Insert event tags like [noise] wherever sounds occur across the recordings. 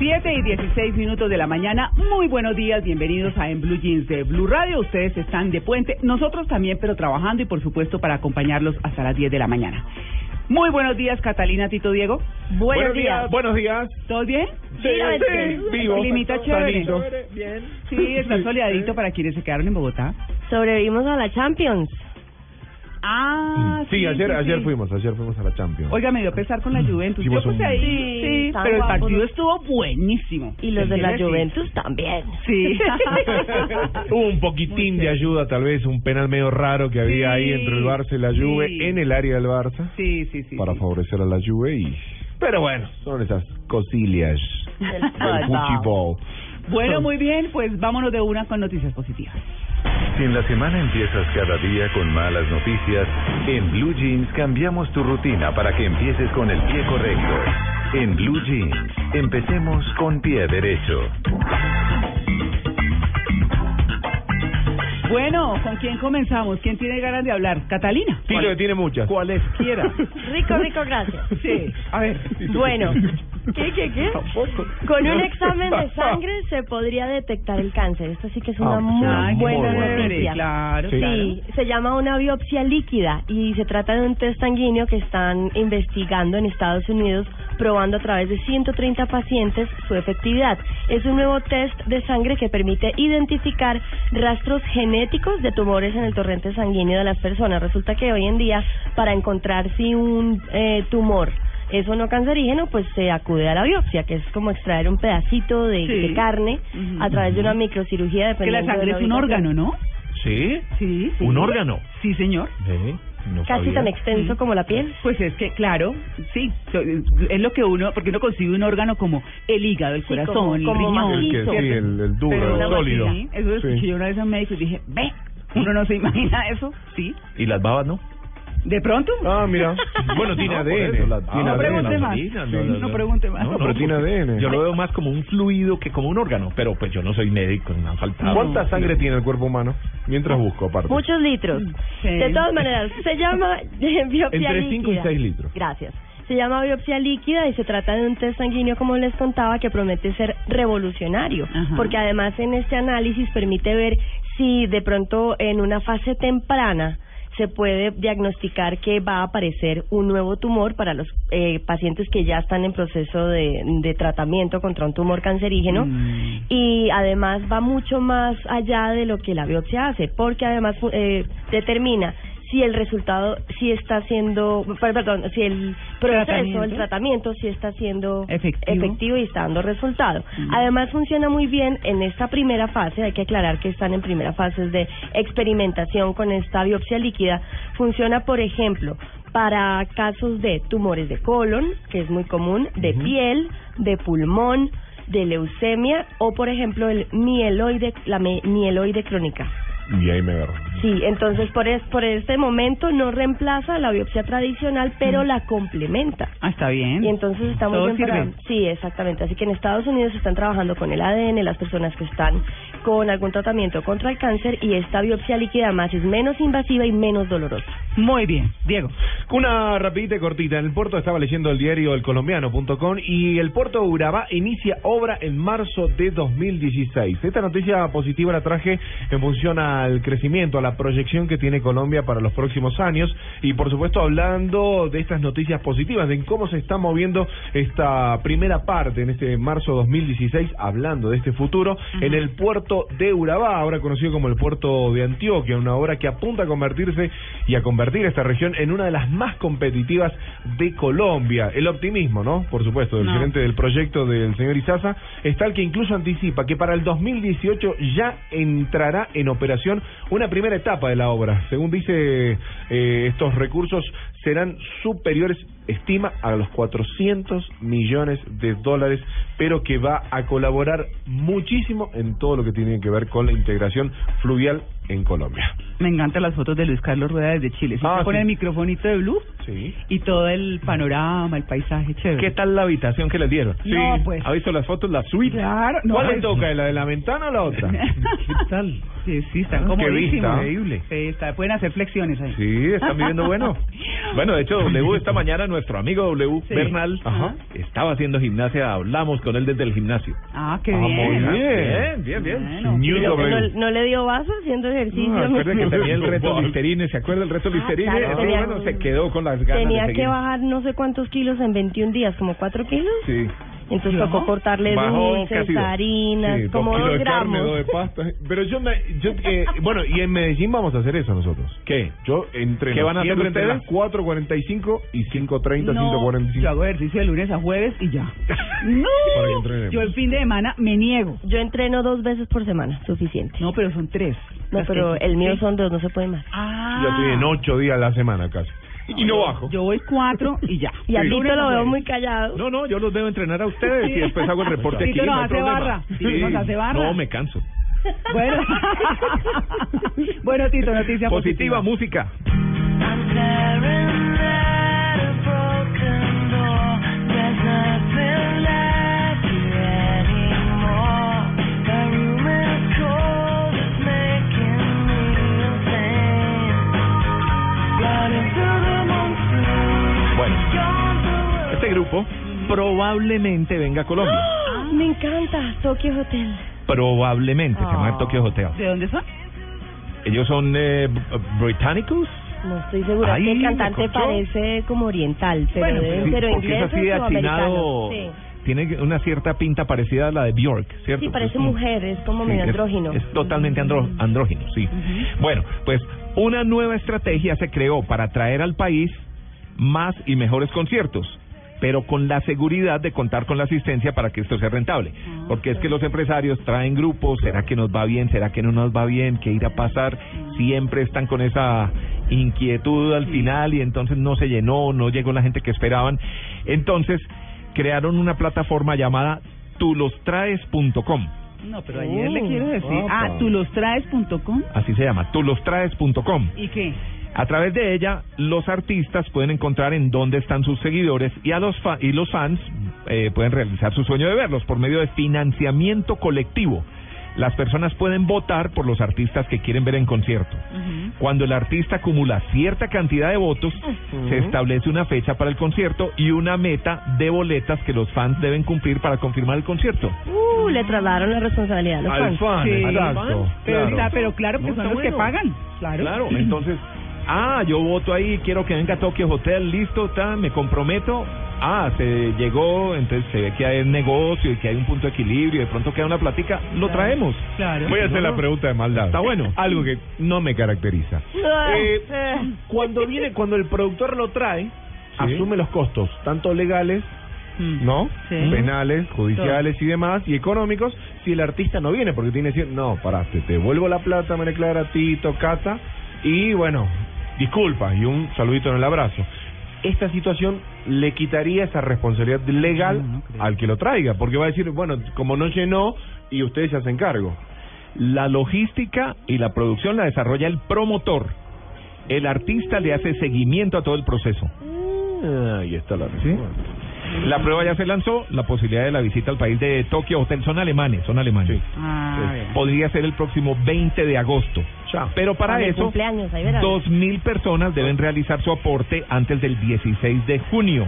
7 y 16 minutos de la mañana. Muy buenos días, bienvenidos a En Blue Jeans de Blue Radio. Ustedes están de puente, nosotros también, pero trabajando y por supuesto para acompañarlos hasta las 10 de la mañana. Muy buenos días, Catalina, Tito, Diego. Buenos, días. Buenos días. ¿Todo bien? Sí, sí, vivo. Climita chévere. Sanito. Bien. Sí, está soleadito para quienes se quedaron en Bogotá. Sobrevivimos a la Champions. Ah, Sí, ayer, sí, ayer sí. fuimos, ayer fuimos a la Champions. Oiga, me dio pesar con la Juventus. Yo puse un- ahí, Sí, pero el partido estuvo buenísimo. Y los de la Sí. Juventus también. Sí. Hubo [laughs] un poquitín Muy de ayuda, tal vez, un penal medio raro que había Sí, ahí entre el Barça y la Juve sí. en el área del Barça Sí, sí, sí. para sí. favorecer a la Juve y... Pero bueno, son esas cosillas Del del fútbol. Bueno, muy bien, pues vámonos de una con noticias positivas. Si en la semana empiezas cada día con malas noticias, en Blue Jeans cambiamos tu rutina para que empieces con el pie correcto. En Blue Jeans, empecemos con pie derecho. Bueno, ¿con quién comenzamos? ¿Quién tiene ganas de hablar? Catalina. Tito que tiene muchas. Cualesquiera. [laughs] Rico, rico, gracias. Sí, a ver. Bueno, ¿qué, qué, qué? Con un examen de [laughs] sangre se podría detectar el cáncer. Esto sí que es una Ah, muy Ay, qué buena noticia. Claro, Sí. claro. Sí, se llama una biopsia líquida y se trata de un test sanguíneo que están investigando en Estados Unidos, probando a través de 130 pacientes su efectividad. Es un nuevo test de sangre que permite identificar rastros genéticos de tumores en el torrente sanguíneo de las personas. Resulta que hoy en día, para encontrar si un eh, tumor es o no cancerígeno, pues se acude a la biopsia, que es como extraer un pedacito de, Sí. de carne a través de una microcirugía. Que la dependiendo de sangre es un órgano, ¿no? ¿Sí? Sí. sí. ¿Un órgano? Sí, señor. Sí, no Casi sabía. tan extenso como la piel. Pues es que, claro, sí, so- es lo que uno, porque uno consigue un órgano como el hígado, el Sí, corazón, como- el como riñón. El que sí, el, el duro, Pero el sólido. Sí, eso lo escuché Sí. yo una vez a un médico y dije, ve, uno no se imagina eso, sí. ¿Y las babas no? ¿De pronto? Ah, mira. [laughs] Bueno, tiene No, ADN. eso, la- tiene no ADN. pregunte más. orina, no, no, no no. pregunte más. No, pero tiene ADN. Yo lo veo más como un fluido que como un órgano, pero pues yo no soy médico, me han faltado. ¿Cuánta sangre tiene el cuerpo humano? Mientras busco, aparte. Muchos litros. Sí. De todas maneras, se llama [laughs] biopsia Entre líquida. cinco y seis litros. Gracias. Se llama biopsia líquida y se trata de un test sanguíneo, como les contaba, que promete ser revolucionario. Ajá. Porque además en este análisis permite ver si de pronto en una fase temprana se puede diagnosticar que va a aparecer un nuevo tumor para los eh, pacientes que ya están en proceso de, de tratamiento contra un tumor cancerígeno Mm. y además va mucho más allá de lo que la biopsia hace, porque además eh, determina si el resultado, si está siendo, per- perdón, si el proceso, Tratamiento. el tratamiento, si está siendo Efectivo. y está dando resultado. Mm. Además funciona muy bien en esta primera fase, hay que aclarar que están en primera fase de experimentación con esta biopsia líquida. Funciona, por ejemplo, para casos de tumores de colon, que es muy común, de piel, de pulmón, de leucemia o, por ejemplo, el mieloide, la mieloide crónica. Y ahí me agarro. Sí, entonces por, es, por este momento no reemplaza la biopsia tradicional, pero la complementa. Ah, está bien. Y entonces está muy Todo bien para- sirve. Sí, exactamente. Así que en Estados Unidos están trabajando con el ADN, las personas que están con algún tratamiento contra el cáncer y esta biopsia líquida además es menos invasiva y menos dolorosa. Muy bien, Diego. Una rapidita y cortita. En el puerto estaba leyendo el diario elcolombiano.com y el puerto de Urabá inicia obra en marzo de 2016. Esta noticia positiva la traje en función al crecimiento, a la proyección que tiene Colombia para los próximos años y por supuesto hablando de estas noticias positivas, de cómo se está moviendo esta primera parte en este marzo 2016, hablando de este futuro, en el puerto de Urabá, ahora conocido como el puerto de Antioquia, una obra que apunta a convertirse y a convertir esta región en una de las más competitivas de Colombia. El optimismo, ¿no? Por supuesto, del No. gerente del proyecto del señor Izaza, es tal que incluso anticipa que para el 2018 ya entrará en operación una primera etapa de la obra. Según dice, eh, estos recursos serán superiores, estima, a los 400 millones de dólares, pero que va a colaborar muchísimo en todo lo que tiene que ver con la integración fluvial en Colombia. Me encantan las fotos de Luis Carlos Rueda desde Chile. Se Ah, pone sí. el microfonito de Blue Sí. y todo el panorama, el paisaje, chévere. ¿Qué tal la habitación que les dieron? No, pues. ¿Ha visto las fotos? La suite. Claro, no, ¿Cuál le pues- toca? ¿La de la ventana o la otra? [laughs] ¿Qué tal? Sí, sí, están Ah, como qué vista. Increíble. Sí, está, pueden hacer flexiones ahí. Sí, están viviendo bueno. [laughs] Bueno, de hecho, W esta mañana, nuestro amigo W Sí. Bernal, Ajá. estaba haciendo gimnasia, hablamos con él desde el gimnasio. Ah, qué Ah, bien. muy bien. Bien, bien, bien. Bueno, W. no, no le dio vaso haciendo ejercicio. No, acuerda que tenía el reto. Listerine, ¿se acuerda el reto Ah, Listerine? claro, tenía- bueno, se quedó con las ganas Tenía de que bajar no sé cuántos kilos en 21 días, como 4 kilos. Sí. Entonces tocó cortarle dulces, casi dos. harinas, Sí, dos como kilos 2 de carne, gramos. dos de pasta. Pero yo, yo eh, bueno, y en Medellín vamos a hacer eso nosotros. ¿Qué? Yo entreno ¿Qué van a hacer siempre entre ustedes? las 4.45 y 5.30, No, 5.45. yo hago ejercicio de lunes a jueves y ya. [laughs] No, Para que entrenemos. yo el fin de semana me niego. Yo entreno dos veces por semana, suficiente. No, pero son tres. No, Las pero que- el mío sí. son dos, no se puede más. Ah. Yo estoy en 8 días a la semana casi. Y no bajo. Yo voy cuatro y ya. Y a Sí. Tito lo veo muy callado. No, no, yo los debo entrenar a ustedes y después hago el reporte Tito aquí. nos no hay hace barra. Tito nos hace barra. No, me canso. Bueno. [laughs] bueno, Tito, noticia Positiva positiva. música. Este grupo probablemente venga a Colombia. ¡Ah! [gasps] Me encanta, Tokyo Hotel. Probablemente, se llama. Tokyo Hotel. ¿De dónde son? Ellos son eh, b- británicos. No estoy segura que el cantante parece como oriental, pero Bueno, sí, ser o porque es así de atinado. Sí. Tiene una cierta pinta parecida a la de Bjork, ¿cierto? Sí, parece Es un- mujer, es como Sí, medio es- andrógino. Es, totalmente andro- andrógino, sí. Bueno, pues una nueva estrategia se creó para atraer al país más y mejores conciertos, pero con la seguridad de contar con la asistencia para que esto sea rentable. Porque es que los empresarios traen grupos, ¿será que nos va bien? ¿Será que no nos va bien? ¿Qué irá a pasar? Siempre están con esa inquietud al final y entonces no se llenó, no llegó la gente que esperaban. Entonces crearon una plataforma llamada tulostraes.com. No, pero ayer le Oh, quiero decir. opa. Ah, tulostraes.com. Así se llama, tulostraes.com. ¿Y qué? A través de ella, los artistas pueden encontrar en dónde están sus seguidores y, a los, fa- y los fans eh, pueden realizar su sueño de verlos por medio de financiamiento colectivo. Las personas pueden votar por los artistas que quieren ver en concierto. Cuando el artista acumula cierta cantidad de votos, se establece una fecha para el concierto y una meta de boletas que los fans deben cumplir para confirmar el concierto. Uh, le trasladaron la responsabilidad a los Al fans. fan, Sí. exacto. Pero, claro. está, pero claro que No, son los que pagan. Claro. Claro, entonces, [clears throat] ah, yo voto ahí, quiero que venga Tokyo Hotel, listo, está, me comprometo. Ah, se llegó, entonces se ve que hay negocio y que hay un punto de equilibrio, y de pronto queda una platica, lo traemos. Claro. Voy a hacer la pregunta de maldad. Está bueno. Algo que no me caracteriza. Ah, Eh, cuando viene, cuando el productor lo trae, Sí. asume los costos, tanto legales, Mm. ¿no? Sí. Penales, judiciales y demás, y económicos, si el artista no viene, porque tiene cien- no, paraste, te devuelvo la plata, María Clara, Tito, Cata, y bueno, disculpa, y un saludito en el abrazo. Esta situación le quitaría esa responsabilidad legal No, no creo. al que lo traiga, porque va a decir, bueno, como no llenó, y ustedes se hacen cargo. La logística y la producción la desarrolla el promotor. El artista le hace seguimiento a todo el proceso. Ah, ahí está la respuesta. La prueba ya se lanzó, la posibilidad de la visita al país de Tokio Hotel. Son alemanes, son alemanes. Ah, podría ser el próximo 20 de agosto. Pero para Con eso, cumpleaños, ahí verás. dos mil personas deben realizar su aporte antes del 16 de junio.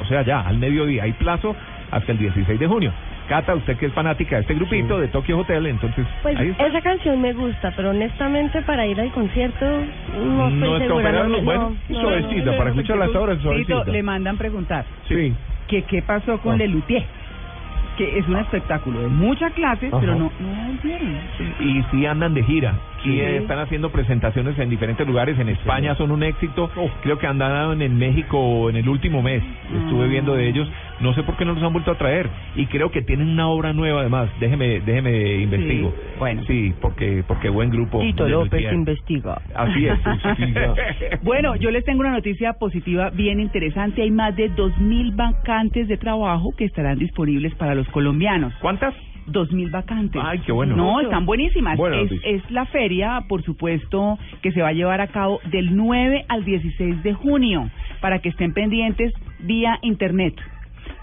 O sea, ya, al mediodía. Hay plazo hasta el 16 de junio. Cata, usted que es fanática de este grupito de Tokio Hotel, entonces Pues esa canción me gusta, pero honestamente para ir al concierto no estoy No es segura. no, bueno, no, no. para escucharla hasta ahora es Tito, suavecita. le mandan preguntar Sí. que qué pasó con Ah. Lelutier, que es un espectáculo de mucha clase, Ajá. pero no, no y sí andan de gira. Sí, Sí. eh, están haciendo presentaciones en diferentes lugares. En España son un éxito. Oh. Creo que andaban en México en el último mes. Estuve Ah. viendo de ellos. No sé por qué no los han vuelto a traer. Y creo que tienen una obra nueva además. Déjeme, déjeme investigo. bueno. Sí, porque porque buen grupo. Tito López Luthier. investiga. Así es. sí, sí. [laughs] Bueno, yo les tengo una noticia positiva bien interesante. Hay más de 2.000 vacantes de trabajo que estarán disponibles para los colombianos. ¿Cuántas? 2.000 vacantes. Ay, qué bueno. No, están buenísimas. Es, es la feria, por supuesto, que se va a llevar a cabo del 9 al 16 de junio, para que estén pendientes vía internet.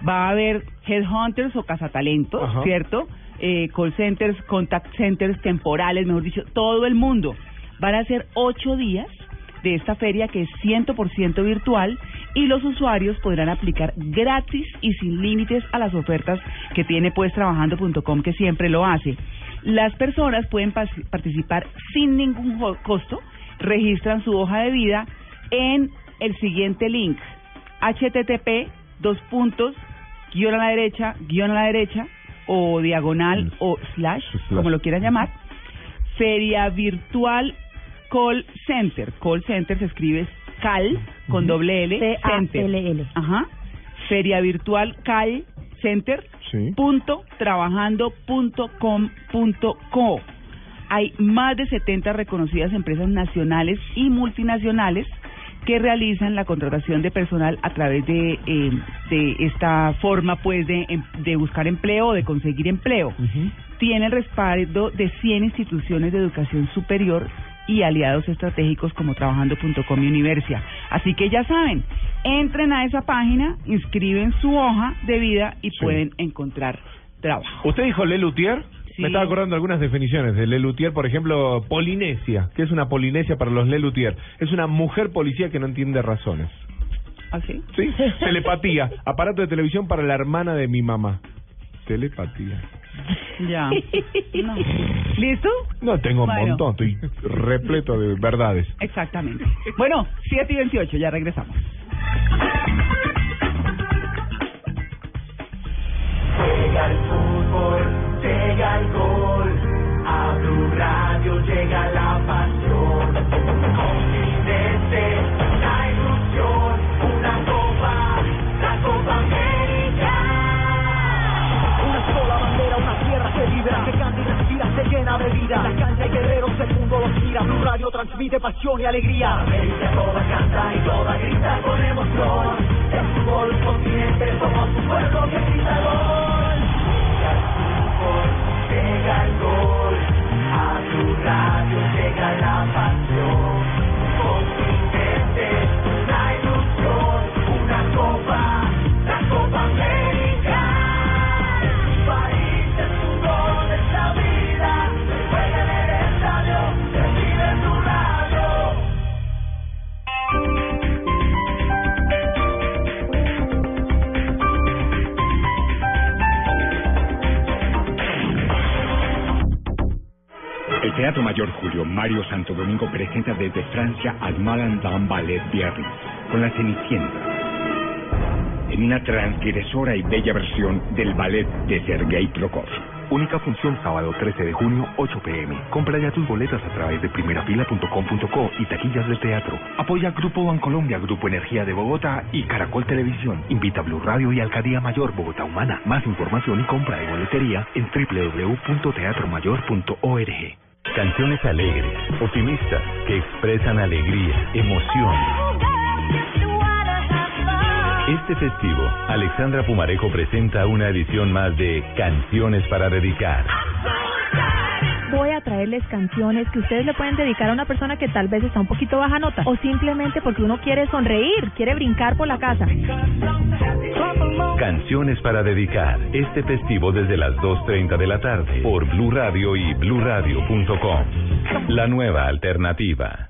Va a haber headhunters o cazatalentos, Ajá. ¿cierto? Eh, call centers, contact centers temporales, mejor dicho, todo el mundo. Van a ser ocho días de esta feria que es 100% virtual y los usuarios podrán aplicar gratis y sin límites a las ofertas que tiene pues trabajando.com que siempre lo hace. Las personas pueden participar sin ningún costo, registran su hoja de vida en el siguiente link. Http dos puntos guion a la derecha guion a la derecha o diagonal o slash, como lo quieran llamar. Feria virtual call center. Call center se escribe cal con doble L center C-A-L-L. ajá feria virtual call center Sí. punto trabajando punto com punto co hay más de 70 reconocidas empresas nacionales y multinacionales que realizan la contratación de personal a través de, eh, de esta forma pues de, em- de buscar empleo o de conseguir empleo. Tiene el respaldo de 100 instituciones de educación superior y aliados estratégicos como Trabajando.com y Universia. Así que ya saben, entren a esa página, inscriben su hoja de vida y pueden encontrar trabajo. ¿Usted dijo Lelutier? Sí. Me estaba acordando algunas definiciones de Lelutier, por ejemplo, Polinesia. ¿Qué es una Polinesia para los Lelutier? Es una mujer policía que no entiende razones. ¿Así? ¿Sí? [laughs] Telepatía. Aparato de televisión para la hermana de mi mamá. Telepatía. Ya. [laughs] No. ¿Listo? No tengo un Bueno. montón, estoy repleto de verdades. Exactamente. Bueno, 7 y 28, ya regresamos. Llega el fútbol, llega el gol, a Blue Radio llega la pasión. Llena de vida. La cancha y guerreros, el mundo los mira. Blue Radio transmite pasión y alegría. América toda canta y toda grita con emoción. El fútbol, continente, somos un pueblo que grita gol. Fútbol, llega el gol. A tu radio llega la pasión. Teatro Mayor Julio Mario Santo Domingo presenta desde Francia al Malandam Ballet Biarritz con la Cenicienta. En una transgresora y bella versión del ballet de Sergei Prokofiev. Única función sábado 13 de junio, 8 pm. Compra ya tus boletas a través de primerafila.com.co y taquillas del teatro. Apoya Grupo Bancolombia, Grupo Energía de Bogotá y Caracol Televisión. Invita a Blue Radio y Alcaldía Mayor Bogotá Humana. Más información y compra de boletería en www.teatromayor.org. Canciones alegres, optimistas, que expresan alegría, emoción. Este festivo, Alexandra Pumarejo presenta una edición más de Canciones para dedicar. Voy a traerles canciones que ustedes le pueden dedicar a una persona que tal vez está un poquito baja nota o simplemente porque uno quiere sonreír, quiere brincar por la casa. Canciones para dedicar este festivo desde las 2.30 de la tarde por Blue Radio y bluradio.com. La nueva alternativa.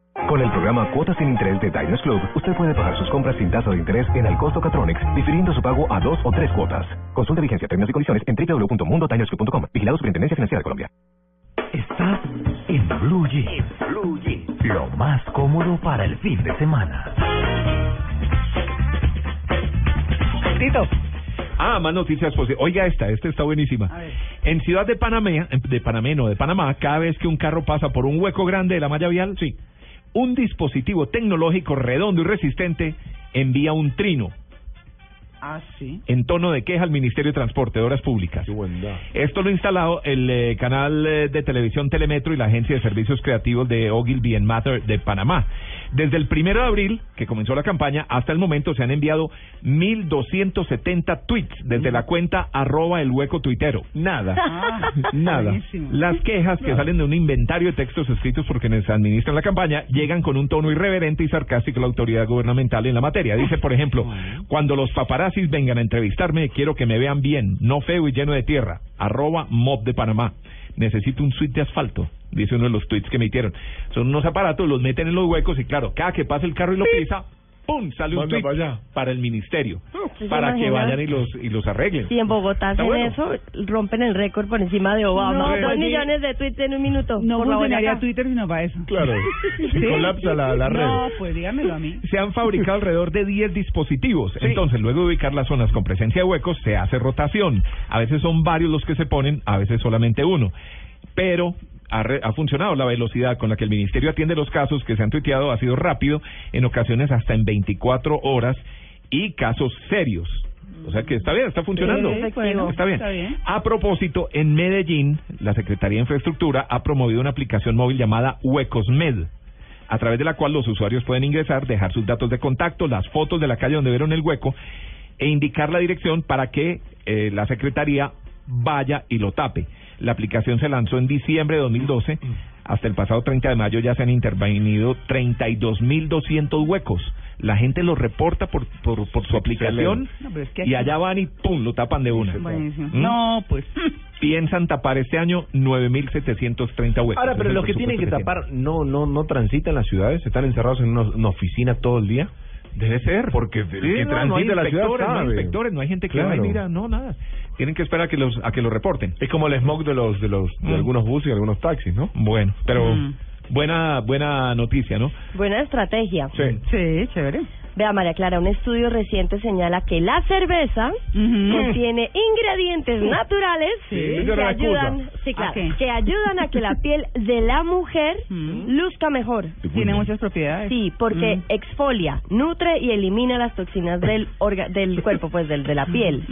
Con el programa Cuotas sin Interés de Diners Club, usted puede pagar sus compras sin tasa de interés en el costo Catronics, difiriendo su pago a dos o tres cuotas. Consulta vigencia, términos y condiciones en www.mundotinersclub.com. Vigilado Superintendencia Financiera de Colombia. Estás en Blue Jeans. Lo más cómodo para el fin de semana. Tito. Ah, más noticias posibles. Oiga esta, esta está buenísima. En Ciudad de Panamá, de Panamá, no, de Panamá, cada vez que un carro pasa por un hueco grande de la malla vial, sí, un dispositivo tecnológico redondo y resistente envía un trino Ah, sí. en tono de queja al Ministerio de Transporte de Obras Públicas. Esto lo ha instalado el eh, canal eh, de televisión Telemetro y la Agencia de Servicios Creativos de Ogilvy and Mather de Panamá. Desde el primero de abril, que comenzó la campaña, hasta el momento se han enviado 1.270 tweets desde la cuenta arroba el hueco tuitero. Nada. Ah, [laughs] Nada. buenísimo. Las quejas que salen de un inventario de textos escritos por quienes administran la campaña llegan con un tono irreverente y sarcástico a la autoridad gubernamental en la materia. Dice, por ejemplo, cuando los paparazzis vengan a entrevistarme, quiero que me vean bien, no feo y lleno de tierra. Arroba mob de Panamá. Necesito un suite de asfalto, dice uno de los tweets que emitieron. Son unos aparatos, los meten en los huecos y claro, cada que pasa el carro y lo pisa, ¡pum! sale un Manda tweet para el ministerio, ¿Se para que vayan y los, y los arreglen. Si en Bogotá hacen bueno. eso, rompen el récord por encima de Obama. No, Dos pues, millones de tweets en un minuto. No por la funcionaría Boyacá. Twitter sino para eso. Claro. [laughs] ¿Sí? Colapsa la, la red. No, pues dígamelo a mí. se han fabricado alrededor de 10 dispositivos. Entonces, luego de ubicar las zonas con presencia de huecos, se hace rotación. A veces son varios los que se ponen, a veces solamente uno. Pero ha, re- ha funcionado la velocidad con la que el ministerio atiende los casos que se han tuiteado, ha sido rápido, en ocasiones hasta en 24 horas, y casos serios. O sea que está bien, está funcionando. Sí, bueno, está bien. está bien. A propósito, en Medellín, la Secretaría de Infraestructura ha promovido una aplicación móvil llamada Huecosmed a través de la cual los usuarios pueden ingresar, dejar sus datos de contacto, las fotos de la calle donde vieron el hueco e indicar la dirección para que eh, la Secretaría vaya y lo tape. La aplicación se lanzó en diciembre de 2012. Hasta el pasado 30 de mayo ya se han intervenido 32.200 huecos. La gente lo reporta por, por, por su aplicación No, pero es que y allá van y ¡pum! lo tapan de una. ¿Mm? No, pues. [laughs] Piensan tapar este año 9.730 huecos. Ahora, pero los que tienen que tapar no no no transitan las ciudades, están encerrados en una, una oficina todo el día. Debe ser. Porque el Sí, que no, no hay transita la ciudad no hay inspectores, no hay gente que Claro. va y mira, no, nada. Tienen que esperar a que los a que lo reporten. Es como el smog de los de los de Mm. algunos buses y algunos taxis, ¿no? Bueno, pero Mm. buena buena noticia, ¿no? Buena estrategia. Sí. Sí, chévere. Vea, María Clara, un estudio reciente señala que la cerveza contiene ingredientes naturales Sí, que ayudan, sí, ¿A claro, que ayudan a que la piel de la mujer [laughs] Mm. luzca mejor. Tiene muchas propiedades. Sí, porque Mm. exfolia, nutre y elimina las toxinas del orga- del cuerpo, pues del de la piel.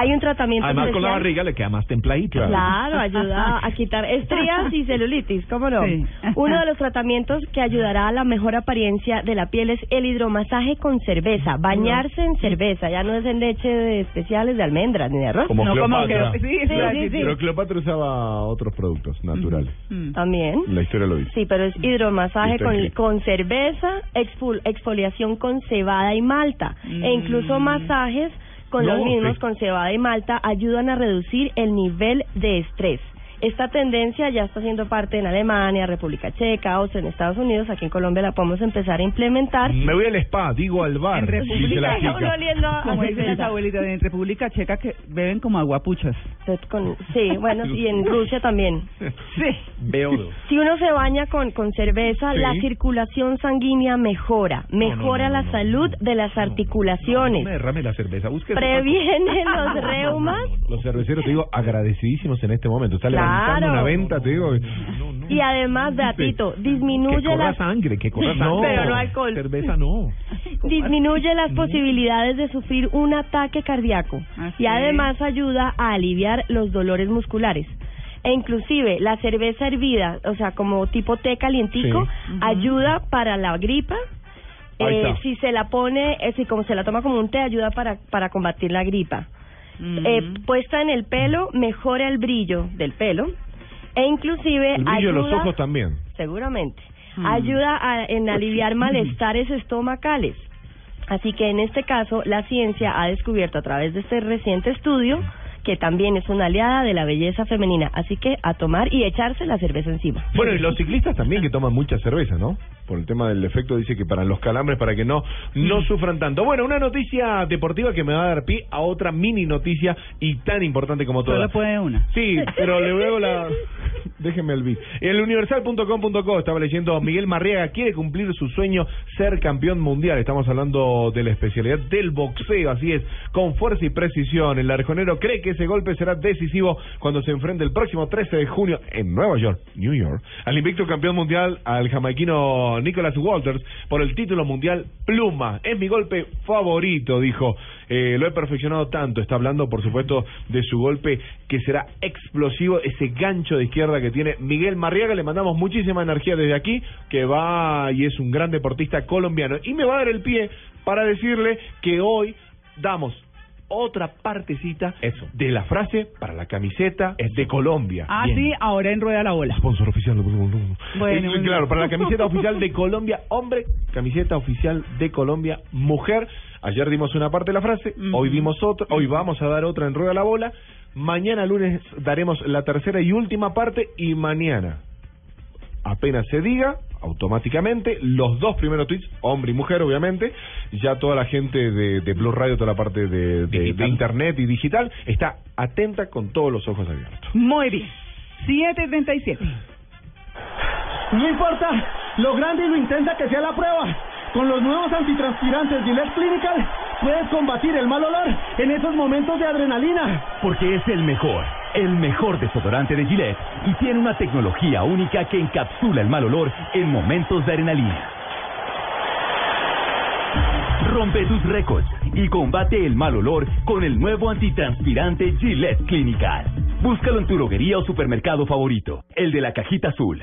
Hay un tratamiento Además con la especial- barriga le queda más templadita. Claro, [laughs] ayuda a quitar estrías y celulitis, ¿cómo no? Sí. Uno de [laughs] los tratamientos que ayudará a la mejor apariencia de la piel es el hidromasaje con cerveza, bañarse en cerveza, ya no es en leche de especiales de almendras ni de arroz. Como No, como Cleopatra. que- sí, Sí, sí, sí. Pero Cleopatra usaba otros productos naturales. También. La historia lo dice. Sí, pero es hidromasaje con, con cerveza, exfoliación con cebada y malta, e incluso Mm. masajes con No, los mismos con cebada y malta ayudan a reducir el nivel de estrés Esta tendencia ya está siendo parte en Alemania, República Checa, Austria, en Estados Unidos. Aquí en Colombia la podemos empezar a implementar. Me voy al spa, digo al bar. En República, chica. Uno oliendo a como dicen las abuelitas, en República Checa que beben como aguapuchas. Con- sí, bueno, y en Rusia también. Sí. Beodo. Si uno se baña con, con cerveza, Sí. la circulación sanguínea mejora, mejora no, no, la no, salud de las articulaciones, No me derrame la cerveza, busque previene los [laughs] reumas Los cerveceros, te digo, agradecidísimos en este momento. Está Claro. Levantando una venta, te digo. [laughs] y además, Beatito, Que disminuye corra la sangre, que corra [laughs] No, sangre. pero no alcohol. Cerveza no. [laughs] disminuye las posibilidades de sufrir un ataque cardíaco Así y además ayuda a aliviar los dolores musculares. E inclusive la cerveza hervida, o sea, como tipo té calientico, Sí. ayuda para la gripa. Eh, si se la pone, eh, si como se la toma como un té, ayuda para, para combatir la gripa. Eh, puesta en el pelo, mejora el brillo del pelo. E inclusive El brillo de los ayuda- ojos también. seguramente. Ayuda a- en aliviar malestares estomacales. Así que en este caso, la ciencia ha descubierto a través de este reciente estudio que también es una aliada de la belleza femenina. Así que a tomar y echarse la cerveza encima. Bueno, y los ciclistas también que toman mucha cerveza, ¿no? Por el tema del efecto, dice que para los calambres, para que no, no sufran tanto. Bueno, una noticia deportiva que me va a dar pie a otra mini noticia y tan importante como todas. Solo puede una. Sí, pero luego la... [laughs] Déjenme el beat. En el universal.com.co estaba leyendo Miguel Marriaga quiere cumplir su sueño ser campeón mundial. Estamos hablando de la especialidad del boxeo, así es, con fuerza y precisión. El arjonero cree que ese golpe será decisivo cuando se enfrente el próximo 13 de junio en Nueva York, New York, al invicto campeón mundial, al jamaiquino Nicholas Walters, por el título mundial Pluma. Es mi golpe favorito, dijo. Eh, lo he perfeccionado tanto. Está hablando, por supuesto, de su golpe que será explosivo, ese gancho de izquierda que tiene Miguel Marriaga. Le mandamos muchísima energía desde aquí, que va y es un gran deportista colombiano. Y me va a dar el pie para decirle que hoy damos otra partecita de la frase para la camiseta de Colombia. Ah, Bien. sí, ahora en Rueda la Bola. Sponsor oficial. Bueno, Eh, claro, para la camiseta [laughs] oficial de Colombia, hombre, camiseta oficial de Colombia, mujer. Ayer dimos una parte de la frase, hoy dimos otra, hoy vamos a dar otra en Rueda la Bola. Mañana lunes daremos la tercera y última parte y mañana, apenas se diga, automáticamente, los dos primeros tweets, hombre y mujer obviamente, ya toda la gente de, de Blue Radio, toda la parte de, de- de internet y digital, está atenta con todos los ojos abiertos. Muy bien. 737. No importa lo grande y lo intensa que sea la prueba. Con los nuevos antitranspirantes Gillette Clinical puedes combatir el mal olor en esos momentos de adrenalina. Porque es el mejor, el mejor desodorante de Gillette y tiene una tecnología única que encapsula el mal olor en momentos de adrenalina. Rompe tus récords y combate el mal olor con el nuevo antitranspirante Gillette Clinical. Búscalo en tu droguería o supermercado favorito, el de la cajita azul.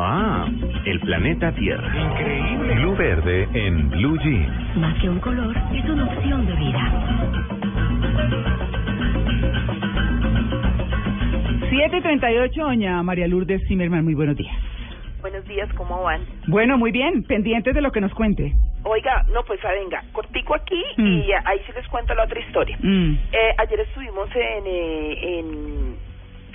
Ah, el planeta Tierra. Increíble. Blue Verde en Blue Jeans. Más que un color, es una opción de vida. 738, doña María Lourdes Zimmerman, muy buenos días. Buenos días, ¿cómo van? Bueno, muy bien, pendientes de lo que nos cuente. Oiga, no, pues ah, venga, cortico aquí Mm. y ahí sí les cuento la otra historia. Mm. Eh, ayer estuvimos en, eh, en,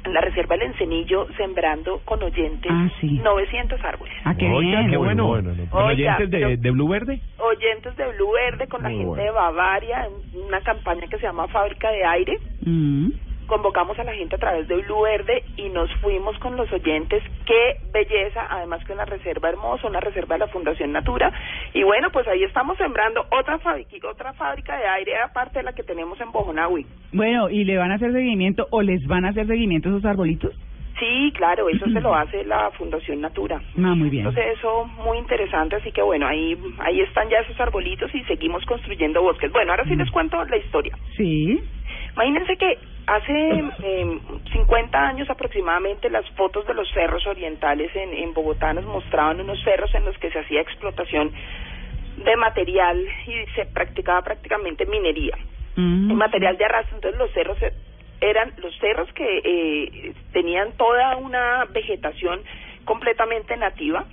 en la Reserva del Encenillo sembrando con oyentes Ah, sí. 900 árboles. Ah, qué Oiga, bien. qué bueno. ¿Con Oiga, oyentes de, pero- de Blue Verde? Oyentes de Blue Verde con la gente bueno. de Bavaria, en una campaña que se llama Fábrica de Aire. Mm. Convocamos a la gente a través de Blue Verde y nos fuimos con los oyentes. Qué belleza, además que una reserva hermosa, una reserva de la Fundación Natura. Y bueno, pues ahí estamos sembrando otra fábrica, otra fábrica de aire aparte de la que tenemos en Bojonawi. Bueno, ¿y le van a hacer seguimiento o les van a hacer seguimiento esos arbolitos? Sí, claro, eso se lo [clears throat] hace la Fundación Natura. Ah, muy bien. Entonces eso muy interesante, así que bueno, ahí ahí están ya esos arbolitos y seguimos construyendo bosques. Bueno, ahora sí les cuento la historia. Sí. Imagínense que hace eh, 50 años aproximadamente las fotos de los cerros orientales en, en Bogotá nos mostraban unos cerros en los que se hacía explotación de material y se practicaba prácticamente minería. El material de arrastre, entonces los cerros e- eran los cerros que eh, tenían toda una vegetación completamente nativa,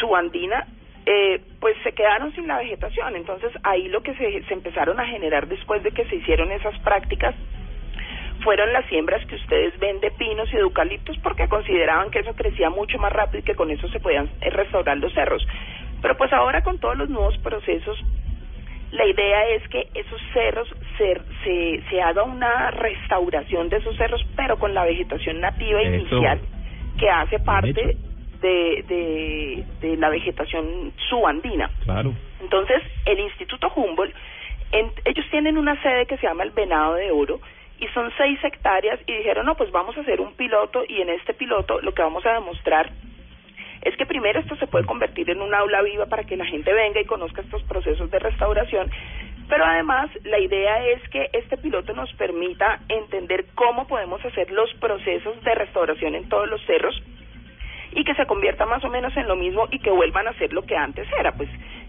subandina, eh, pues se quedaron sin la vegetación. Entonces ahí lo que se, se empezaron a generar después de que se hicieron esas prácticas fueron las siembras que ustedes ven de pinos y de eucaliptos porque consideraban que eso crecía mucho más rápido y que con eso se podían eh, restaurar los cerros. Pero pues ahora con todos los nuevos procesos, la idea es que esos cerros se, se, se haga una restauración de esos cerros, pero con la vegetación nativa Eso. inicial que hace parte de, de, de la vegetación subandina. Claro. Entonces, el Instituto Humboldt, en- ellos tienen una sede que se llama el Venado de Oro y son seis hectáreas y dijeron, no, pues vamos a hacer un piloto y en este piloto lo que vamos a demostrar es que primero esto se puede convertir en un aula viva para que la gente venga y conozca estos procesos de restauración, pero además la idea es que este piloto nos permita entender cómo podemos hacer los procesos de restauración en todos los cerros y que se convierta más o menos en lo mismo y que vuelvan a ser lo que antes era. Pues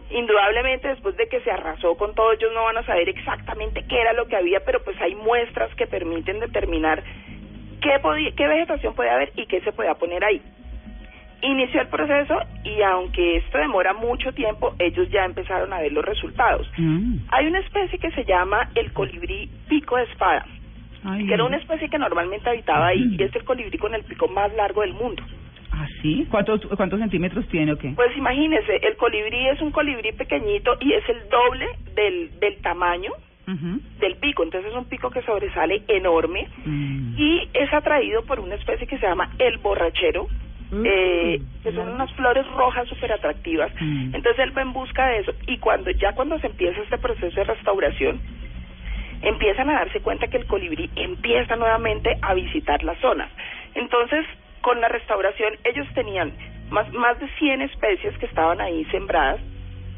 indudablemente después de que se arrasó con todo, ellos no van a saber exactamente qué era lo que había, pero pues hay muestras que permiten determinar qué, podía, qué vegetación puede haber y qué se pueda poner ahí. Inició el proceso y aunque esto demora mucho tiempo, ellos ya empezaron a ver los resultados. Hay una especie que se llama el colibrí pico de espada, Ay. que era una especie que normalmente habitaba ahí y es el colibrí con el pico más largo del mundo. ¿Ah, sí? ¿Cuántos, ¿Cuántos centímetros tiene o qué? Pues imagínese, el colibrí es un colibrí pequeñito y es el doble del, del tamaño del pico, entonces es un pico que sobresale enorme y es atraído por una especie que se llama el borrachero, eh, que son unas flores rojas súper atractivas. Entonces él va en busca de eso y cuando ya cuando se empieza este proceso de restauración, empiezan a darse cuenta que el colibrí empieza nuevamente a visitar las zonas. Entonces, con la restauración, ellos tenían más, más de 100 especies que estaban ahí sembradas,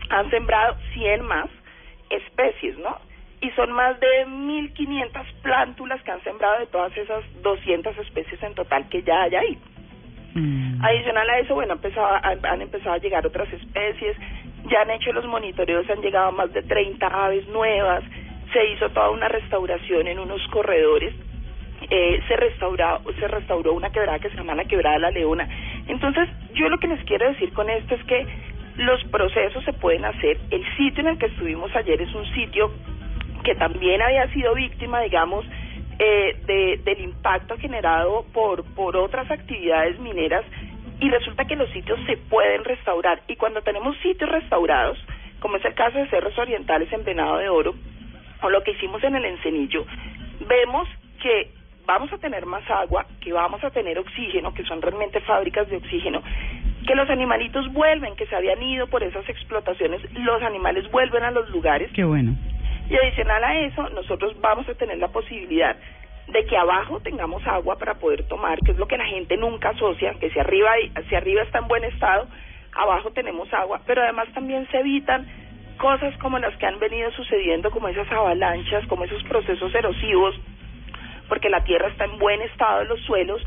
han sembrado 100 más especies, ¿no? Y son más de 1.500 plántulas que han sembrado de todas esas 200 especies en total que ya hay ahí. Adicional a eso, bueno, empezaba, han, han empezado a llegar otras especies, ya han hecho los monitoreos, han llegado más de 30 aves nuevas, se hizo toda una restauración en unos corredores, eh, se restauró, se restauró una quebrada que se llama la quebrada de la leona. Entonces, yo lo que les quiero decir con esto es que los procesos se pueden hacer. El sitio en el que estuvimos ayer es un sitio que también había sido víctima, digamos, eh, de, del impacto generado por, por otras actividades mineras y resulta que los sitios se pueden restaurar y cuando tenemos sitios restaurados, como es el caso de Cerros Orientales en Venado de Oro o lo que hicimos en el Encenillo, vemos que vamos a tener más agua, que vamos a tener oxígeno, que son realmente fábricas de oxígeno, que los animalitos vuelven, que se habían ido por esas explotaciones, los animales vuelven a los lugares Qué bueno. y adicional a eso, nosotros vamos a tener la posibilidad de que abajo tengamos agua para poder tomar, que es lo que la gente nunca asocia, que si arriba, si arriba está en buen estado, abajo tenemos agua, pero además también se evitan cosas como las que han venido sucediendo, como esas avalanchas, como esos procesos erosivos, porque la tierra está en buen estado de los suelos,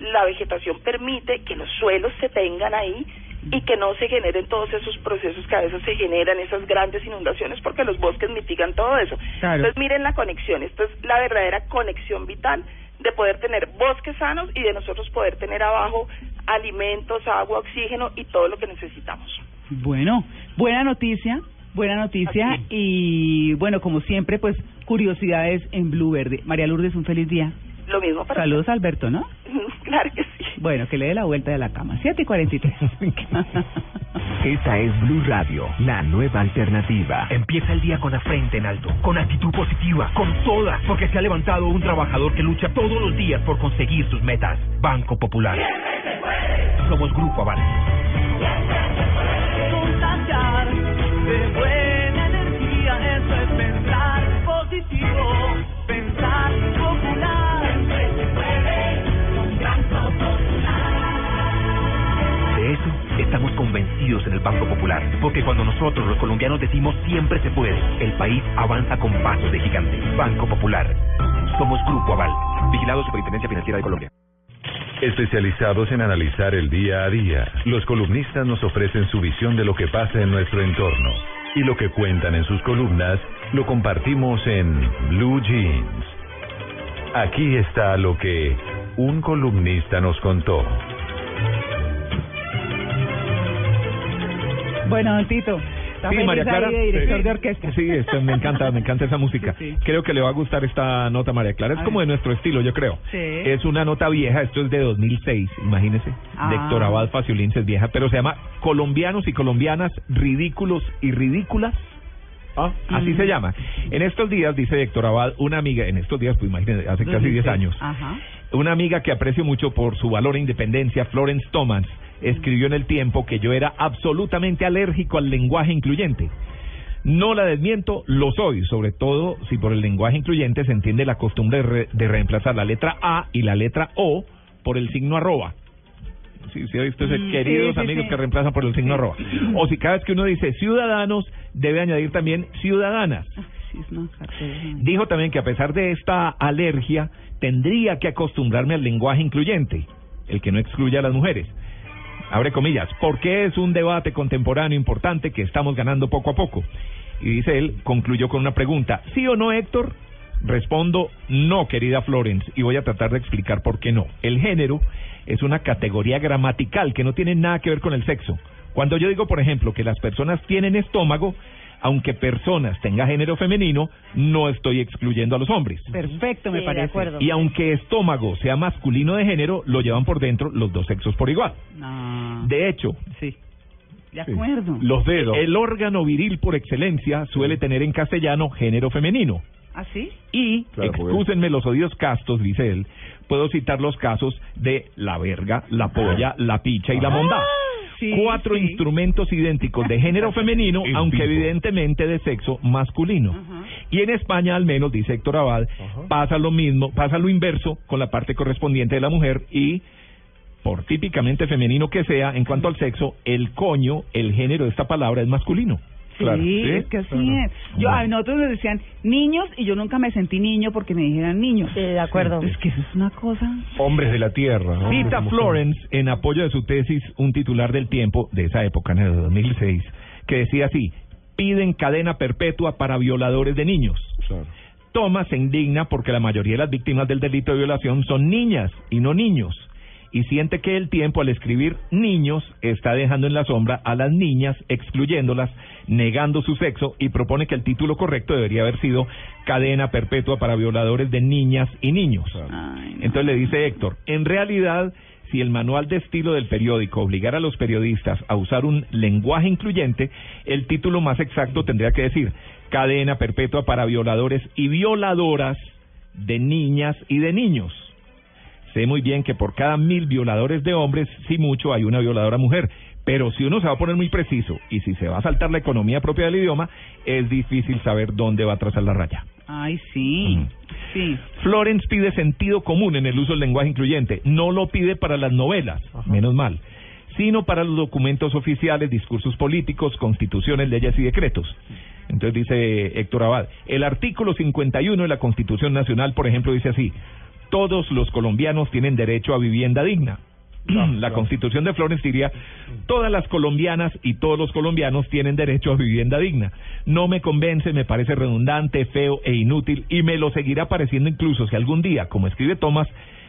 la vegetación permite que los suelos se tengan ahí y que no se generen todos esos procesos que a veces se generan, esas grandes inundaciones, porque los bosques mitigan todo eso. Claro. Entonces miren la conexión, esto es la verdadera conexión vital de poder tener bosques sanos y de nosotros poder tener abajo alimentos, agua, oxígeno y todo lo que necesitamos. Bueno, buena noticia, buena noticia y bueno, como siempre, pues curiosidades en Blue Verde. María Lourdes, un feliz día. Lo mismo para Saludos a Alberto, ¿no? [laughs] Claro que sí. Bueno, que le dé la vuelta de la cama. 7 y 43. [laughs] Esta es Blue Radio, la nueva alternativa. Empieza el día con la frente en alto, con actitud positiva, con toda, porque se ha levantado un trabajador que lucha todos los días por conseguir sus metas. Banco Popular. Somos Grupo Aval. De buena energía, eso es pensar positivo, pensar Popular. De eso Estamos convencidos en el Banco Popular, porque cuando nosotros los colombianos decimos siempre se puede, el país avanza con pasos de gigante. Banco Popular. Somos Grupo Aval. Vigilado Superintendencia Financiera de Colombia. Especializados en analizar el día a día, los columnistas nos ofrecen su visión de lo que pasa en nuestro entorno. Y lo que cuentan en sus columnas lo compartimos en Blue Jeans. Aquí está lo que un columnista nos contó. Bueno, Tito. Está Sí, feliz María ahí Clara. de director Sí. de orquesta. Sí, esto, me encanta, me encanta esa música. Creo que le va a gustar esta nota, María Clara. Es A como ver. de nuestro estilo, yo creo. Sí. Es una nota vieja, esto es de 2006, imagínese. Ah. De Héctor Abad Faciolins es vieja, pero se llama Colombianos y Colombianas Ridículos y Ridículas. Ah, así Mm. se llama. En estos días, dice Héctor Abad, una amiga, en estos días, pues imagínese, hace casi 10 años, Ajá. una amiga que aprecio mucho por su valor e independencia, Florence Thomas, escribió en el tiempo que yo era absolutamente alérgico al lenguaje incluyente. No la desmiento, lo soy, sobre todo si por el lenguaje incluyente se entiende la costumbre de, re- de reemplazar la letra A y la letra O por el signo arroba. Sí, sí, ha visto ese Mm, queridos sí, sí, amigos sí. que reemplazan por el signo arroba. O si cada vez que uno dice ciudadanos, debe añadir también ciudadanas. Cartera. Dijo también que a pesar de esta alergia, tendría que acostumbrarme al lenguaje incluyente, el que no excluye a las mujeres. Abre comillas, porque es un debate contemporáneo importante que estamos ganando poco a poco. Y dice él, concluyó con una pregunta, ¿sí o no, Héctor? Respondo, no, querida Florence, y voy a tratar de explicar por qué no. El género es una categoría gramatical que no tiene nada que ver con el sexo. Cuando yo digo, por ejemplo, que las personas tienen estómago, aunque personas tenga género femenino, no estoy excluyendo a los hombres. Perfecto, me parece. Y aunque estómago sea masculino de género, lo llevan por dentro los dos sexos por igual. No. De hecho, Sí. De acuerdo. los dedos. El órgano viril por excelencia suele tener en castellano género femenino. ¿Ah, sí? Y, Claro, excúsenme los odios castos, dice él, puedo citar los casos de la verga, la polla, la picha y la monda. Cuatro instrumentos idénticos de género [laughs] femenino, En aunque evidentemente de sexo masculino. Y en España, al menos, dice Héctor Abad, pasa lo mismo, pasa lo inverso con la parte correspondiente de la mujer y por típicamente femenino que sea, en cuanto al sexo, el coño, el género de esta palabra es masculino. Sí, es que así es. Yo, a nosotros nos decían niños y yo nunca me sentí niño porque me dijeran niños. Sí, de acuerdo. Es que eso es una cosa. Hombres de la tierra. ¿no? Florence en apoyo de su tesis un titular del tiempo de esa época, en el 2006, que decía así, piden cadena perpetua para violadores de niños. Thomas se indigna porque la mayoría de las víctimas del delito de violación son niñas y no niños. Y siente que el tiempo al escribir niños está dejando en la sombra a las niñas, excluyéndolas, negando su sexo y propone que el título correcto debería haber sido cadena perpetua para violadores de niñas y niños. Entonces le dice Héctor, en realidad, si el manual de estilo del periódico obligara a los periodistas a usar un lenguaje incluyente, el título más exacto tendría que decir cadena perpetua para violadores y violadoras de niñas y de niños. Sé muy bien que por cada mil violadores de hombres, si mucho, hay una violadora mujer. Pero si uno se va a poner muy preciso y si se va a saltar la economía propia del idioma, es difícil saber dónde va a trazar la raya. Ay, sí. Mm. Sí. Florence pide sentido común en el uso del lenguaje incluyente. No lo pide para las novelas, menos mal, sino para los documentos oficiales, discursos políticos, constituciones, leyes y decretos. Entonces dice Héctor Abad, el artículo 51 de la Constitución Nacional, por ejemplo, dice así, todos los colombianos tienen derecho a vivienda digna. [clears throat] La Constitución de Florence diría, todas las colombianas y todos los colombianos tienen derecho a vivienda digna. No me convence, me parece redundante, feo e inútil y me lo seguirá pareciendo incluso si algún día, como escribe Thomas,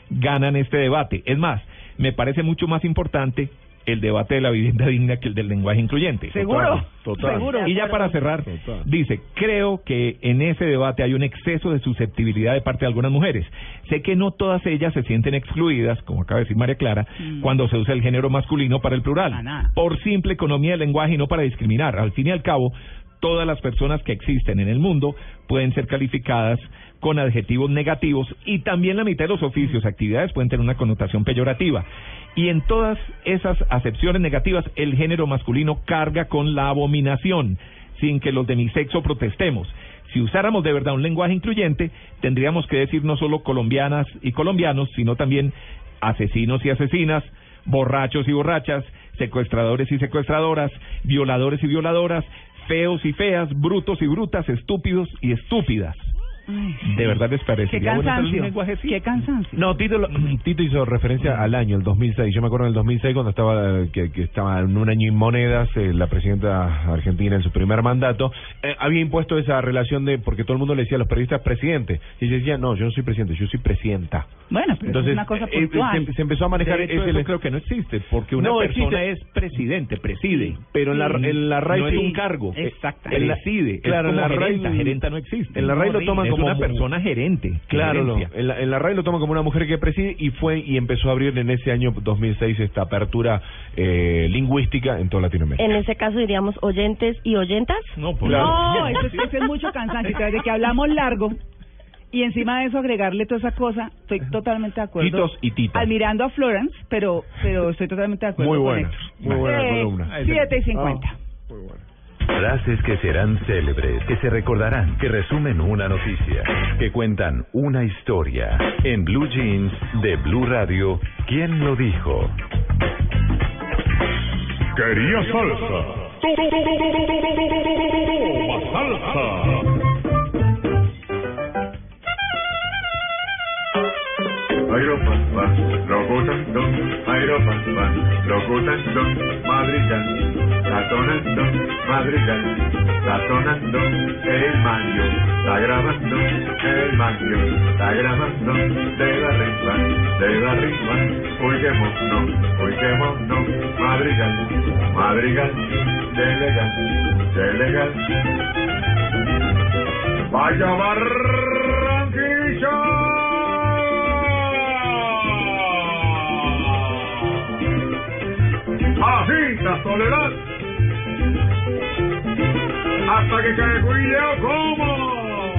ganan este debate. Es más, me parece mucho más importante el debate de la vivienda [laughs] digna que el del lenguaje incluyente. Seguro, Total. seguro. Y ya para cerrar, dice, creo que en ese debate hay un exceso de susceptibilidad de parte de algunas mujeres. Sé que no todas ellas se sienten excluidas, como acaba de decir María Clara, Mm. cuando se usa el género masculino para el plural, por simple economía del lenguaje y no para discriminar. Al fin y al cabo, todas las personas que existen en el mundo pueden ser calificadas con adjetivos negativos y también la mitad de los oficios, actividades pueden tener una connotación peyorativa. Y en todas esas acepciones negativas, el género masculino carga con la abominación, sin que los de mi sexo protestemos. Si usáramos de verdad un lenguaje incluyente, tendríamos que decir no solo colombianas y colombianos, sino también asesinos y asesinas, borrachos y borrachas, secuestradores y secuestradoras, violadores y violadoras, feos y feas, brutos y brutas, estúpidos y estúpidas. De verdad les Qué hacer un cansancio. lenguaje? Qué cansancio. No, Tito, lo- Tito hizo referencia al año, el 2006. Yo me acuerdo del 2006 cuando estaba eh, que, que estaba en un año en monedas eh, la presidenta argentina en su primer mandato. eh, había impuesto esa relación de, porque todo el mundo le decía a los periodistas presidente. Y ella decía, no, yo no soy presidente, yo soy presidenta. Bueno, pero Entonces, es una cosa eh, puntual. se, se empezó a manejar De hecho, ese eso creo que no existe, porque una No, persona existe. es presidente, preside. Pero en la, en la RAI no es un cargo. Exactamente. En la- Preside. Claro, es en la RAI- gerenta. Gerenta no existe. En la RAI lo toman como una persona gerente. Claro, no. en, la, en la RAI lo toma como una mujer que preside y fue y empezó a abrir en ese año 2006 esta apertura eh, lingüística en toda Latinoamérica. En ese caso diríamos oyentes y oyentas. No, pues, No, eso, es- eso es mucho cansancio. Tras de que hablamos largo y encima de eso agregarle toda esa cosa, estoy totalmente de acuerdo. Titos y titas. Admirando a Florence, pero pero estoy totalmente de acuerdo Muy con buena, Héctor. muy buena Eh, columna. Siete y cincuenta. Frases que serán célebres, que se recordarán, que resumen una noticia, que cuentan una historia. En Blue Jeans de Blue Radio, ¿quién lo dijo? Quería salsa. Salsa. Aeropa, locutando, aeropa, locutando, madrigando, satonando, madrigando, satonando, el mango, está grabando, el mango, está grabando, de arriba, de arriba, uy qué mono, uy qué mono, madrigal, madrigal, de legal, de. Vaya Así, la soledad. Hasta que cae Guilleo como.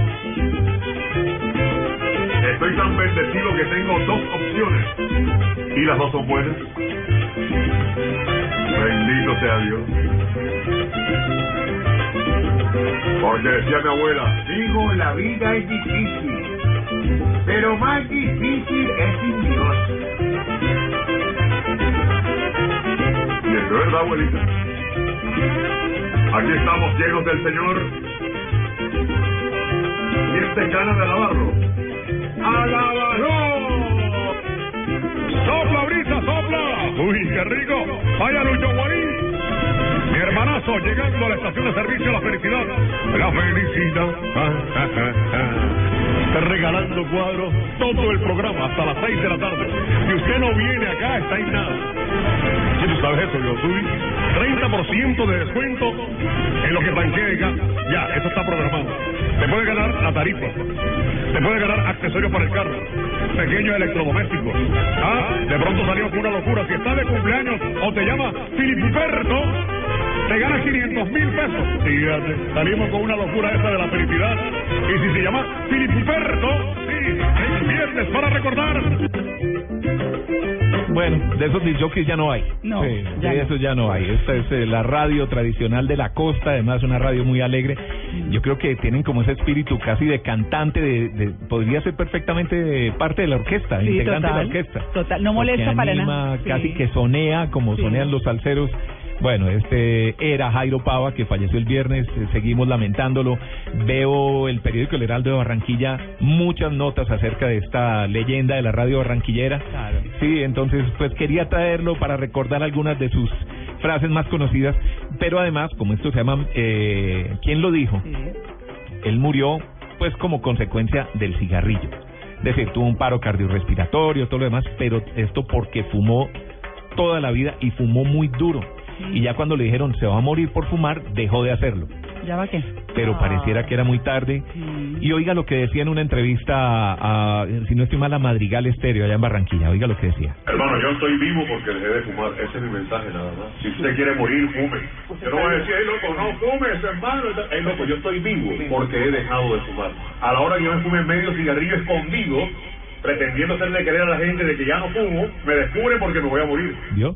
Estoy tan bendecido que tengo dos opciones. Y las dos son buenas. Bendito sea Dios. Porque decía mi abuela, hijo, la vida es difícil. Pero más difícil es sin Dios. Y es verdad, abuelita. Aquí estamos llenos del Señor. ¿Quién te ganas de alabarlo? ¡Alábalo! ¡Sopla, brisa, sopla! ¡Uy, qué rico! ¡Vaya Lucho Guarí! Mi hermanazo llegando a la estación de servicio La Felicidad. La felicidad. Ah, ah, ah. Regalando cuadros todo el programa hasta las 6 de la tarde. Si usted no viene acá, está en nada. Si tú sabes eso, yo soy 30% de descuento en lo que banquea Ya, eso está programado. Te puede ganar la tarifa. Te puede ganar accesorios para el carro. Pequeños electrodomésticos. Ah, de pronto salió con una locura. Si está de cumpleaños o te llama Filiberto, te ganas 500 mil pesos. Fíjate, salimos con una locura esa de la felicidad. Y si se llama Filiberto, sí, es viernes para recordar. Bueno, de esos disjockeys ya no hay. No, Sí, ya de no. esos ya no hay. Esta es eh, la radio tradicional de la costa, además una radio muy alegre. Yo creo que tienen como ese espíritu casi de cantante, de, de- podría ser perfectamente parte de la orquesta, Sí, integrante total, de la orquesta. total, no molesta para anima, nada. Sí. Casi que sonea como Sí. sonean los salseros. Bueno, este era Jairo Pava, que falleció el viernes, eh, seguimos lamentándolo. Veo el periódico El Heraldo de Barranquilla, muchas notas acerca de esta leyenda de la radio barranquillera. Claro. Sí, entonces pues quería traerlo para recordar algunas de sus frases más conocidas, pero además, como esto se llama, eh, ¿quién lo dijo? Él murió pues como consecuencia del cigarrillo. Es decir, tuvo un paro cardiorrespiratorio, todo lo demás, pero esto porque fumó toda la vida y fumó muy duro. Y ya cuando le dijeron se va a morir por fumar, dejó de hacerlo. ¿Ya va qué? Pero Ah. pareciera que era muy tarde. Y oiga lo que decía en una entrevista a, a, si no estoy mal, a Madrigal Estéreo, allá en Barranquilla. Oiga lo que decía. Hermano, yo estoy vivo porque dejé de fumar. Ese es mi mensaje nada más. Si usted quiere morir, fume. Yo no voy a decir, hey loco, no fumes, hermano. Hey loco, yo estoy vivo porque he dejado de fumar. A la hora que yo me fume medio cigarrillo escondido, pretendiendo hacerle creer a la gente de que ya no fumo, me descubre porque me voy a morir. ¿Vio?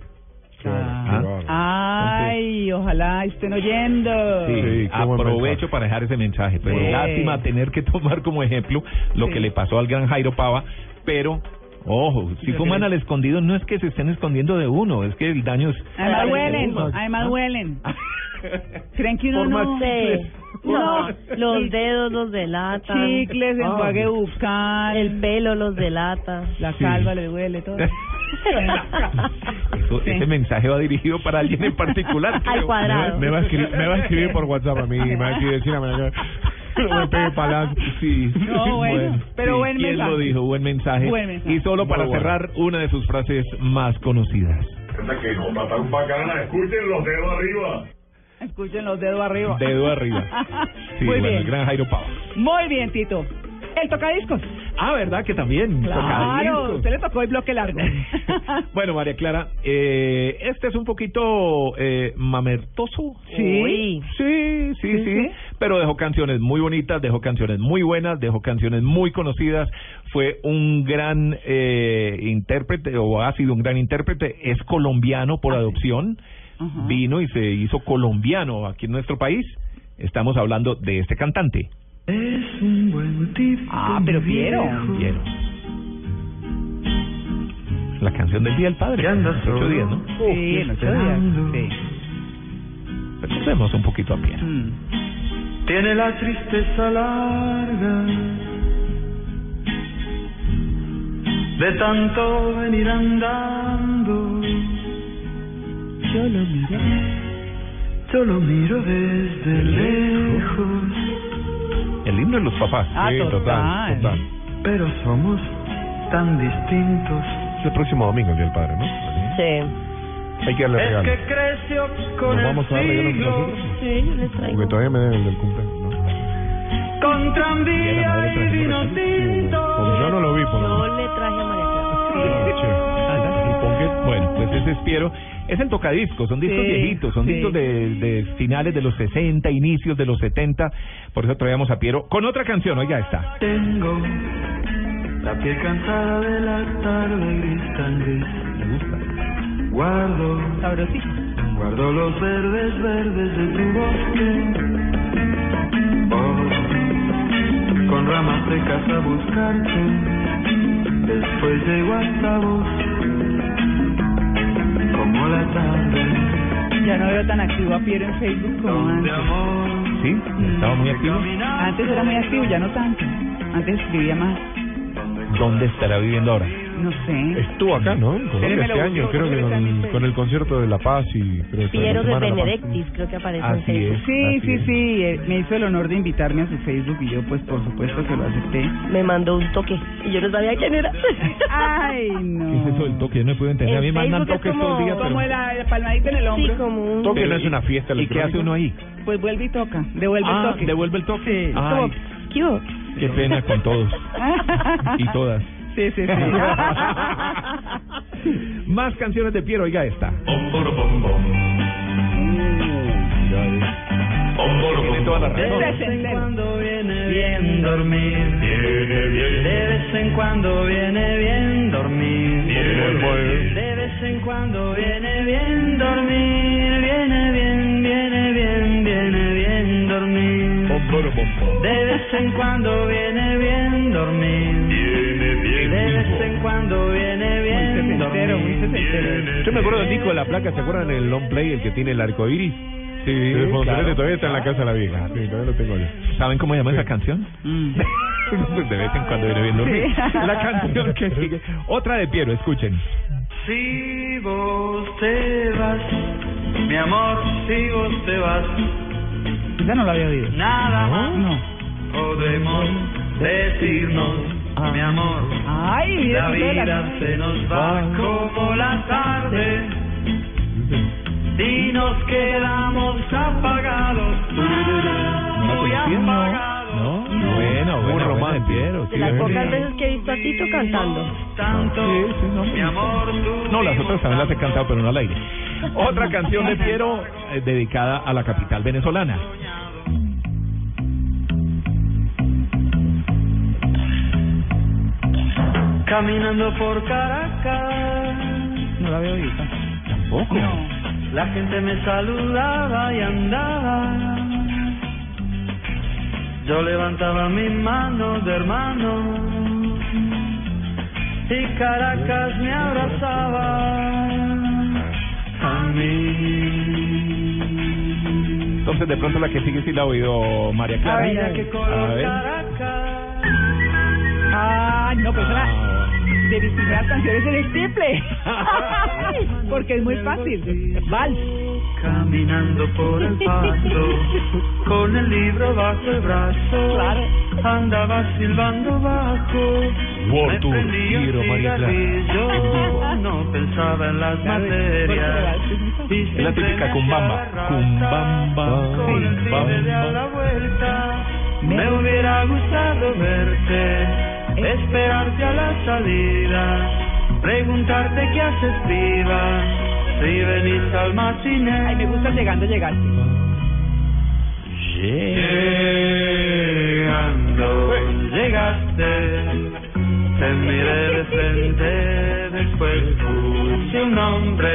Ah. Ay, ojalá estén oyendo. Sí, aprovecho para dejar ese mensaje. Pero Sí. lástima tener que [laughs] tomar como ejemplo lo Sí. que le pasó al gran Jairo Pava, pero Ojo, si fuman al escondido no es que se estén escondiendo de uno, es que el daño es... Además huelen, además huelen. [laughs] ¿Creen que uno no? No, los dedos los delatan. Chicles, enjuague bucal. El pelo los delata. La calva le huele todo. [laughs] Eso- Ese mensaje va dirigido para alguien en particular. creo. Me, me va a escribir, me va a escribir por WhatsApp a mí, me va a escribir. No me pegue palazo. Sí. No, bueno, pero buen ¿Quién mensaje. lo dijo? Buen mensaje. Buen mensaje. Y solo para bueno. cerrar, una de sus frases más conocidas. Esa que no tan bacana, escuchen los dedos arriba. Escuchen los dedos arriba. Dedo arriba. [laughs] Sí, Muy bueno, bien. el gran Jairo Pava. Muy bien, Tito. El tocadiscos. Ah, ¿verdad? Que también. Claro, usted le tocó el bloque largo. [laughs] Bueno, María Clara, eh, este es un poquito eh, mamertoso. Sí. Sí, sí, sí, Sí. Pero dejó canciones muy bonitas, dejó canciones muy buenas, dejó canciones muy conocidas. Fue un gran eh, intérprete, o ha sido un gran intérprete. Es colombiano por adopción. Ajá. Vino y se hizo colombiano aquí en nuestro país. Estamos hablando de este cantante. Es un buen tipo. Ah, pero Piero. Piero. La canción del Día del Padre. anda Hace ocho días, ¿no? Sí, en ocho días. Sí. Recordemos un poquito a Piero. Mm. Tiene la tristeza larga de tanto venir andando. Yo lo miro. Yo lo miro desde lejos, himno de los papás. Ah, Sí, total. total, total. pero somos tan distintos. Es el próximo domingo el Día del Padre, ¿no? Sí. Hay que darle Es regalo. que creció con ¿Nos el vamos a dar regalos siglo, nosotros? Sí, yo les traigo. Porque todavía me deben el del cumpleaños, ¿no? con tranvía y vino tinto. Porque yo no lo vi, por lo Yo menos. le traje a María Clara. Che. ¿Y con qué? Bueno, pues ese es Piero. Es el tocadiscos, son discos Sí, viejitos, son sí. discos de, de finales de los 60, inicios de los 70. Por eso traíamos a Piero con otra canción, oiga esta. Tengo la piel cansada de la tarde gris tan gris. Me gusta. Guardo, Sabrosito. guardo los verdes verdes de tu bosque. Voy con ramas secas a buscarte. Después llego hasta vos, como la tarde. Ya no veo tan activo a Piero en Facebook como antes. amor ¿Sí? Estaba muy activo. Antes era muy activo, ya no tanto. Antes escribía más. ¿Dónde estará viviendo ahora? No sé. Estuvo acá, ¿no? En Colombia este año, creo que con, con el concierto de La Paz y creo que Piero de. Benedictis, creo que aparece en Así Facebook. es. Sí, así sí, es. sí. eh, Me hizo el honor de invitarme a su Facebook y yo, pues, por supuesto que lo acepté. Me mandó un toque y yo no sabía quién era. [laughs] Ay, ¿Qué no. es eso del toque? Yo no puedo entender. A mí En me mandan toques todo el día, como- pero... Como la, la palmadita en el Sí, hombro. como un... Toque Pero no es una fiesta ¿Y qué hace uno ahí? Pues vuelve y toca. Devuelve Ah, el toque. devuelve el toque. Sí. Ay, como... ¿Qué qué pena con todos y todas. Sí, sí, sí. [laughs] Más canciones de Piero, oiga esta. Tiene toda la De vez en cuando viene bien dormir. De vez en cuando viene bien dormir. De vez en cuando viene bien dormir. Viene bien, viene bien, viene bien dormir. De vez en cuando viene bien dormir. De vez en cuando viene bien sesentero, muy sesentero. Yo me acuerdo del disco de la placa, ¿se acuerdan el long play, el que tiene el arco iris? Sí, El Fontanete claro. todavía está en la casa de la vieja. Sí, todavía lo tengo yo. ¿Saben cómo llama esa canción? Mm. [laughs] De vez en cuando viene bien dormir. Sí. La canción que sigue. Otra de Piero, escuchen. Si vos te vas, mi amor, si vos te vas, Esa no la había oído. nada más No. podemos decirnos, mi amor. Ay, mira, La vida se nos va como la tarde y nos quedamos apagados, muy apagados. ¿No? Bueno, Muy bueno, romántico. Piero. De las pocas veces que he visto a Tito cantando. Tanto, Sí, sí, no, mi amor, No, las otras también las he cantado, pero no al aire. Otra canción de Piero eh, dedicada a la capital venezolana. Caminando por Caracas, No la había oído. Tampoco. la gente me saludaba y andaba. Yo levantaba mis manos de hermano y Caracas me abrazaba a mí. Entonces, de pronto la que sigue sí la ha oído María Clara. Había que A ver. colocar 啊你有本事吗 de primeras canciones en el triple. [laughs] Porque es muy fácil. Vals. Caminando por el pasto, con el libro bajo el brazo, andaba silbando bajo. World me Tour, Giro María Clara. no pensaba en las materias. Es la típica cumbamba. Cumbamba, Con el pibe de a la cumbamba. vuelta, me hubiera gustado verte, esperarte a la salida, preguntarte qué haces viva, si venís al matiné. Ay, me gusta llegando, llegaste. Llegando, llegaste, te miré de frente, después puse un nombre,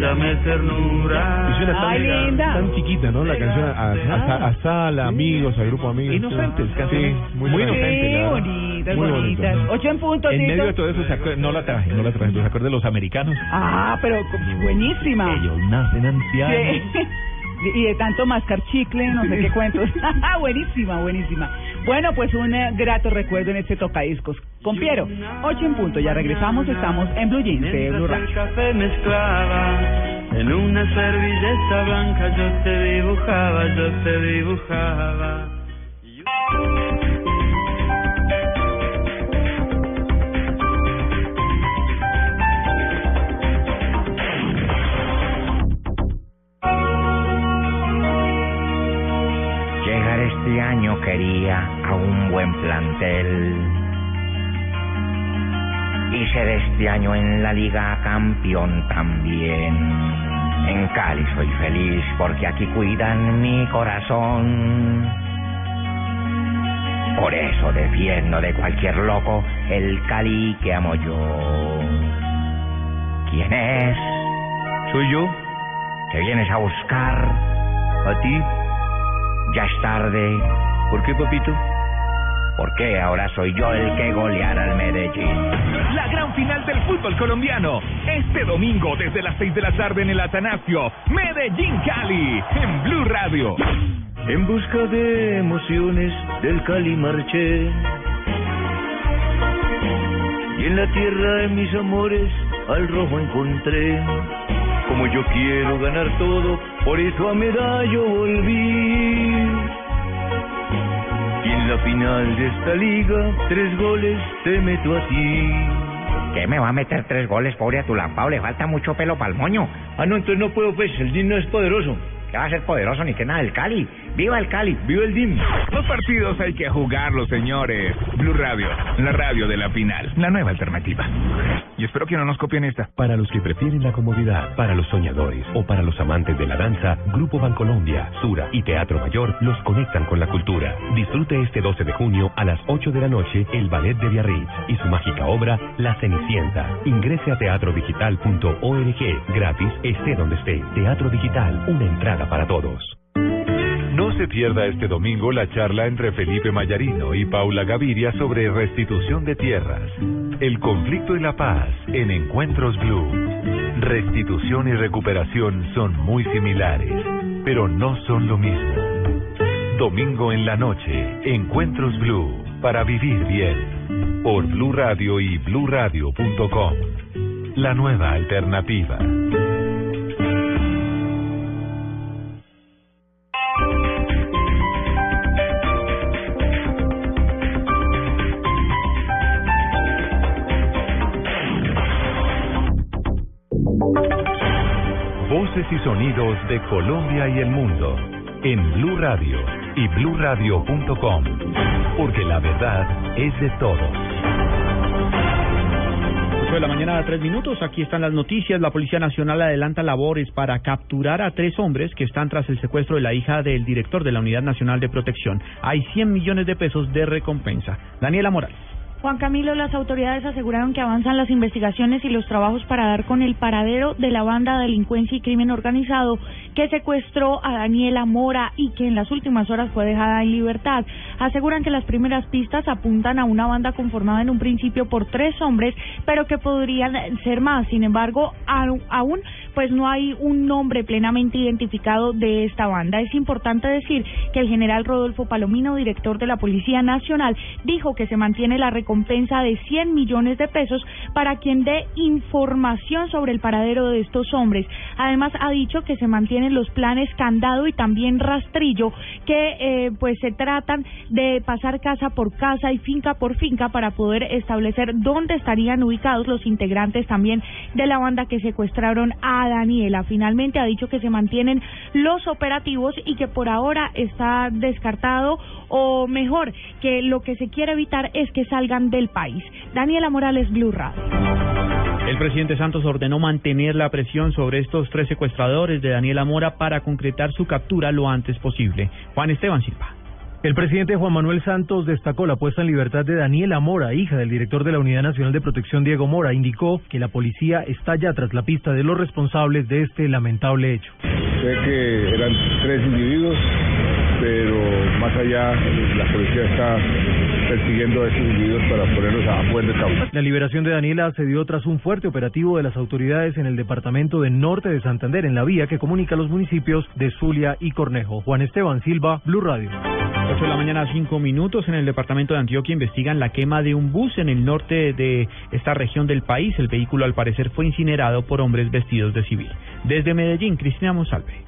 llamé ternura. Y suena tan, tan chiquita, ¿no? La canción a, a, a sala, amigos, al grupo amigos. Inocentes, Sí, canciones muy, muy inocentes. Sí, bonitas, Muy bonitas. Ocho en punto, En Tito. medio de todo eso, ¿se acuer- no la traje, no la traje. ¿Se acuerdan de los americanos? Ah, pero buenísima. Ellos nacen ancianos. Sí. [laughs] Y de tanto mascar chicle, no sé qué cuentos. [laughs] buenísima, buenísima. Bueno, pues un eh, grato recuerdo en este tocadiscos. Con Piero, 8 en punto. Ya regresamos, estamos en Blue Jeans de Blue Radio. el café mezclaba, en una servilleta blanca yo te dibujaba, yo te dibujaba. Llegar año quería a un buen plantel y ser este año en la liga campeón también. En Cali soy feliz porque aquí cuidan mi corazón. Por eso defiendo de cualquier loco el Cali que amo yo. ¿Quién es? Soy yo. ¿Te vienes a buscar? ¿A ti? Ya es tarde. ¿Por qué, papito? Porque ahora soy yo el que goleará al Medellín. La gran final del fútbol colombiano. Este domingo desde las 6 de la tarde en el Atanasio. Medellín Cali. En Blue Radio. En busca de emociones del Cali marché. Y en la tierra de mis amores al rojo encontré. Como yo quiero ganar todo, por eso a medallo volví. Y en la final de esta liga, tres goles te meto a ti. ¿Qué me va a meter tres goles, pobre Atulampao? Le falta mucho pelo para el moño. Ah, no, entonces no puedo, pues, el DIN no es poderoso. ¿Qué va a ser poderoso ni que nada el Cali? ¡Viva el Cali! ¡Viva el DIN! Los partidos hay que jugarlos, señores. Blue Radio, la radio de la final, la nueva alternativa. Y espero que no nos copien esta. Para los que prefieren la comodidad, para los soñadores o para los amantes de la danza, Grupo Bancolombia, Sura y Teatro Mayor los conectan con la cultura. Disfrute este 12 de junio a las 8 de la noche el Ballet de Biarritz y su mágica obra La Cenicienta. Ingrese a teatrodigital.org gratis esté donde esté. Teatro Digital, una entrada para todos. Se pierda este domingo la charla entre Felipe Mayarino y Paula Gaviria sobre restitución de tierras. El conflicto y la paz en Encuentros Blue. Restitución y recuperación son muy similares, pero no son lo mismo. Domingo en la noche, Encuentros Blue, para vivir bien. Por Blue Radio y bluradio.com. La nueva alternativa. Y sonidos de Colombia y el mundo en Blue Radio y bluradio.com, porque la verdad es de todos. 8 de la mañana a tres minutos. Aquí están las noticias. La Policía Nacional adelanta labores para capturar a tres hombres que están tras el secuestro de la hija del director de la Unidad Nacional de Protección. Hay 100 millones de pesos de recompensa. Daniela Morales. Juan Camilo, las autoridades aseguraron que avanzan las investigaciones y los trabajos para dar con el paradero de la banda de delincuencia y crimen organizado que secuestró a Daniela Mora y que en las últimas horas fue dejada en libertad. Aseguran que las primeras pistas apuntan a una banda conformada en un principio por tres hombres, pero que podrían ser más. Sin embargo, aún pues no hay un nombre plenamente identificado de esta banda. Es importante decir que el general Rodolfo Palomino, director de la Policía Nacional, dijo que se mantiene la recompensa de 100 millones de pesos para quien dé información sobre el paradero de estos hombres. Además, ha dicho que se mantienen los planes candado y también rastrillo que eh, pues se tratan de pasar casa por casa y finca por finca para poder establecer dónde estarían ubicados los integrantes también de la banda que secuestraron a Daniela. Finalmente ha dicho que se mantienen los operativos y que por ahora está descartado o mejor que lo que se quiere evitar es que salgan del país. Daniela Morales, Blue Radio. El presidente Santos ordenó mantener la presión sobre estos tres secuestradores de Daniela Mora para concretar su captura lo antes posible. Juan Esteban Silva. El presidente Juan Manuel Santos destacó la puesta en libertad de Daniela Mora, hija del director de la Unidad Nacional de Protección Diego Mora. Indicó que la policía está ya tras la pista de los responsables de este lamentable hecho. Sé que eran tres individuos, pero más allá la policía está persiguiendo a estos individuos para ponerlos a buen recaudo. La liberación de Daniela se dio tras un fuerte operativo de las autoridades en el departamento de Norte de Santander, en la vía que comunica los municipios de Zulia y Cornejo. Juan Esteban Silva, Blue Radio. 8 de la mañana, 5 minutos. En el departamento de Antioquia investigan la quema de un bus en el norte de esta región del país. El vehículo, al parecer, fue incinerado por hombres vestidos de civil. Desde Medellín, Cristina Monsalve.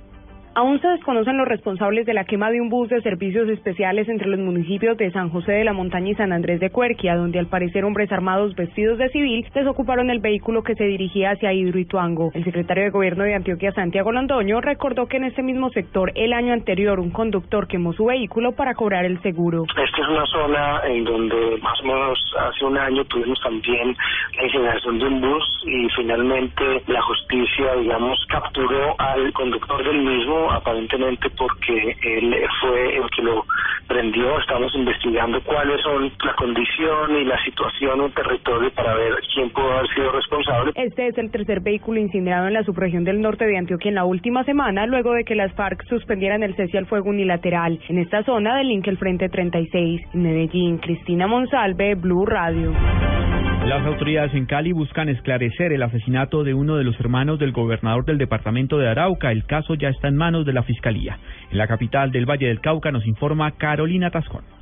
Aún se desconocen los responsables de la quema de un bus de servicios especiales entre los municipios de San José de la Montaña y San Andrés de Cuerquia, donde al parecer hombres armados vestidos de civil desocuparon el vehículo que se dirigía hacia Hidroituango. El secretario de Gobierno de Antioquia, Santiago Londoño, recordó que en este mismo sector el año anterior un conductor quemó su vehículo para cobrar el seguro. Esta es una zona en donde más o menos hace un año tuvimos también la incineración de un bus y finalmente la justicia, digamos, capturó al conductor del mismo, aparentemente porque él fue el que lo prendió. Estamos investigando cuáles son la condición y la situación en territorio para ver quién pudo haber sido responsable. Este es el tercer vehículo incinerado en la subregión del norte de Antioquia en la última semana, luego de que las FARC suspendieran el cese al fuego unilateral. En esta zona delinque el Frente 36. En Medellín, Cristina Monsalve, Blue Radio. Las autoridades en Cali buscan esclarecer el asesinato de uno de los hermanos del gobernador del departamento de Arauca. El caso ya está en manos de la Fiscalía. En la capital del Valle del Cauca nos informa Carolina Tascón.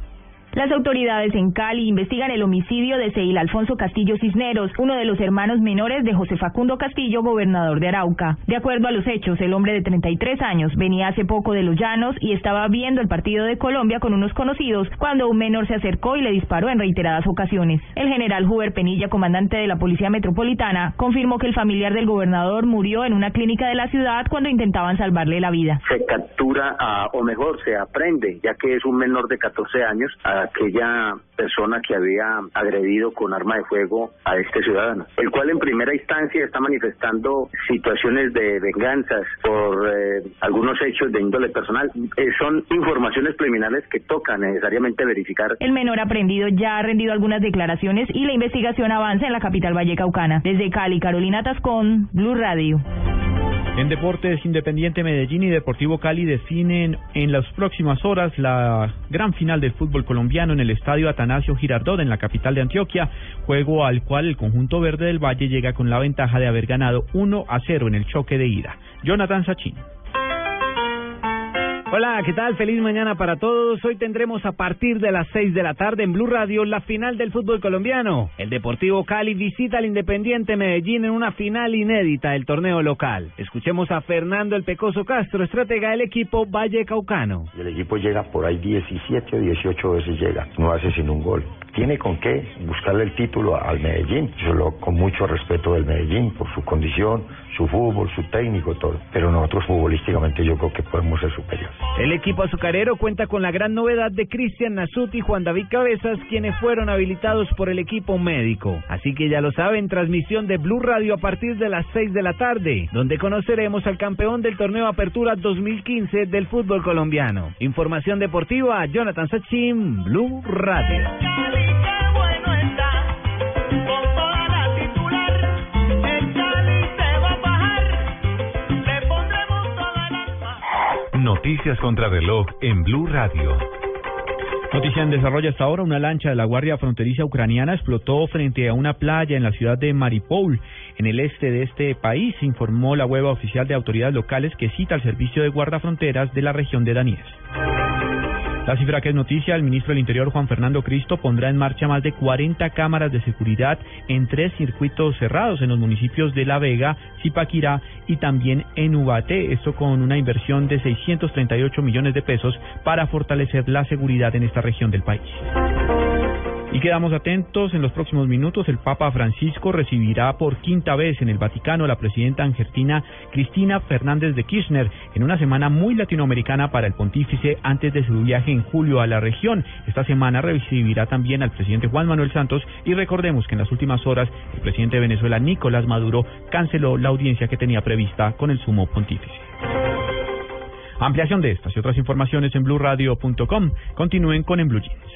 Las autoridades en Cali investigan el homicidio de Seil Alfonso Castillo Cisneros, uno de los hermanos menores de José Facundo Castillo, gobernador de Arauca. De acuerdo a los hechos, el hombre de 33 años venía hace poco de los llanos y estaba viendo el partido de Colombia con unos conocidos cuando un menor se acercó y le disparó en reiteradas ocasiones. El general Huber Penilla, comandante de la Policía Metropolitana, confirmó que el familiar del gobernador murió en una clínica de la ciudad cuando intentaban salvarle la vida. se captura, o mejor, se aprende, ya que es un menor de 14 años, aquella persona que había agredido con arma de fuego a este ciudadano, el cual en primera instancia está manifestando situaciones de venganzas por eh, algunos hechos de índole personal. Eh, son informaciones preliminares que toca necesariamente verificar. El menor aprendido ya ha rendido algunas declaraciones y la investigación avanza en la capital vallecaucana. Desde Cali, Carolina Tascón, Blue Radio. En Deportes Independiente Medellín y Deportivo Cali definen en las próximas horas la gran final del fútbol colombiano en el estadio Atanasio Girardot en la capital de Antioquia, juego al cual el conjunto verde del Valle llega con la ventaja de haber ganado 1 a 0 en el choque de ida. Jonathan Sachin. Hola, ¿qué tal? Feliz mañana para todos. Hoy tendremos a partir de las 6 de la tarde en Blue Radio la final del fútbol colombiano. El Deportivo Cali visita al Independiente Medellín en una final inédita del torneo local. Escuchemos a Fernando El Pecoso Castro, estratega del equipo Valle Caucano. El equipo llega por ahí 17 o 18 veces llega, no hace sin un gol. Tiene con qué buscarle el título al Medellín, solo con mucho respeto del Medellín por su condición, su fútbol, su técnico, todo. Pero nosotros futbolísticamente yo creo que podemos ser superiores. El equipo azucarero cuenta con la gran novedad de Cristian Nasut y Juan David Cabezas, quienes fueron habilitados por el equipo médico. Así que ya lo saben, transmisión de Blue Radio a partir de las 6 de la tarde, donde conoceremos al campeón del torneo Apertura 2015 del fútbol colombiano. Información deportiva, Jonathan Sachin, Blue Radio. Noticias contra reloj en Blue Radio. Noticia en desarrollo hasta ahora, una lancha de la Guardia Fronteriza Ucraniana explotó frente a una playa en la ciudad de Maripol, en el este de este país, informó la web oficial de autoridades locales que cita al servicio de guardafronteras de la región de Daniel. La cifra que es noticia, el ministro del Interior Juan Fernando Cristo pondrá en marcha más de 40 cámaras de seguridad en tres circuitos cerrados en los municipios de La Vega, Zipaquirá y también en Ubaté, esto con una inversión de 638 millones de pesos para fortalecer la seguridad en esta región del país. Y quedamos atentos, en los próximos minutos el Papa Francisco recibirá por quinta vez en el Vaticano a la presidenta argentina Cristina Fernández de Kirchner en una semana muy latinoamericana para el pontífice antes de su viaje en julio a la región. Esta semana recibirá también al presidente Juan Manuel Santos y recordemos que en las últimas horas el presidente de Venezuela Nicolás Maduro canceló la audiencia que tenía prevista con el sumo pontífice. Ampliación de estas y otras informaciones en blueradio.com. Continúen con En Blue Jeans.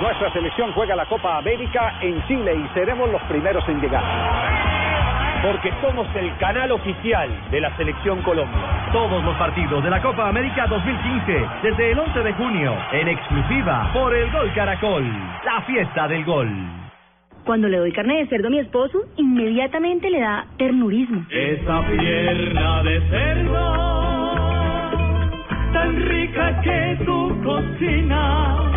Nuestra selección juega la Copa América en Chile y seremos los primeros en llegar. Porque somos el canal oficial de la Selección Colombia. Todos los partidos de la Copa América 2015, desde el 11 de junio, en exclusiva por el Gol Caracol, la fiesta del gol. Cuando le doy carne de cerdo a mi esposo, inmediatamente le da ternurismo. Esa pierna de cerdo, tan rica que tu cocina.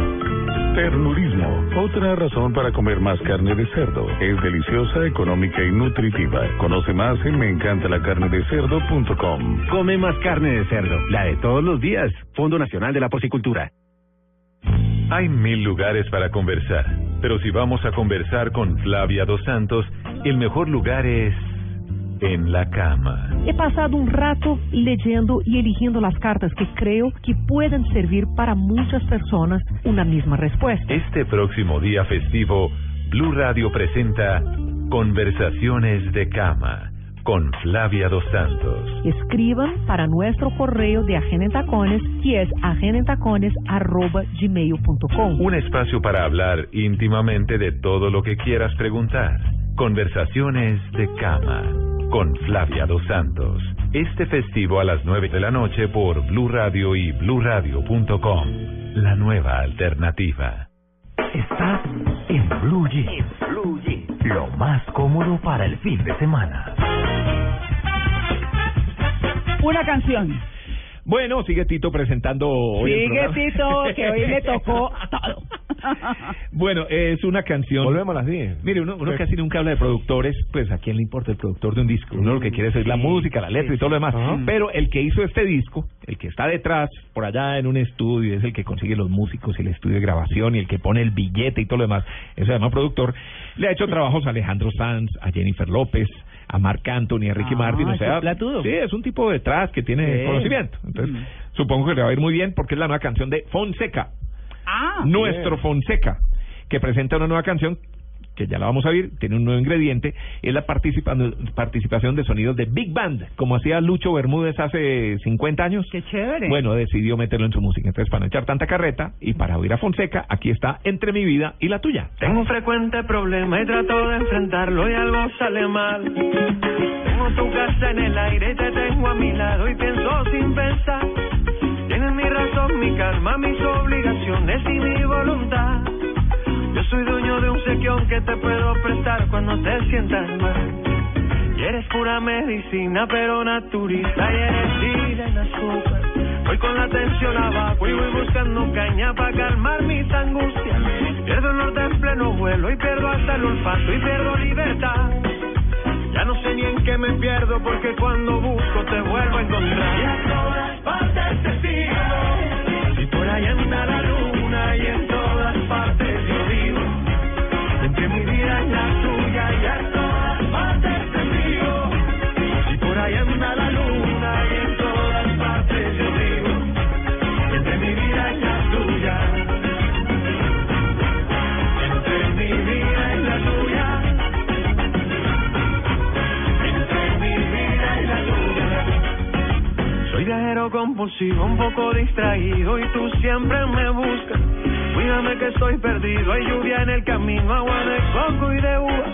Ternurismo, otra razón para comer más carne de cerdo. Es deliciosa, económica y nutritiva. Conoce más en meencantalacarnedecerdo.com. Come más carne de cerdo, la de todos los días. Fondo Nacional de la Porcicultura. Hay mil lugares para conversar, pero si vamos a conversar con Flavia Dos Santos, el mejor lugar es en la cama. He pasado un rato leyendo y eligiendo las cartas que creo que pueden servir para muchas personas una misma respuesta. Este próximo día festivo, Blue Radio presenta Conversaciones de Cama con Flavia Dos Santos. Escriban para nuestro correo de Agenda en Tacones, que es agendentacones.gmail.com. Un espacio para hablar íntimamente de todo lo que quieras preguntar. Conversaciones de Cama con Flavia Dos Santos. Este festivo a las 9 de la noche por Blue Radio y bluradio.com. La nueva alternativa. Estás en Blue Jeans. Lo más cómodo para el fin de semana. Una canción. Bueno, sigue Tito presentando hoy Sigue. Tito, que hoy le [laughs] tocó todo. Bueno, es una canción. Volvemos a las 10. Mire, uno, uno casi nunca habla de productores, pues a quién le importa el productor de un disco. Uno lo que quiere es la música, la letra y todo lo demás. Pero el que hizo este disco, el que está detrás, por allá en un estudio, es el que consigue los músicos y el estudio de grabación y el que pone el billete y todo lo demás, eso se llama productor, le ha hecho trabajos a Alejandro Sanz, a Jennifer López, a Marc Anthony, a Ricky Ah, Martin, o sea, platudo. sí, es un tipo detrás que tiene Sí. conocimiento. Entonces, Mm. supongo que le va a ir muy bien porque es la nueva canción de Fonseca. Ah, Nuestro Fonseca, que presenta una nueva canción que ya la vamos a ver, tiene un nuevo ingrediente, es la participa- participación de sonidos de Big Band, como hacía Lucho Bermúdez hace 50 años. Qué chévere. Bueno, decidió meterlo en su música. Entonces, para no echar tanta carreta y para oír a Fonseca, aquí está Entre mi vida y la tuya. Tengo un frecuente problema y trato de enfrentarlo y algo sale mal. Tengo tu casa en el aire y te tengo a mi lado y pienso sin pensar. Tienes mi razón, mi calma, mis obligaciones y mi voluntad. Soy dueño de un sequión que te puedo prestar cuando te sientas mal. Y eres pura medicina, pero naturista y eres vida en azúcar. Voy con la tensión abajo y voy buscando caña para calmar mis angustias. Pierdo el norte en pleno vuelo y pierdo hasta el olfato y pierdo libertad. Ya no sé ni en qué me pierdo porque cuando busco te vuelvo a encontrar. Y a todas partes te sigo. Y por ahí anda la luna pero compulsivo, un poco distraído y tú siempre me buscas. Cuídame que estoy perdido, hay lluvia en el camino, agua de coco y de uva.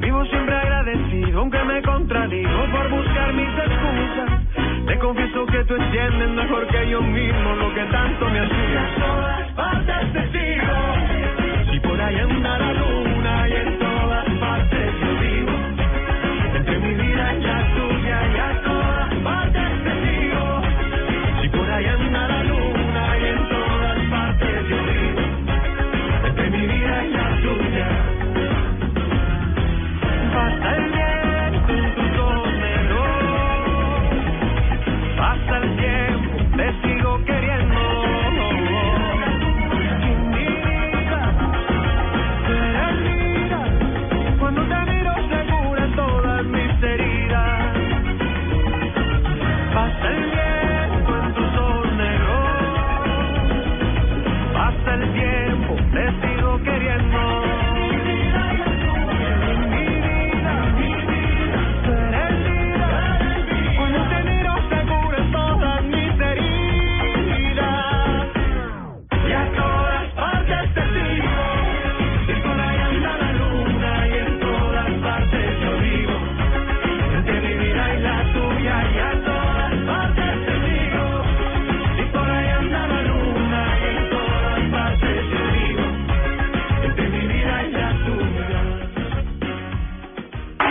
Vivo siempre agradecido, aunque me contradigo por buscar mis excusas. Te confieso que tú entiendes mejor que yo mismo lo que tanto me hacía. Todas partes te sigo. Si por ahí anda la luna y en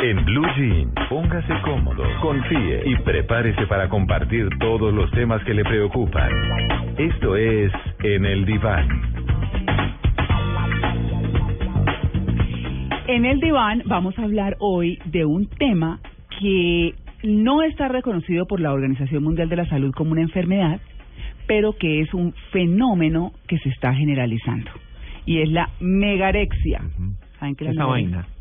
En Blue Jeans, póngase cómodo, confíe y prepárese para compartir todos los temas que le preocupan. Esto es En el Diván. En el diván vamos a hablar hoy de un tema que no está reconocido por la Organización Mundial de la Salud como una enfermedad, pero que es un fenómeno que se está generalizando. Y es la megarexia. ¿Saben qué es la Esa megarexia? vaina.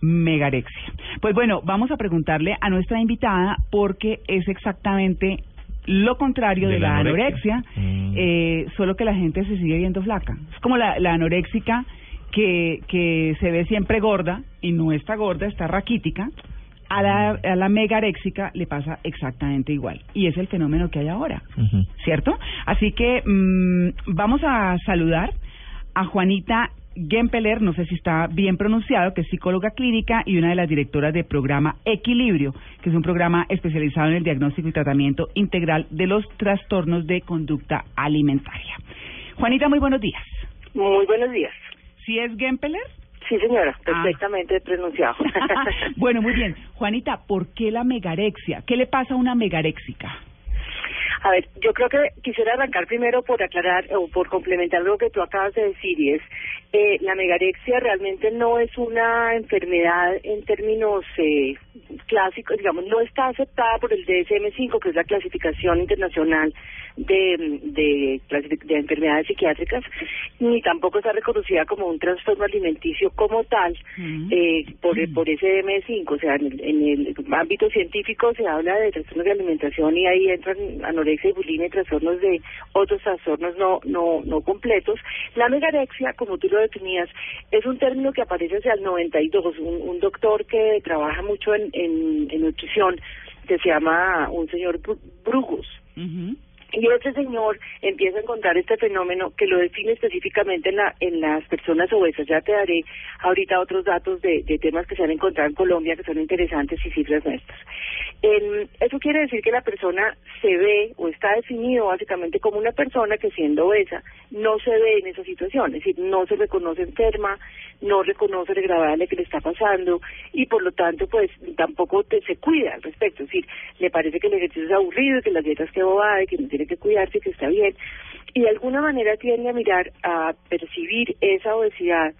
Megarexia. Pues bueno, vamos a preguntarle a nuestra invitada porque es exactamente lo contrario de, De la, la anorexia, anorexia. Mm. eh, solo que la gente se sigue viendo flaca. Es como la, la anoréxica que, que se ve siempre gorda y no está gorda, está raquítica. A la, a la megaréxica le pasa exactamente igual. Y es el fenómeno que hay ahora. ¿cierto? Así que mm, vamos a saludar a Juanita Gempeler, no sé si está bien pronunciado, que es psicóloga clínica y una de las directoras del programa Equilibrio, que es un programa especializado en el diagnóstico y tratamiento integral de los trastornos de conducta alimentaria. Juanita, muy buenos días. Muy buenos días. ¿Sí es Gempeler? Sí, señora, perfectamente pronunciado. [laughs] [laughs] bueno, muy bien. Juanita, ¿por qué la megarexia? ¿Qué le pasa a una megaréxica? A ver, yo creo que quisiera arrancar primero por aclarar o por complementar lo que tú acabas de decir y es eh, la megarexia realmente no es una enfermedad en términos eh, clásicos, digamos, no está aceptada por el DSM-5, que es la clasificación internacional de, de, enfermedades psiquiátricas, ni tampoco está reconocida como un trastorno alimenticio como tal eh, por, por ese DSM-5. O sea, en el, en el ámbito científico se habla de trastornos de alimentación y ahí entran anorexia y bulimia y trastornos de otros trastornos no, no, no completos. La megarexia, como tú lo definías, es un término que aparece hacia el 92. Un, un doctor que trabaja mucho en, nutrición, que se llama un señor Bru- Brugos. Y ese señor empieza a encontrar este fenómeno que lo define específicamente en, la, en las personas obesas. Ya te daré ahorita otros datos de, de temas que se han encontrado en Colombia que son interesantes y cifras nuestras. En- eso quiere decir que la persona se ve o está definido básicamente como una persona que siendo obesa no se ve en esa situación, es decir, no se reconoce enferma, no reconoce lo agradable que le está pasando y por lo tanto pues tampoco te- se cuida al respecto, es decir, le parece que el ejercicio es aburrido, que las dietas que bobada, que tiene que cuidarse, que está bien y de alguna manera tiende a mirar, a percibir esa obesidad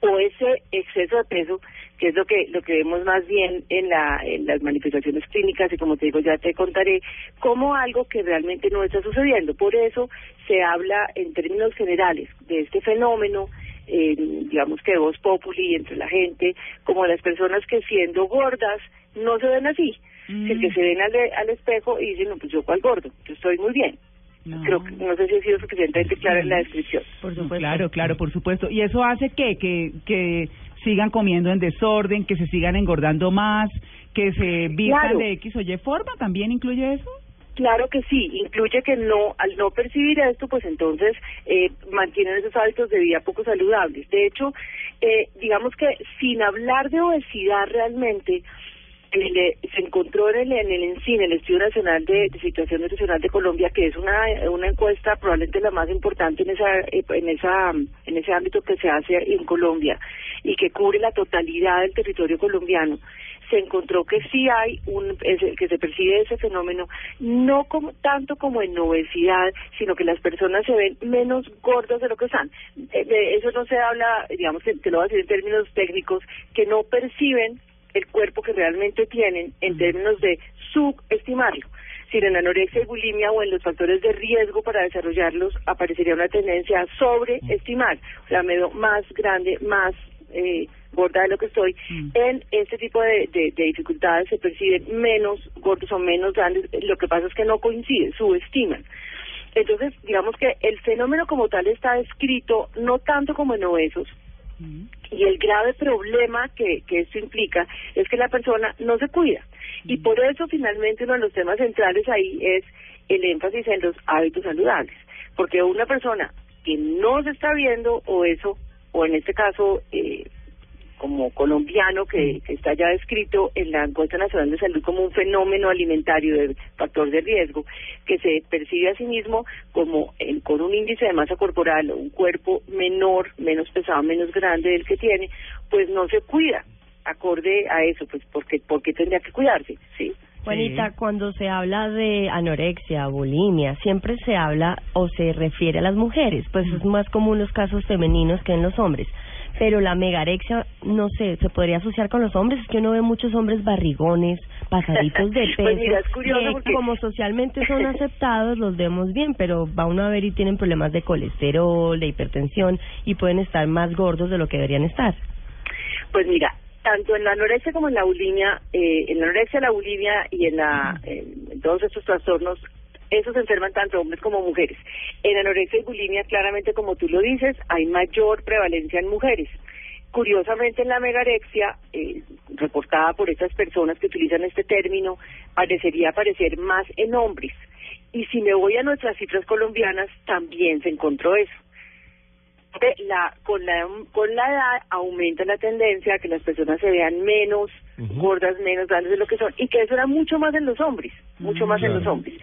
o ese exceso de peso, que es lo que lo que vemos más bien en, la, en las manifestaciones clínicas y como te digo ya te contaré, como algo que realmente no está sucediendo. Por eso se habla en términos generales de este fenómeno, eh, digamos que de voz populi entre la gente, como las personas que siendo gordas no se ven así, que, que se ven al, al espejo y dicen, no, pues yo cuál gordo, yo estoy muy bien. Creo que no sé si he sido suficientemente clara en la descripción. Por supuesto. Claro, claro, por supuesto. ¿Y eso hace qué? Que, que sigan comiendo en desorden, que se sigan engordando más, que se vistan Claro. de X o Y forma, ¿también incluye eso? Claro que sí, incluye que no, al no percibir esto, pues entonces eh, mantienen esos hábitos de vida poco saludables. De hecho, eh, digamos que sin hablar de obesidad realmente, el, eh, se encontró en el, en el el Estudio Nacional de, de Situación Nutricional de Colombia, que es una, encuesta probablemente la más importante en esa, en esa, en ese ámbito que se hace en Colombia y que cubre la totalidad del territorio colombiano se encontró que sí hay un que se percibe ese fenómeno no como tanto como en obesidad sino que las personas se ven menos gordas de lo que están. Eh, de eso no se habla digamos que te lo voy a decir en términos técnicos que no perciben el cuerpo que realmente tienen en términos de subestimarlo si en anorexia y bulimia o en los factores de riesgo para desarrollarlos aparecería una tendencia a sobreestimar, o sea, me veo más grande, más eh, gorda de lo que estoy. En este tipo de, de, de dificultades se perciben menos gordos o menos grandes, lo que pasa es que no coinciden, subestiman. Entonces, digamos que el fenómeno como tal está descrito no tanto como en obesos, y el grave problema que, que esto implica es que la persona no se cuida. Y por eso finalmente uno de los temas centrales ahí es el énfasis en los hábitos saludables. Porque una persona que no se está viendo o eso, o en este caso eh, como colombiano que, que está ya descrito en la encuesta nacional de salud como un fenómeno alimentario de factor de riesgo que se percibe a sí mismo como en- con un índice de masa corporal un cuerpo menor, menos pesado, menos grande del que tiene, pues no se cuida acorde a eso, pues porque porque tendría que cuidarse, ¿sí? Juanita, cuando se habla de anorexia, bulimia, siempre se habla o se refiere a las mujeres, pues es más común los casos femeninos que en los hombres. Pero la megarexia, no sé, se podría asociar con los hombres, es que uno ve muchos hombres barrigones, pasaditos de [laughs] peso, Pues mira, es curioso que porque- como socialmente son [laughs] aceptados, los vemos bien, pero va uno a ver y tienen problemas de colesterol, de hipertensión, y pueden estar más gordos de lo que deberían estar. Pues mira, tanto en la anorexia como en la bulimia, eh, en la anorexia, la bulimia y en, la, en, en todos estos trastornos, esos enferman tanto hombres como mujeres. En anorexia y bulimia, claramente como tú lo dices, hay mayor prevalencia en mujeres. Curiosamente, en la megarexia, eh, reportada por estas personas que utilizan este término, parecería aparecer más en hombres. Y si me voy a nuestras cifras colombianas, también se encontró eso la con la con la edad aumenta la tendencia a que las personas se vean menos gordas, menos grandes de lo que son y que eso era mucho más en los hombres, mucho más en los hombres.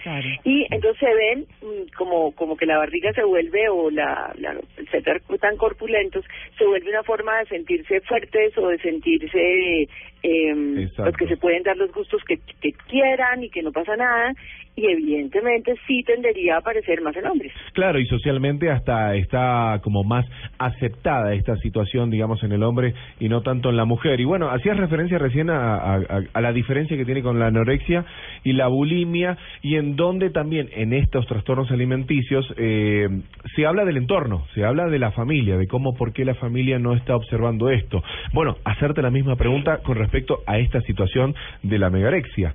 Y entonces se ven mm, como como que la barriga se vuelve o la, la ser tan corpulentos se vuelve una forma de sentirse fuertes o de sentirse eh, pues que se pueden dar los gustos que, que quieran y que no pasa nada y evidentemente sí tendería a aparecer más en hombres. Claro, y socialmente hasta está como más aceptada esta situación, digamos, en el hombre y no tanto en la mujer. Y bueno, hacías referencia recién a, a- a- la diferencia que tiene con la anorexia y la bulimia y en donde también en estos trastornos alimenticios eh, se habla del entorno, se habla de la familia, de cómo, por qué la familia no está observando esto. Bueno, hacerte la misma pregunta con respecto a esta situación de la megarexia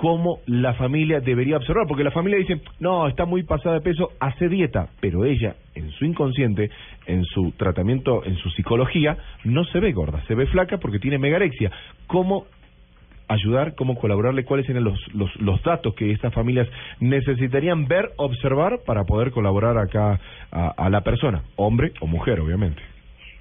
cómo la familia debería observar, porque la familia dice, no, está muy pasada de peso, hace dieta, pero ella, en su inconsciente, en su tratamiento, en su psicología, no se ve gorda, se ve flaca porque tiene megarexia. ¿Cómo ayudar, cómo colaborarle, cuáles serían los, los, los datos que estas familias necesitarían ver, observar para poder colaborar acá a, a la persona, hombre o mujer, obviamente?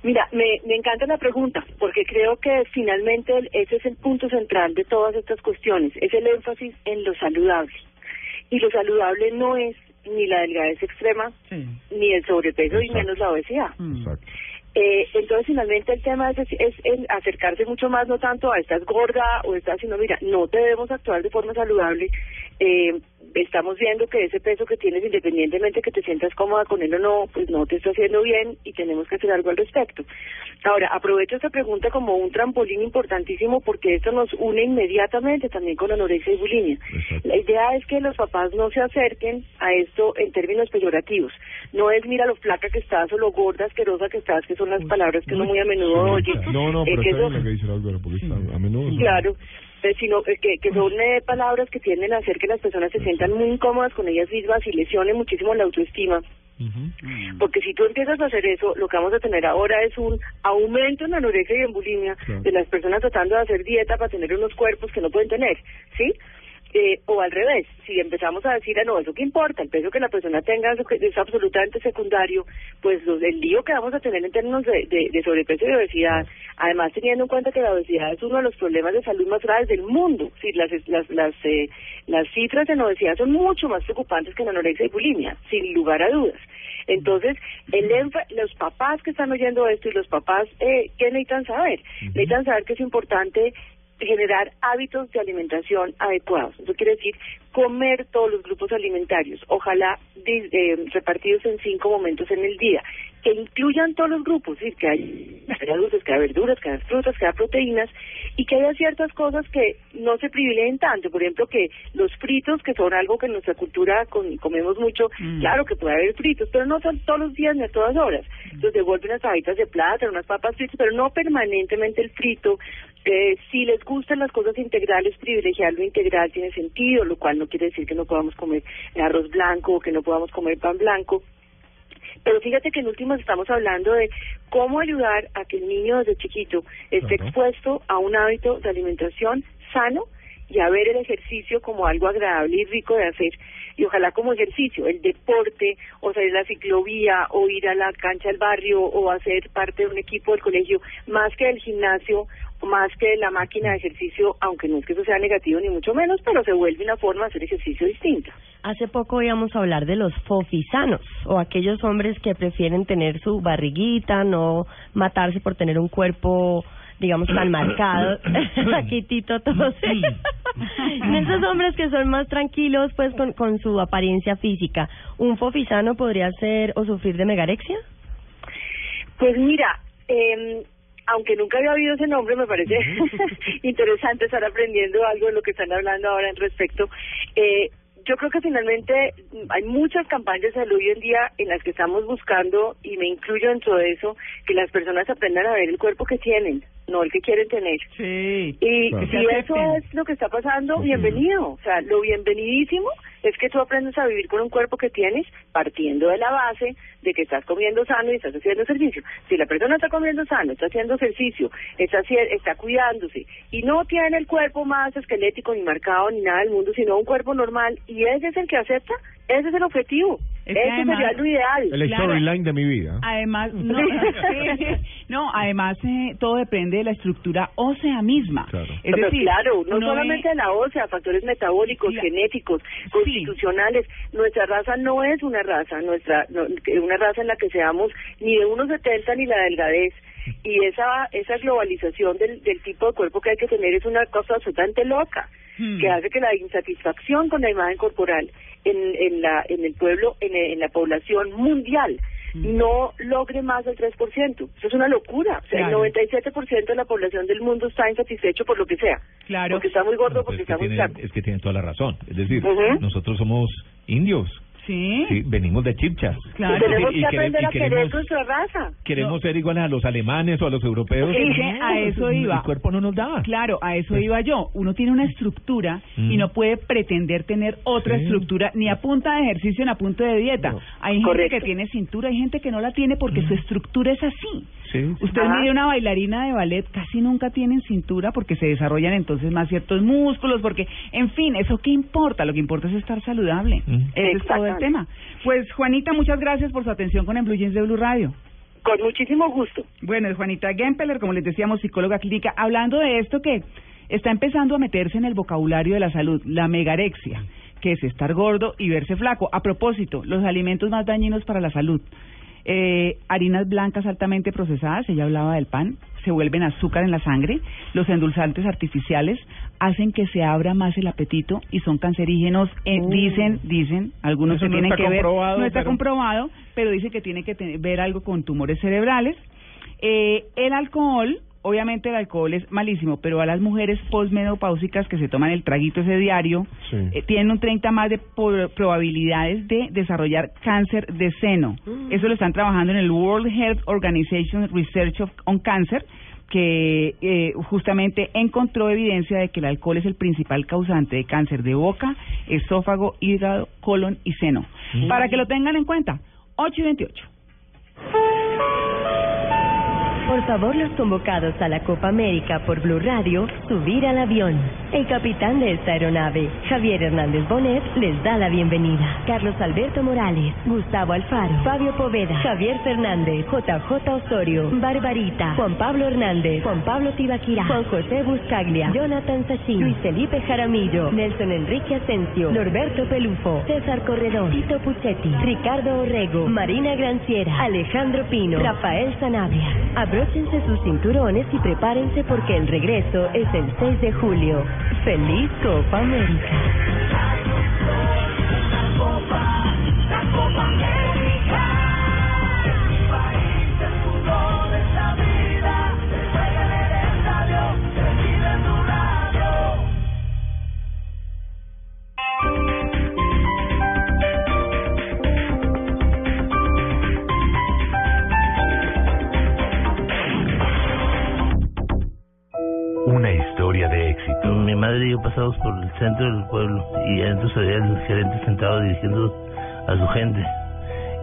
Mira, me, me encanta la pregunta, porque creo que finalmente el- ese es el punto central de todas estas cuestiones, es el énfasis en lo saludable. Y lo saludable no es ni la delgadez extrema, ni el sobrepeso, y menos la obesidad. Eh, entonces, finalmente, el tema es, es, en acercarse mucho más, no tanto a estás gorda o estás, sino, mira, no debemos actuar de forma saludable. Eh, estamos viendo que ese peso que tienes, independientemente que te sientas cómoda con él o no, pues no te está haciendo bien y tenemos que hacer algo al respecto. Ahora, aprovecho esta pregunta como un trampolín importantísimo porque esto nos une inmediatamente también con anorexia y bulimia. La idea es que los papás no se acerquen a esto en términos peyorativos. No es mira lo flaca que estás o lo gorda, asquerosa que estás, que son las palabras que uno muy a menudo oye. No, no, Eh, pero que está eso- lo que dice doctora, porque está a menudo. Claro, eh, sino eh, que, que son eh, palabras que tienden a hacer que las personas se sientan muy incómodas con ellas mismas y lesionen muchísimo la autoestima. Porque si tú empiezas a hacer eso, lo que vamos a tener ahora es un aumento en anorexia y en bulimia de las personas tratando de hacer dieta para tener unos cuerpos que no pueden tener, ¿sí? Eh, o al revés, si empezamos a decir, ah, no, eso que importa, el peso que la persona tenga es absolutamente secundario, pues los, el lío que vamos a tener en términos de, de, de sobrepeso y de obesidad, además teniendo en cuenta que la obesidad es uno de los problemas de salud más graves del mundo, sí, las, las, las, eh, las cifras en obesidad son mucho más preocupantes que en anorexia y bulimia, sin lugar a dudas. Entonces, el los papás que están oyendo esto y los papás, eh, ¿qué necesitan saber? Necesitan saber que es importante generar hábitos de alimentación adecuados. Eso quiere decir comer todos los grupos alimentarios, ojalá eh, repartidos en cinco momentos en el día, que incluyan todos los grupos, es decir, que hay- que haya dulces, que haya verduras, que haya frutas, que haya proteínas, y que haya ciertas cosas que no se privilegien tanto. Por ejemplo, que los fritos, que son algo que en nuestra cultura con- comemos mucho, claro que puede haber fritos, pero no son todos los días ni a todas horas. Entonces devuelven unas fajitas de plata, unas papas fritas, pero no permanentemente el frito. Eh, si les gustan las cosas integrales, privilegiar lo integral tiene sentido, lo cual no quiere decir que no podamos comer arroz blanco o que no podamos comer pan blanco. Pero fíjate que en últimas estamos hablando de cómo ayudar a que el niño desde chiquito esté expuesto a un hábito de alimentación sano y a ver el ejercicio como algo agradable y rico de hacer. Y ojalá como ejercicio, el deporte, o salir a la ciclovía, o ir a la cancha del barrio, o hacer parte de un equipo del colegio, más que del gimnasio, más que de la máquina de ejercicio, aunque no es que eso sea negativo ni mucho menos, pero se vuelve una forma de hacer ejercicio distinta. Hace poco íbamos a hablar de los fofisanos o aquellos hombres que prefieren tener su barriguita, no matarse por tener un cuerpo, digamos, tan marcado. [coughs] Aquí Tito tose. [laughs] Esos hombres que son más tranquilos, pues, con, con su apariencia física. ¿Un fofisano podría ser o sufrir de megarexia? Pues mira, eh, aunque nunca había oído ese nombre, me parece [laughs] interesante estar aprendiendo algo de lo que están hablando ahora en respecto. Eh, yo creo que finalmente hay muchas campañas de salud hoy en día en las que estamos buscando, y me incluyo dentro de eso, que las personas aprendan a ver el cuerpo que tienen, no el que quieren tener. Sí. Y Claro. si eso es lo que está pasando, bienvenido. O sea, lo bienvenidísimo es que tú aprendes a vivir con un cuerpo que tienes partiendo de la base de que estás comiendo sano y estás haciendo ejercicio. Si la persona está comiendo sano, está haciendo ejercicio, está, está cuidándose y no tiene el cuerpo más esquelético ni marcado ni nada del mundo, sino un cuerpo normal y ese es el que acepta, ese es el objetivo. Es que ese además- sería lo ideal. El storyline de mi vida. Además, [laughs] no, [laughs] no además eh, todo depende de la estructura ósea misma. Es Pero decir, claro, no solamente ve- la ósea, factores metabólicos, genéticos, constitucionales. Nuestra raza no es una raza, nuestra no- una raza en la que seamos ni de 1,70 ni la delgadez. Y esa esa globalización del, del tipo de cuerpo que hay que tener es una cosa absolutamente loca, Hmm. que hace que la insatisfacción con la imagen corporal en, en, la, en el pueblo, en, en la población mundial, Hmm. no logre más del 3%. Eso es una locura. O sea, Claro. el 97% de la población del mundo está insatisfecho por lo que sea. Claro. Porque está muy gordo, porque es, que está muy tiene, es que tiene toda la razón. Es decir, nosotros somos indios. Sí. venimos de chipchas. Y tenemos que aprender y a querer queremos, nuestra raza. queremos ser iguales a los alemanes o a los europeos. No, a eso iba. El cuerpo no nos da. Claro, a eso iba yo. Uno tiene una estructura y Mm. no puede pretender tener otra Sí. estructura ni a punta de ejercicio ni a punta de dieta. Hay gente Correcto. que tiene cintura, hay gente que no la tiene porque su estructura es así. Sí. Usted Ajá. mire una bailarina de ballet, casi nunca tienen cintura porque se desarrollan entonces más ciertos músculos, porque, en fin, ¿eso qué importa? Lo que importa es estar saludable. Es todo el tema. Pues, Juanita, muchas gracias por su atención con el Blue Jeans de Blue Radio. Con muchísimo gusto. Bueno, es Juanita Gempeler, como les decíamos, psicóloga clínica, hablando de esto que está empezando a meterse en el vocabulario de la salud, la megarexia, que es estar gordo y verse flaco. A propósito, los alimentos más dañinos para la salud. Eh, harinas blancas altamente procesadas, ella hablaba del pan, se vuelven azúcar en la sangre. Los endulzantes artificiales hacen que se abra más el apetito y son cancerígenos. eh, Uh. Dicen, dicen, algunos que no tienen que ver, no está pero- comprobado, pero dice que tiene que te- ver algo con tumores cerebrales. Eh, el alcohol, obviamente el alcohol es malísimo, pero a las mujeres posmenopáusicas que se toman el traguito ese diario, eh, tienen un 30 más de probabilidades de desarrollar cáncer de seno. Eso lo están trabajando en el World Health Organization Research of- on Cancer que eh, justamente encontró evidencia de que el alcohol es el principal causante de cáncer de boca, esófago, hígado, colon y seno. Para que lo tengan en cuenta, 8 y 28. Por favor, los convocados a la Copa América por Blue Radio, subir al avión. El capitán de esta aeronave, Javier Hernández Bonet, les da la bienvenida. Carlos Alberto Morales, Gustavo Alfaro, Fabio Poveda, Javier Fernández, JJ Osorio, Barbarita, Juan Pablo Hernández, Juan Pablo Tibaquirá, Juan José Buscaglia, Jonathan Sachin, Luis Felipe Jaramillo, Nelson Enrique Asensio, Norberto Pelufo, César Corredor, Tito Puchetti, Ricardo Orrego, Marina Granciera, Alejandro Pino, Rafael Sanabria. Abróchense sus cinturones y prepárense porque el regreso es el 6 de julio. ¡Feliz Copa América! Una madre y yo pasamos por el centro del pueblo y adentro se veía el gerente sentado dirigiendo a su gente.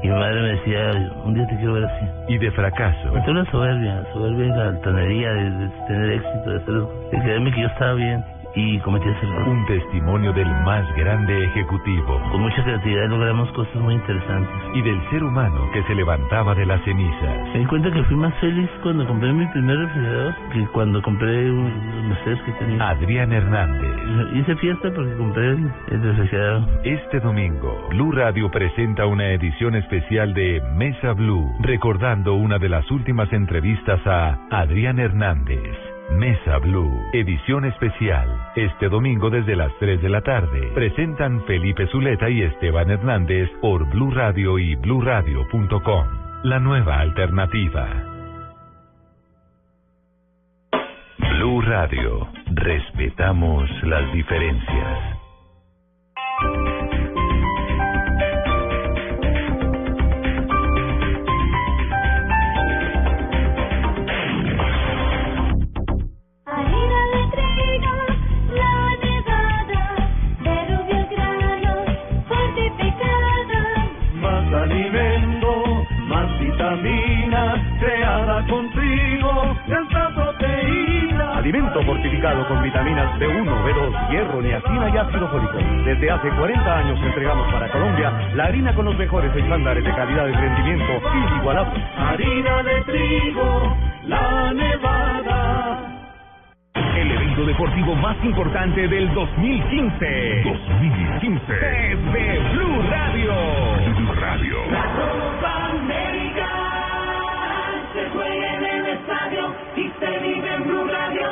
Y mi madre me decía, un día te quiero ver así. Y de fracaso. Entonces la soberbia, soberbia y la altanería de, de tener éxito, de, hacer, de creerme que yo estaba bien y cometí ese error. Un testimonio del más grande ejecutivo. Con mucha creatividad logramos cosas muy interesantes. Y del ser humano que se levantaba de las cenizas. Me di cuenta que fui más feliz cuando compré mi primer refrigerador que cuando compré un Mercedes que tenía. Adrián Hernández. Hice fiesta porque compré el, el refrigerador. Este domingo, Blue Radio presenta una edición especial de Mesa Blue, recordando una de las últimas entrevistas a Adrián Hernández. Mesa Blue, edición especial. Este domingo desde las 3 de la tarde. Presentan Felipe Zuleta y Esteban Hernández por Blue Radio y bluradio.com. La nueva alternativa. Blue Radio. Respetamos las diferencias. Creada con trigo, de alta proteína. Alimento fortificado con vitaminas B1, B2, hierro, niacina y ácido fólico. Desde hace 40 años entregamos para Colombia la harina con los mejores estándares de calidad y rendimiento inigualables. Harina de trigo, la nevada. El evento deportivo más importante del 2015. 2015. Es de Blue Radio. Blue Radio. La juega en el estadio y se vive en Blue Radio.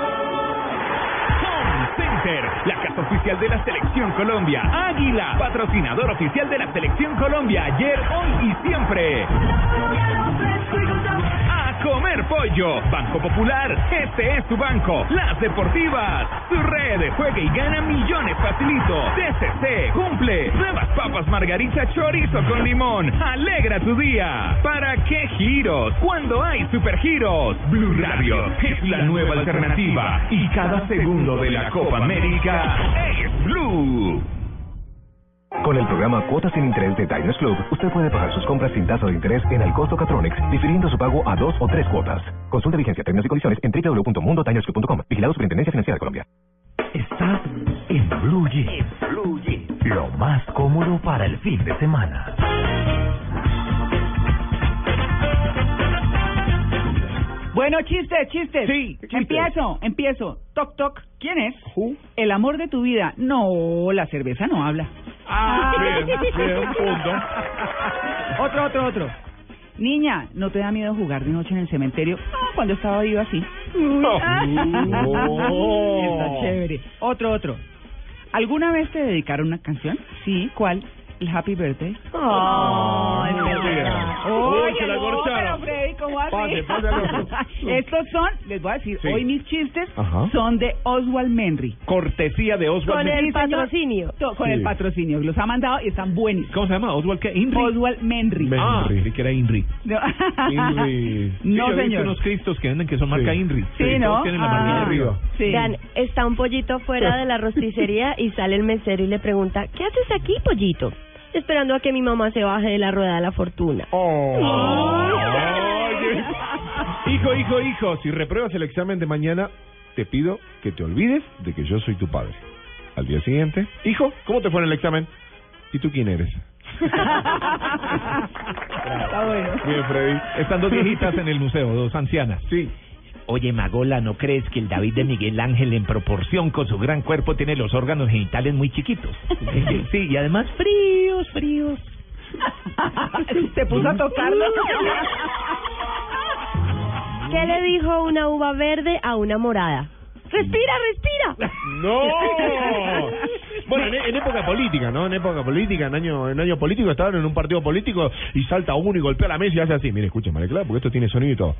Home Center, la casa oficial de la Selección Colombia. Águila, patrocinador oficial de la Selección Colombia. Ayer, hoy y siempre. A comer pollo. Banco Popular, este es tu banco. Las Deportivas, tu red. Juega y gana millones facilito. TCC, cumple. Nuevas papas margarita chorizo con limón. Alegra tu día. ¿Para qué giros? Cuando hay supergiros. Blue Radio es la nueva alternativa. Y cada segundo de la Copa América es Blue. Con el programa Cuotas sin Interés de Diners Club, usted puede pagar sus compras sin tasa de interés en el costo Catronics, difiriendo su pago a dos o tres cuotas. Consulta vigencia, términos y condiciones en www.mundotinersclub.com. Vigilado Superintendencia Financiera de Colombia. Estás en Blue Jeans. Lo más cómodo para el fin de semana. Bueno, chistes, chistes. Sí, Empiezo, empiezo. Toc, toc. ¿Quién es? El amor de tu vida. No, la cerveza no habla. Ah, bien, bien, punto. Otro, otro, otro. Niña, ¿no te da miedo jugar de noche en el cementerio? No, cuando estaba viva así. No. Está chévere. Otro, otro. ¿Alguna vez te dedicaron una canción? Sí, ¿cuál? El Happy Birthday. Ay, no. Oye, Uy, se la no, corcharon. Pase, pase al otro. [laughs] Estos son, les voy a decir, Sí. hoy mis chistes Ajá. son de Oswald Menry. Cortesía de Oswald. Con el patrocinio. Con Sí. el patrocinio. Los ha mandado y están buenísimos. ¿Cómo se llama? ¿Oswald qué? ¿Inri? Oswald Menry. Ah, creí que era Inri. No, Inri. [laughs] Sí, No, yo he visto señor. unos cristos que venden que son marca Inri. Sí, ¿no? Todos tienen la marquilla Ah. arriba. Vean, está un pollito fuera de la rosticería y sale el mesero y le pregunta, ¿qué haces aquí, pollito? Esperando a que mi mamá se baje de la rueda de la fortuna. Oh. Oye. Hijo, hijo, hijo, si repruebas el examen de mañana, te pido que te olvides de que yo soy tu padre. Al día siguiente, hijo, ¿cómo te fue en el examen? ¿Y tú quién eres? [laughs] Está bueno. Bien, Freddy. Están dos viejitas en el museo, dos ancianas. Sí. Oye, Magola, ¿no crees que el David de Miguel Ángel en proporción con su gran cuerpo tiene los órganos genitales muy chiquitos? [laughs] Sí, y además fríos, fríos. [laughs] Se puso a tocarlo. ¿Qué le dijo una uva verde a una morada? Respira, respira. [laughs] ¡No! Bueno, en, en época política, ¿no? En época política, en año, en año político, estaban en un partido político y salta uno y golpea la mesa y hace así. Mire, escuchen, María porque esto tiene sonido y todo.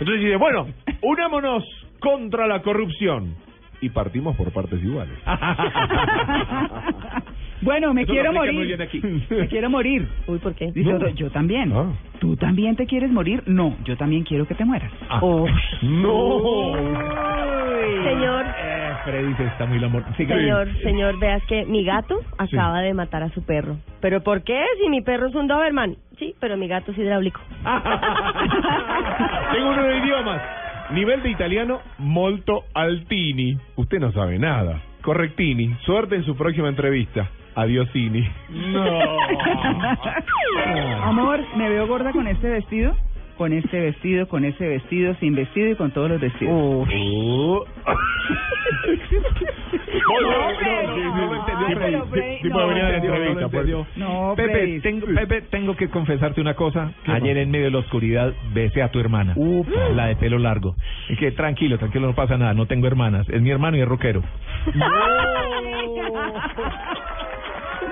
Entonces dice, bueno, unámonos contra la corrupción. Y partimos por partes iguales. [laughs] Bueno, me Eso lo quiero aplica morir. muy bien aquí. Me quiero morir. Uy, ¿por qué? Yo, yo también. Ah. ¿Tú también te quieres morir? No, yo también quiero que te mueras. Oh. [laughs] ¡No! Señor, Eh, Freddy se está muy. Sigue. señor, señor, veas que mi gato acaba de matar a su perro. ¿Pero por qué? Si mi perro es un Doberman. Sí, pero mi gato es hidráulico. [laughs] Tengo uno de idiomas. Nivel de italiano, molto altini. Usted no sabe nada. Correctini. Suerte en su próxima entrevista. Adiosini. No. [laughs] Amor, ¿me veo gorda con este vestido? Con este vestido, con ese vestido, sin vestido y con todos los vestidos. Pero Freddy, Sí, no, a Pepe, tengo, Pepe, tengo que confesarte una cosa. ¿Qué Ayer en medio de la oscuridad besé a tu hermana. La de pelo largo. Es que tranquilo, tranquilo, no pasa nada. No tengo hermanas. Es mi hermano y es rockero. [laughs]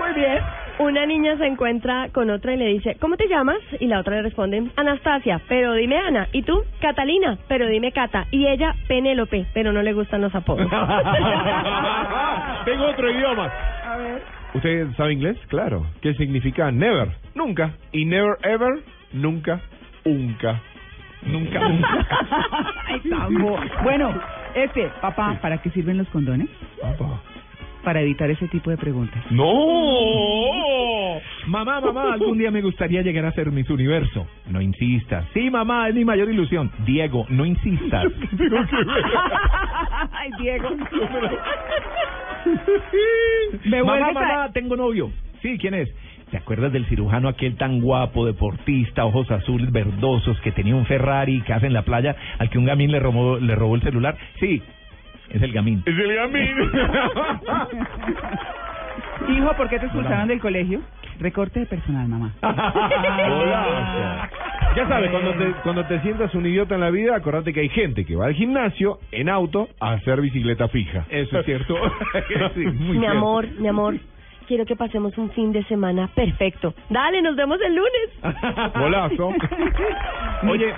Muy bien. Una niña se encuentra con otra y le dice, ¿cómo te llamas? Y la otra le responde, Anastasia, pero dime Ana. ¿Y tú? Catalina, pero dime Cata. Y ella, Penélope, pero no le gustan los apodos. [laughs] Tengo otro idioma. A ver. ¿Usted sabe inglés? Claro. ¿Qué significa never? Nunca. Y never ever, nunca, unca. Nunca, nunca. [laughs] Ay, tambo. Bueno, este, papá, ¿para qué sirven los condones? Para evitar ese tipo de preguntas. ¡No! Mamá, mamá, algún día me gustaría llegar a ser Miss Universo. No insistas. Sí, mamá, es mi mayor ilusión. Diego, no insistas. [laughs] [laughs] Ay, Diego. [laughs] Me mamá, a- mamá, tengo novio. Sí, ¿quién es? ¿Te acuerdas del cirujano aquel tan guapo, deportista, ojos azules, verdosos, que tenía un Ferrari que hace en la playa, al que un gamín le robó, le robó el celular? Sí, es el gamín. Es el gamín. [laughs] Hijo, ¿por qué te expulsaron del colegio? Recorte de personal, mamá. [laughs] Hola. Ya sabes, cuando te, cuando te sientas un idiota en la vida, acordate que hay gente que va al gimnasio en auto a hacer bicicleta fija. Eso es cierto. [laughs] Sí, muy mi cierto. amor, mi amor, quiero que pasemos un fin de semana perfecto. Dale, nos vemos el lunes. Golazo. Oye,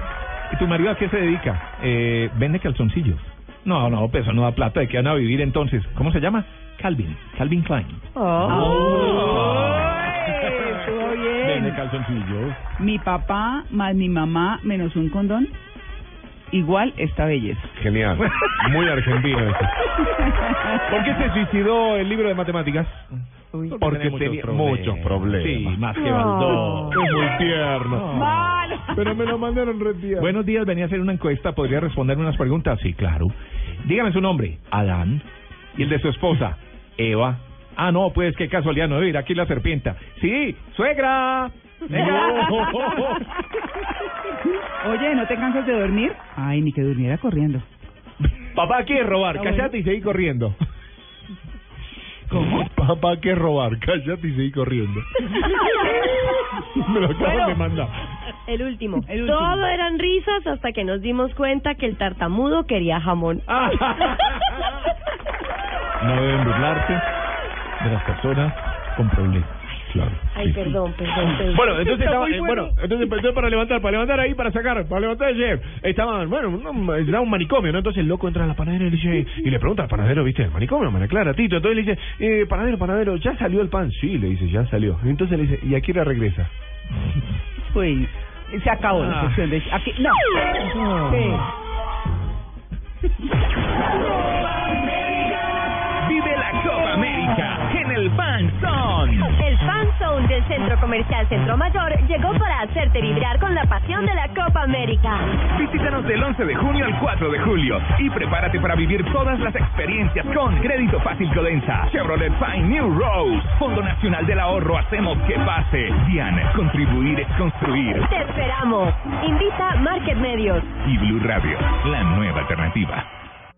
¿y tu marido a qué se dedica? Eh, ¿Vende calzoncillos? No, no, pues eso no da plata. ¿De qué van a vivir entonces? ¿Cómo se llama? Calvin. Calvin Klein. Ay, estuvo bien. Vende calzoncillos. Mi papá más mi mamá menos un condón, igual esta belleza. Genial. Muy argentino. [laughs] ¿Por qué se suicidó el libro de matemáticas? Porque tenía muchos tenía problemas. muchos problemas. Sí, más que. Baldó. Es muy tierno. Malo. Pero me lo mandaron retirar. Buenos días, venía a hacer una encuesta. ¿Podría responderme unas preguntas? Sí, claro. Dígame su nombre. Adán. ¿Y el de su esposa? Eva. Ah, no, pues qué casualidad, no ir aquí la serpienta. Sí, suegra. [laughs] Oye, ¿no te cansas de dormir? Ay, ni que durmiera corriendo. Papá quiere robar, bueno. cállate y seguí corriendo. ¿Cómo? [laughs] Papá quiere robar, cállate y seguí corriendo. [laughs] Me lo acaban Bueno. de mandar. El último. El último. Todo eran risas hasta que nos dimos cuenta que el tartamudo quería jamón. [laughs] No deben burlarse de las personas con problemas. Claro. Ay, perdón, perdón, perdón. Bueno, entonces estaba, eh, bueno. bueno, entonces entonces para levantar, para levantar ahí, para sacar, para levantar ayer, estaban, bueno, no, era un manicomio, ¿no? Entonces el loco entra a la panadera y le dice, y le pregunta al panadero, ¿viste? El manicomio, María Clara, Tito. Entonces le dice, eh, panadero, panadero, ¿ya salió el pan? Sí, le dice, ya salió. Entonces le dice, ¿y a qué hora regresa? [laughs] Pues se acabó la Ah. sección de aquí. No. Sí. [laughs] Fan Zone. El Fan Zone el Centro Comercial Centro Mayor llegó para hacerte vibrar con la pasión de la Copa América. Visítanos del 11 de junio al 4 de julio y prepárate para vivir todas las experiencias con Crédito Fácil Codensa, Chevrolet Fine New Rose, Fondo Nacional del Ahorro, hacemos que pase. Diana, contribuir es construir. Te esperamos. Invita Market Medios. Y Blue Radio, la nueva alternativa.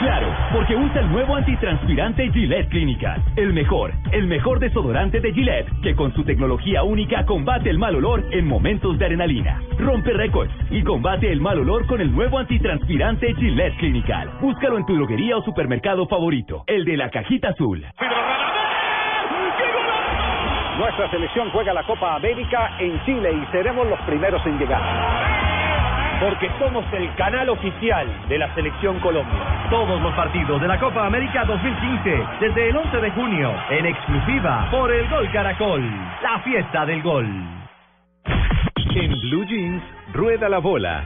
Claro, porque usa el nuevo antitranspirante Gillette Clinical. El mejor, el mejor desodorante de Gillette, que con su tecnología única combate el mal olor en momentos de adrenalina. Rompe récords y combate el mal olor con el nuevo antitranspirante Gillette Clinical. Búscalo en tu droguería o supermercado favorito, el de la cajita azul. Nuestra selección juega la Copa América en Chile y seremos los primeros en llegar. Porque somos el canal oficial de la selección Colombia. Todos los partidos de la Copa América 2015, desde el 11 de junio, en exclusiva por el Gol Caracol, la fiesta del gol. En Blue Jeans, rueda la bola.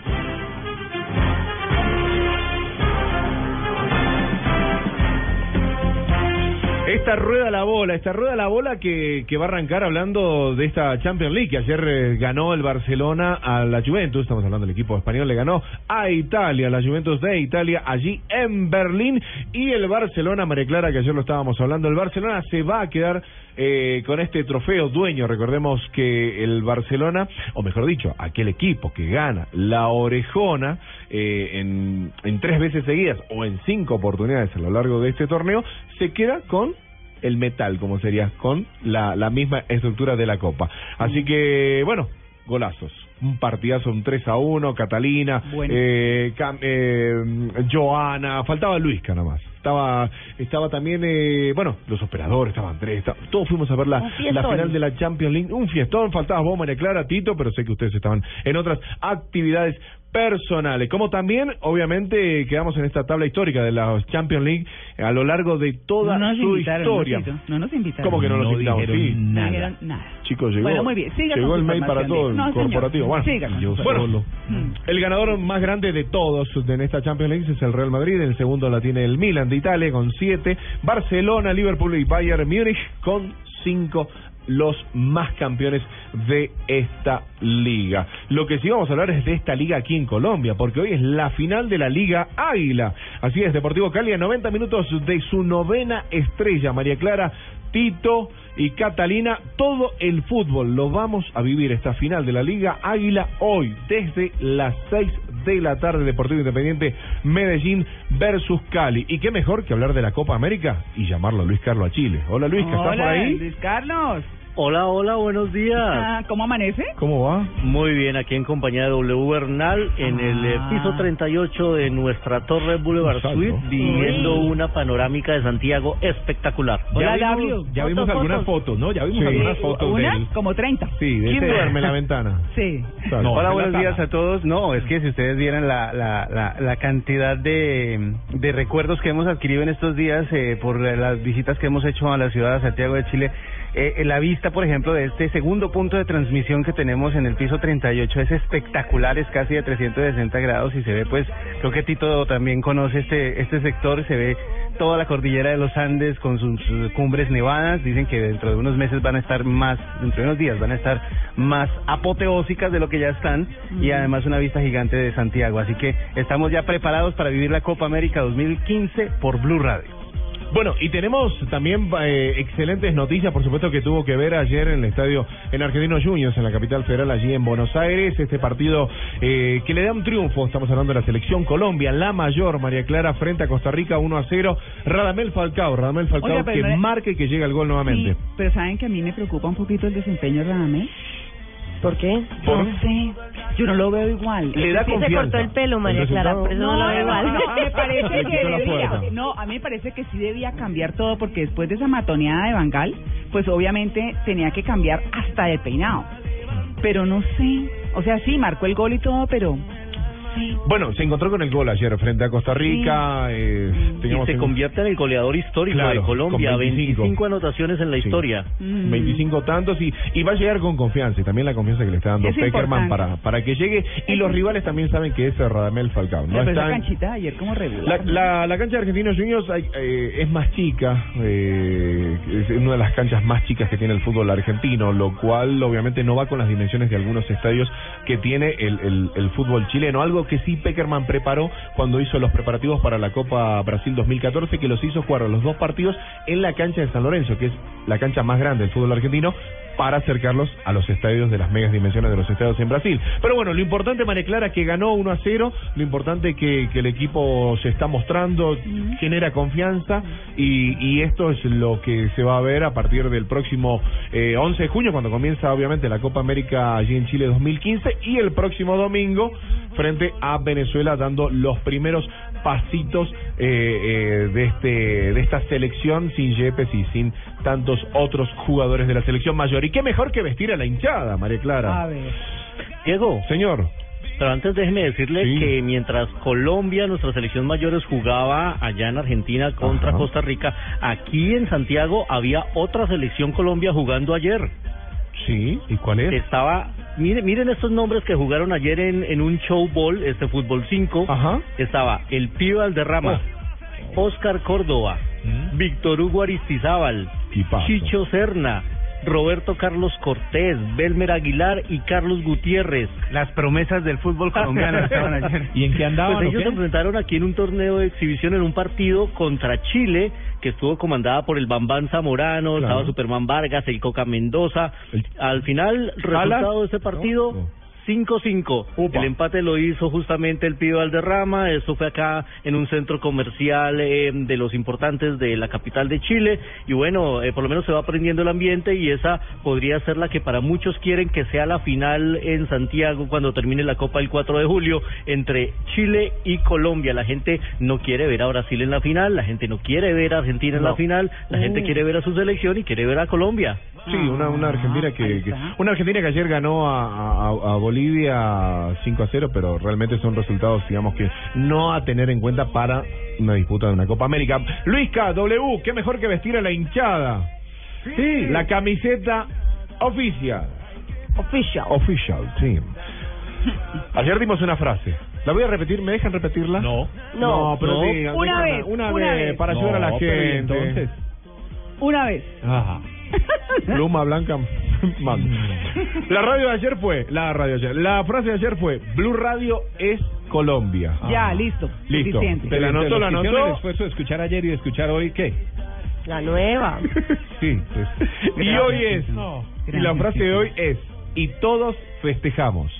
Esta rueda la bola, esta rueda la bola que, que va a arrancar hablando de esta Champions League, que ayer eh, ganó el Barcelona a la Juventus, estamos hablando del equipo español, le ganó a Italia, la Juventus de Italia, allí en Berlín, y el Barcelona, María Clara, que ayer lo estábamos hablando, el Barcelona se va a quedar eh, con este trofeo dueño, recordemos que el Barcelona, o mejor dicho, aquel equipo que gana la orejona eh, en, en tres veces seguidas o en cinco oportunidades a lo largo de este torneo, se queda con el metal, como sería, con la, la misma estructura de la copa. Así que, bueno, golazos. Un partidazo, un 3 a 1, Catalina, eh, Cam- eh, Joana, faltaba Luisca nada más. Estaba, estaba también, eh, bueno, los operadores, estaba Andrés, estaba- todos fuimos a ver la final de la Champions League. Un fiestón, faltaba vos, María Clara, Tito, pero sé que ustedes estaban en otras actividades personales. Como también, obviamente, quedamos en esta tabla histórica de la Champions League a lo largo de toda no nos su invitaron, historia. ¿no? No nos invitaron. ¿Cómo que no, nos invitamos? dijeron Sí. No dijeron nada. Chicos, llegó, Bueno, muy bien. Siga llegó el mail para todo el. No, señor. corporativo. Bueno, su bueno, solo. el ganador más grande de todos en esta Champions League es el Real Madrid. El segundo la tiene el Milan de Italia con siete. Barcelona, Liverpool y Bayern Múnich con cinco los más campeones de esta liga. Lo que sí vamos a hablar es de esta liga aquí en Colombia, porque hoy es la final de la Liga Águila. Así es, Deportivo Cali a 90 minutos de su novena estrella, María Clara, Tito y Catalina, todo el fútbol lo vamos a vivir esta final de la Liga Águila hoy desde las 6 de la tarde Deportivo Independiente Medellín versus Cali. Y qué mejor que hablar de la Copa América y llamarlo a Luis Carlos a Chile. Hola Luis, ¿que estás por Hola, ahí? Luis Carlos. Hola, hola, buenos días. Ah, ¿Cómo amanece? ¿Cómo va? Muy bien, aquí en compañía de W Bernal, en el eh, piso 38 de nuestra Torre Boulevard Exacto. Suite, viviendo una panorámica de Santiago espectacular. ya vimos, ya vimos algunas fotos, ¿no? Ya vimos Sí. algunas fotos ¿Una? del... Como 30. Sí, de ¿Quién ese- duerme en la ventana? [laughs] Sí. No, Hola, en buenos la días a todos. No, es que si ustedes vieran la, la, la, la cantidad de, de recuerdos que hemos adquirido en estos días eh, por las visitas que hemos hecho a la ciudad de Santiago de Chile, eh, la vista, por ejemplo, de este segundo punto de transmisión que tenemos en el piso 38 es espectacular, es casi de 360 grados y se ve, pues, creo que Tito también conoce este, este sector, se ve toda la cordillera de los Andes con sus eh, cumbres nevadas, dicen que dentro de unos meses van a estar más, dentro de unos días van a estar más apoteósicas de lo que ya están y además una vista gigante de Santiago, así que estamos ya preparados para vivir la Copa América 2015 por Blue Radio. Bueno, y tenemos también eh, excelentes noticias, por supuesto, que tuvo que ver ayer en el estadio en Argentino Juniors, en la capital federal, allí en Buenos Aires. Este partido eh, que le da un triunfo, estamos hablando de la selección Colombia, la mayor, María Clara, frente a Costa Rica, 1 a 0. Radamel Falcao, Radamel Falcao que no- marque y que llega el gol nuevamente. Sí, pero ¿saben que a mí me preocupa un poquito el desempeño de Radamel? ¿Por qué? ¿Por? No sé, yo no lo veo igual. Le da Sí, se confianza. cortó el pelo, María El Clara, resultado- por eso no, lo veo igual. no, me parece que debía. No, a mí me parece que sí debía cambiar todo porque después de esa matoneada de Bangal, pues obviamente tenía que cambiar hasta de peinado. Pero no sé, o sea, sí, marcó el gol y todo, pero Bueno, se encontró con el gol ayer frente a Costa Rica. eh, Y se en- convierte en el goleador histórico Claro, de Colombia, con 25. 25 anotaciones en la Sí. historia. 25 tantos y, y va a llegar con confianza y también la confianza que le está dando Es Peckerman para, para que llegue y los rivales también saben que es Radamel Falcao. No están- canchita de ayer como la, regular. la, la cancha de Argentinos Juniors eh, es más chica, eh, es una de las canchas más chicas que tiene el fútbol argentino, lo cual obviamente no va con las dimensiones de algunos estadios que tiene el, el, el fútbol chileno. Algo que sí Peckerman preparó cuando hizo los preparativos para la Copa Brasil 2014, que los hizo jugar los dos partidos en la cancha de San Lorenzo, que es la cancha más grande del fútbol argentino, para acercarlos a los estadios de las megas dimensiones de los estadios en Brasil. Pero bueno, lo importante, María Clara, que ganó 1 a 0, lo importante que, que el equipo se está mostrando, genera confianza y, y esto es lo que se va a ver a partir del próximo eh, 11 de junio, cuando comienza obviamente la Copa América allí en Chile 2015 y el próximo domingo frente a Venezuela dando los primeros pasitos eh, eh, de este de esta selección sin Yepes y sin tantos otros jugadores de la selección mayor. Y qué mejor que vestir a la hinchada, María Clara. A ver. Diego. Señor. Pero antes déjeme decirle que mientras Colombia, nuestra selección mayores, jugaba allá en Argentina contra Ajá. Costa Rica, aquí en Santiago había otra selección Colombia jugando ayer. Sí, ¿y cuál es? Estaba, miren, miren estos nombres que jugaron ayer en, en un show ball, este fútbol 5. Ajá. Estaba el Pío Alderrama, Oscar Córdoba, Víctor Hugo Aristizábal. Chicho Serna, Roberto Carlos Cortés, Belmer Aguilar y Carlos Gutiérrez. Las promesas del fútbol colombiano [laughs] estaban ayer. ¿Y en qué andaban Pues ellos qué? se enfrentaron aquí en un torneo de exhibición en un partido contra Chile que estuvo comandada por el Bambán Zamorano, Claro. estaba Superman Vargas, el Coca Mendoza. Al final, resultado de ese partido, 5-5. El empate lo hizo justamente el Pío Valderrama. Eso fue acá en un centro comercial eh, de los importantes de la capital de Chile. Y bueno, eh, por lo menos se va aprendiendo el ambiente y esa podría ser la que para muchos quieren que sea la final en Santiago cuando termine la Copa el 4 de julio entre Chile y Colombia. La gente no quiere ver a Brasil en la final, la gente no quiere ver a Argentina en la final, la gente Uh. quiere ver a su selección y quiere ver a Colombia. Sí, una, una Argentina que, que- una Argentina que ayer ganó a, a- a Bolivia 5 a 0, pero realmente son resultados, digamos que no a tener en cuenta para una disputa de una Copa América. Luisca, W, qué mejor que vestir a la hinchada. Sí, la camiseta oficial. Official. Official, sí. Ayer dimos una frase. La voy a repetir, ¿me dejan repetirla? No. No, pero No. digan, Una déjala, vez, una, una vez, vez. para ayudar a la No, pero ¿y gente. entonces? Una vez. Ajá. [laughs] Pluma blanca. [laughs] man. La radio de ayer fue, la radio de ayer, la frase de ayer fue, Blue Radio es Colombia. Ya, listo. Listo. Suficiente. Te la anotó, la Hicieron el anotó. esfuerzo de escuchar ayer y de escuchar hoy, ¿qué? La nueva. [laughs] Sí. pues. Y hoy es, y la frase de hoy es, y todos festejamos.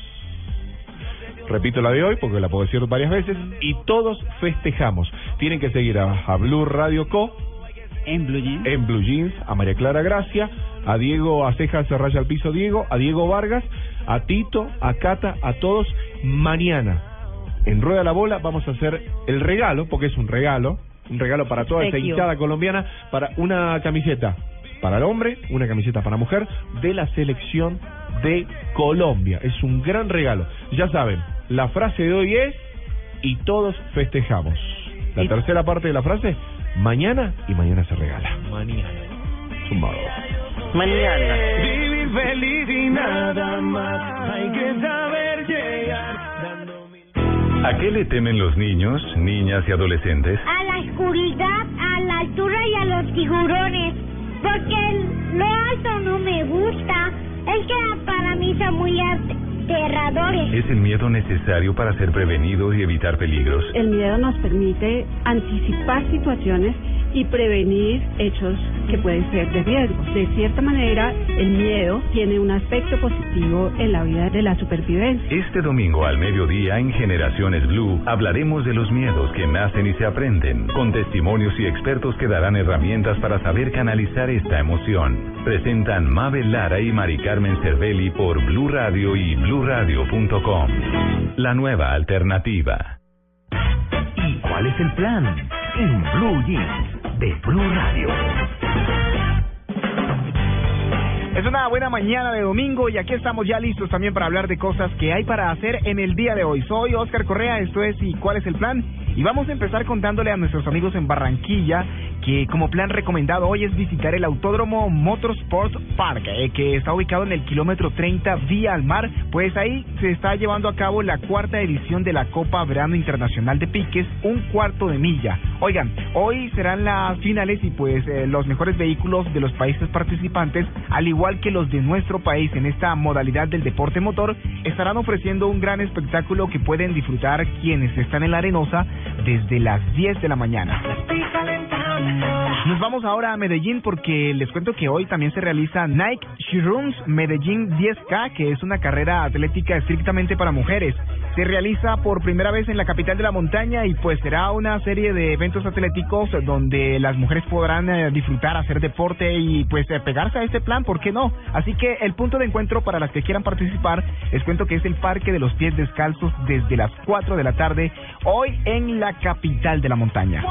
Repito la de hoy porque la puedo decir varias veces. Y todos festejamos. Tienen que seguir a, a Blue Radio Co. En Blue Jeans. En Blue Jeans, a María Clara Gracia, a Diego Aceja se raya al piso Diego, a Diego Vargas, a Tito, a Cata, a todos. Mañana, en Rueda la Bola, vamos a hacer el regalo, porque es un regalo, un regalo para toda esta hinchada colombiana, para una camiseta para el hombre, una camiseta para mujer de la selección de Colombia. Es un gran regalo. Ya saben, la frase de hoy es y todos festejamos. La tercera parte de la frase, mañana y mañana se regala. Mañana. Zumbado. Mañana. Vivir feliz y nada más. Hay que saber llegar. ¿A qué le temen los niños, niñas y adolescentes? A la oscuridad, a la altura y a los tiburones. Porque el- lo alto no me gusta. Es que para mí son muy aterradores. Es el miedo necesario para ser prevenido y evitar peligros. El miedo nos permite anticipar situaciones y prevenir hechos que pueden ser de riesgo. De cierta manera, el miedo tiene un aspecto positivo en la vida de la supervivencia. Este domingo al mediodía en Generaciones Blue hablaremos de los miedos que nacen y se aprenden, con testimonios y expertos que darán herramientas para saber canalizar esta emoción. Presentan Mabel Lara y Mari Carmen Cervelli por Blue Radio y bluradio.com. La nueva alternativa. ¿Y cuál es el plan? En Blue Jeans de Blue Radio. Es una buena mañana de domingo y aquí estamos ya listos también para hablar de cosas que hay para hacer en el día de hoy. Soy Oscar Correa, esto es ¿Y cuál es el plan? Y vamos a empezar contándole a nuestros amigos en Barranquilla que como plan recomendado hoy es visitar el Autódromo Motorsport Park, eh, que está ubicado en el kilómetro 30 vía al mar. Pues ahí se está llevando a cabo la cuarta edición de la Copa Verano Internacional de Piques, un cuarto de milla. Oigan, hoy serán las finales y pues eh, los mejores vehículos de los países participantes, al igual que los de nuestro país en esta modalidad del deporte motor, estarán ofreciendo un gran espectáculo que pueden disfrutar quienes están en la arenosa desde las 10 de la mañana. Nos vamos ahora a Medellín porque les cuento que hoy también se realiza Nike Shirums Medellín 10K, que es una carrera atlética estrictamente para mujeres. Se realiza por primera vez en la capital de la montaña y pues será una serie de eventos atléticos donde las mujeres podrán eh, disfrutar, hacer deporte y pues eh, pegarse a este plan, ¿por qué no? Así que el punto de encuentro para las que quieran participar, les cuento que es el Parque de los Pies Descalzos desde las 4 de la tarde, hoy en la capital de la montaña.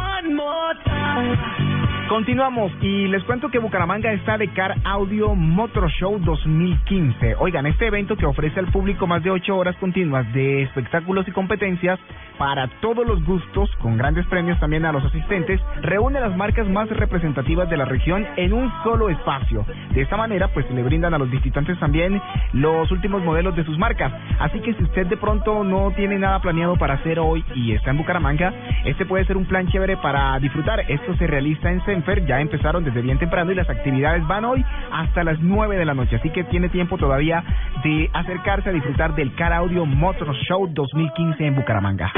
Continuamos y les cuento que Bucaramanga está de Car Audio Motor Show 2015. Oigan, este evento que ofrece al público más de ocho horas continuas de espectáculos y competencias para todos los gustos, con grandes premios también a los asistentes, reúne las marcas más representativas de la región en un solo espacio. De esta manera, pues le brindan a los visitantes también los últimos modelos de sus marcas. Así que si usted de pronto no tiene nada planeado para hacer hoy y está en Bucaramanga, este puede ser un plan chévere para disfrutar. Esto se realiza en Ya empezaron desde bien temprano y las actividades van hoy hasta las 9 de la noche. Así que tiene tiempo todavía de acercarse a disfrutar del Car Audio Motor Show 2015 en Bucaramanga.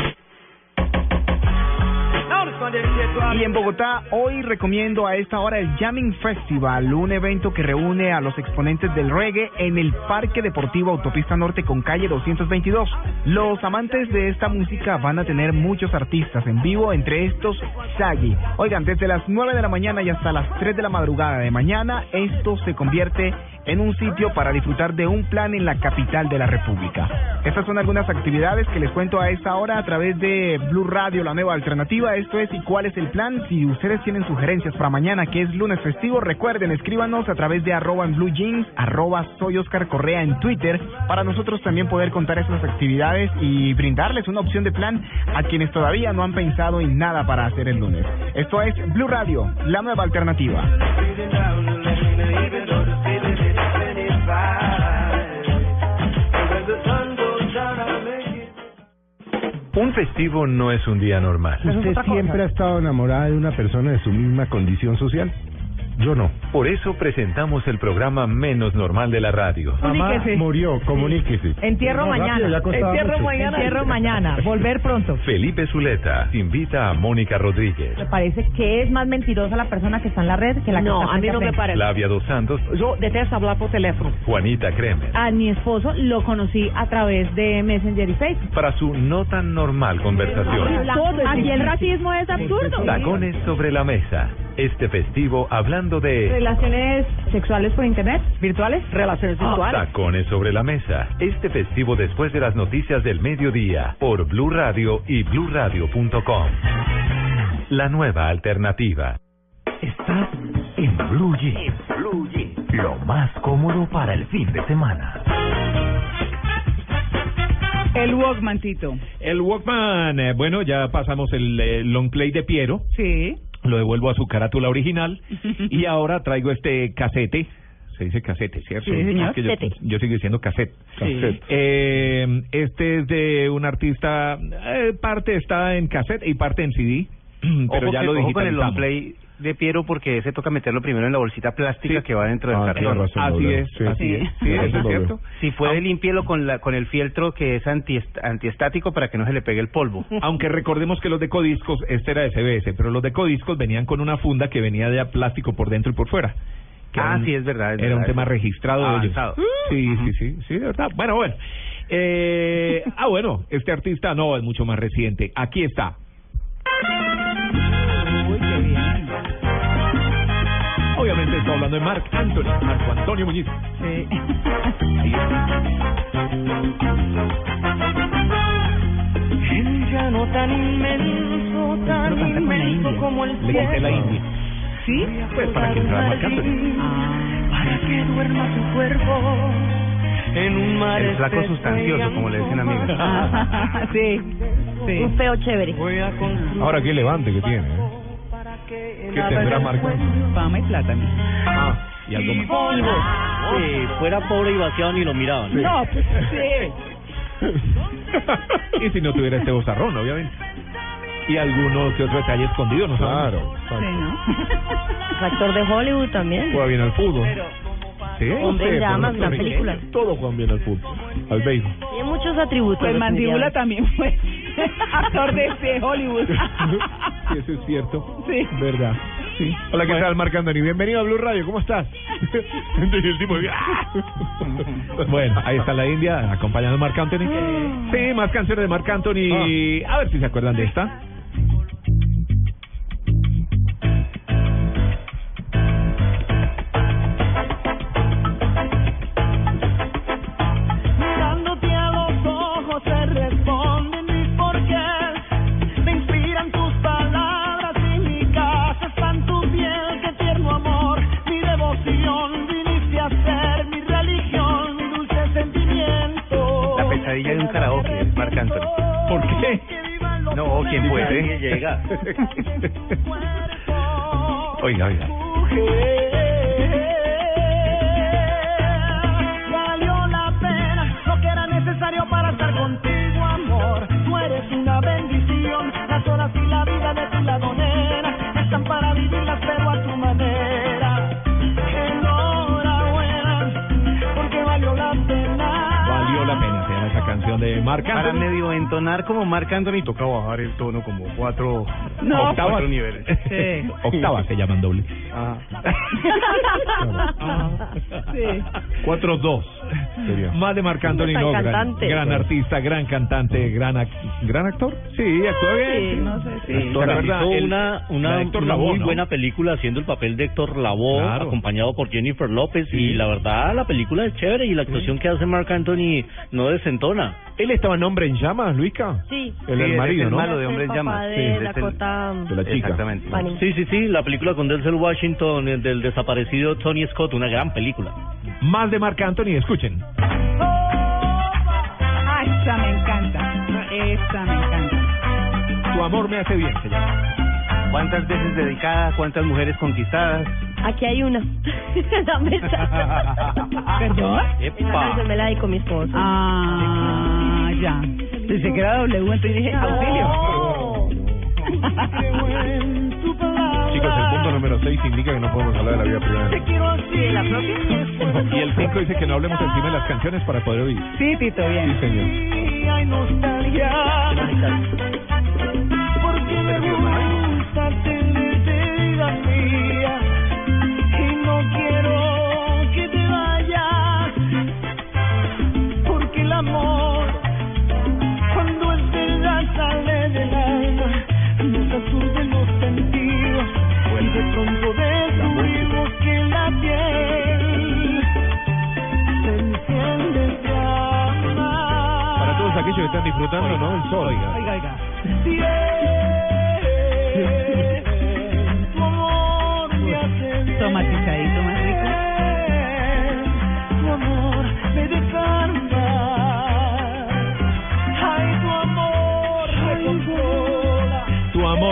Y en Bogotá, hoy recomiendo a esta hora el Jamming Festival, un evento que reúne a los exponentes del reggae en el Parque Deportivo Autopista Norte con calle 222. Los amantes de esta música van a tener muchos artistas en vivo, entre estos Shaggy. Oigan, desde las 9 de la mañana y hasta las 3 de la madrugada de mañana, esto se convierte en un sitio para disfrutar de un plan en la capital de la República. Estas son algunas actividades que les cuento a esta hora a través de Blue Radio, la nueva alternativa. Esto es ¿Y cuál es el plan? Si ustedes tienen sugerencias para mañana, que es lunes festivo, recuerden, escríbanos a través de arroba en Blue Jeans, arroba soy Oscar Correa en Twitter, para nosotros también poder contar esas actividades y brindarles una opción de plan a quienes todavía no han pensado en nada para hacer el lunes. Esto es Blue Radio, la nueva alternativa. Un festivo no es un día normal. ¿Usted siempre ha estado enamorada de una persona de su misma condición social? Yo no. Por eso presentamos el programa menos normal de la radio. Mamá murió, comuníquese. Entierro No, rápido, mañana. costaba Entierro mucho. mañana. Entierro mañana. Volver pronto. Felipe Zuleta invita a Mónica Rodríguez. Me parece que es más mentirosa la persona que está en la red que la que No, está a mí no me parece. Flavia Dos Santos, Yo detesto hablar por teléfono. Juanita Kremer. A mi esposo lo conocí a través de Messenger y Facebook. Para su no tan normal conversación. Aquí el racismo es absurdo. Tacones sobre la mesa. Este festivo hablando de Relaciones sexuales por internet, virtuales, relaciones virtuales. Tacones sobre la mesa. Este festivo después de las noticias del mediodía por Blue Radio y bluradio.com. La nueva alternativa. Estás en Blue Jeans. Lo más cómodo para el fin de semana. El Walkman, Tito. El Walkman, eh, bueno, ya pasamos el eh, long play de Piero. Sí. Lo devuelvo a su carátula original. [laughs] y ahora traigo este casete. Se dice casete, ¿cierto? Sí, señor. Es que yo, yo sigo diciendo cassette. Sí. Eh, este es de un artista, eh, parte está en cassette y parte en CD. [clears throat] Pero Ojo ya que- lo ojo con el digitalizamos. long play de Piero porque ese toca meterlo primero en la bolsita plástica que va dentro del Ah, cartón. tiene razón, Así Doble. es, Sí. así es. Sí, eso es cierto. Si puede, límpielo con la con el fieltro que es anti antiestático para que no se le pegue el polvo. [laughs] Aunque recordemos que los de Codiscos, este era de CBS, pero los de Codiscos venían con una funda que venía de plástico por dentro y por fuera. Ah, un- sí, es verdad, es era un tema registrado de ellos. avanzado. Sí, sí, sí, sí, de verdad. Bueno, bueno. Eh, ah, bueno, este artista no, es mucho más reciente. Aquí está. Obviamente estoy hablando de Marc Anthony, Marco Antonio Muñiz. Sí. El llano [laughs] tan inmenso, tan inmenso como el Le quité la cielo. India. ¿Sí? Pues para que entrara Marc Anthony. Ah. para que duerma tu cuerpo en un mar El flaco sustancioso, como le dicen a mí. [laughs] sí, sí. Un feo chévere. Voy a construir Ahora qué levante que tiene. ¿eh? ¿Qué tendrá marcado? Fama y plata. Ah, y algo más. Si fuera pobre y vaciado ni lo miraban. No, pues sí. [laughs] y si no tuviera este bozarrón, obviamente. Y algunos que otro detalle escondido, ¿no? Claro. Sí, ¿no? [laughs] Actor de Hollywood también. Juega bien al fútbol. Sí, Hombre sí, llamas, una película. Todos juegan bien al fútbol. Al béisbol. Tiene muchos atributos. Pues Mandíbula también fue [laughs] actor de, de Hollywood. [laughs] Sí, eso es cierto. Sí. Verdad. Sí. Hola, ¿qué tal, Marc Anthony? Bienvenido a Blue Radio, ¿cómo estás? [laughs] Y el tipo, ¡ah! bueno, ahí está la India, acompañando a Marc Anthony. Sí, más canciones de Marc Anthony. A ver si se acuerdan de esta. Como Marc Anthony toca bajar el tono como cuatro, No, octavas, cuatro niveles. Sí. [laughs] Octavas se llaman doble. Ah. Sí. 4-2. sería. Más de Marc Anthony, no, gran, cantante. gran artista, gran cantante, gran ac- gran actor. Sí, actúa bien. Sí, no sé, sí. Actor, la verdad, Hizo el- una, una, Héctor muy ¿no? buena película haciendo el papel de Héctor Lavoe, Claro. acompañado por Jennifer López. Sí. Y la verdad, la película es chévere y la actuación que hace Mark Anthony no desentona. Él estaba en Hombre en Llamas, Luisca. Sí. El, Sí, el es marido, el ¿no? malo de Es Hombre el en Llamas. de Sí, Dakota de la chica. Exactamente. Sí, sí, sí, la película con Denzel Washington, el del desaparecido Tony Scott, una gran película. Más de Marc Anthony, escuchen. Ah, esa me encanta. Esa me encanta. Tu amor me hace bien, se llama. ¿Cuántas veces dedicada? ¿Cuántas mujeres conquistadas? Aquí hay una. [laughs] la mesa. ¿Perdón? Esa canción me la dedico mi esposo. Ah, ya. Pensé que era W, entonces dije, auxilio. [laughs] Chicos, el punto número 6 indica que no podemos hablar de la vida privada. ¿De la propia? Y el 5 dice que no hablemos encima de las canciones para poder oír. Sí, Tito, Sí, bien. señor. Y hay nostalgia. Porque me gusta tenerte vida mía. Para todos aquellos que están disfrutando, ¿no? El sol. Oiga, oiga. Tu amor me hace bien. Tomatizadito más rico.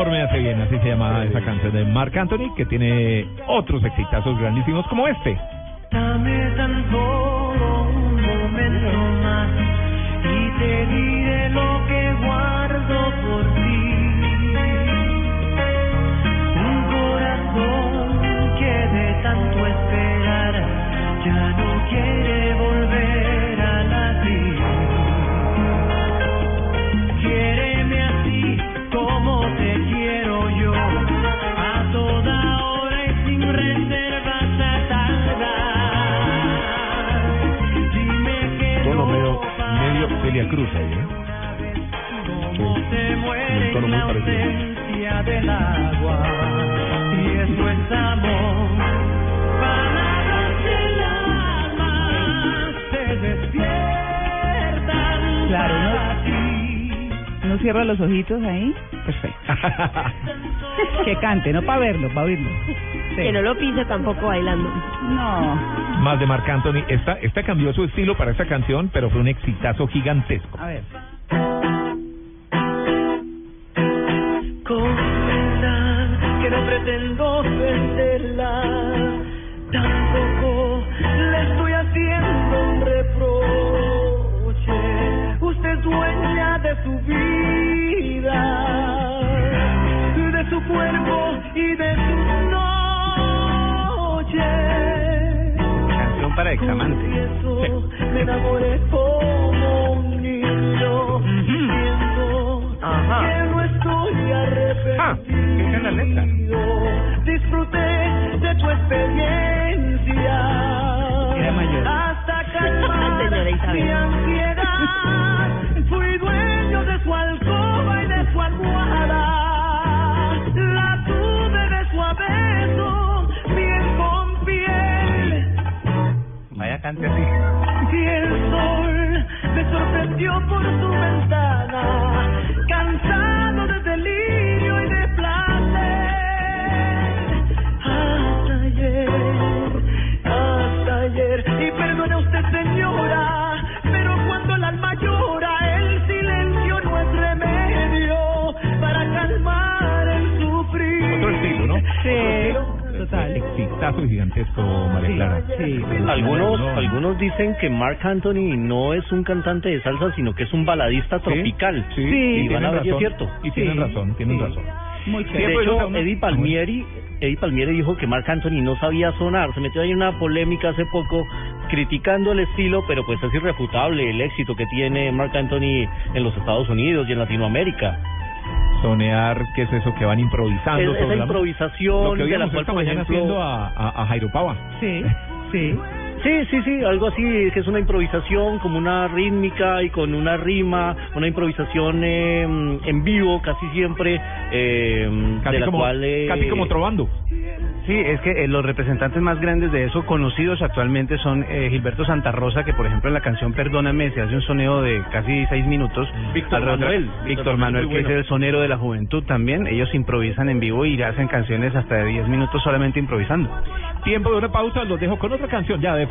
Amor me hace bien, así se llama esa canción de Marc Anthony, que tiene otros exitazos grandísimos como este. Dame tan solo un momento más y te diré lo que guardo por ti. Un corazón que de tanto esperar ya no quiere Cruz ahí, ¿eh? muere un muy la parecido. ausencia del agua. Y eso es amor. Palabras del alma se despiertan Claro, ¿no? Para ti. ¿No cierra los ojitos ahí? Perfecto. [laughs] que cante, no para verlo, para oírlo. Que no lo pise tampoco bailando. No. Más de Marc Anthony. Esta, esta cambió su estilo para esta canción, pero fue un exitazo gigantesco. A ver. Dicen que Mark Anthony no es un cantante de salsa, sino que es un baladista tropical. Sí, y tienen van a ver si es razón. cierto. Y tienen razón, tienen razón. Muy De hecho, Eddie Palmieri, Eddie Palmieri dijo que Marc Anthony no sabía sonar. Se metió ahí en una polémica hace poco criticando el estilo, pero pues es irrefutable el éxito que tiene Marc Anthony en los Estados Unidos y en Latinoamérica. Sonear, ¿qué es eso que van improvisando? Es- esa sobre la- improvisación Lo que de la cual, esta por mañana ejemplo- haciendo a, a, a Jairo Pava. Sí, sí. Sí, sí, sí, algo así, que es una improvisación como una rítmica y con una rima, una improvisación eh, en vivo casi siempre, eh, Casi de la como- cual... eh, casi como trovando. Sí, es que eh, los representantes más grandes de eso, conocidos actualmente, son eh, Gilberto Santa Rosa, que por ejemplo en la canción Perdóname se hace un soneo de casi seis minutos. Víctor Manuel. Víctor Manuel, que bueno. es el sonero de la juventud también. Ellos improvisan en vivo y hacen canciones hasta de 10 minutos solamente improvisando. Tiempo de una pausa, los dejo con otra canción ya de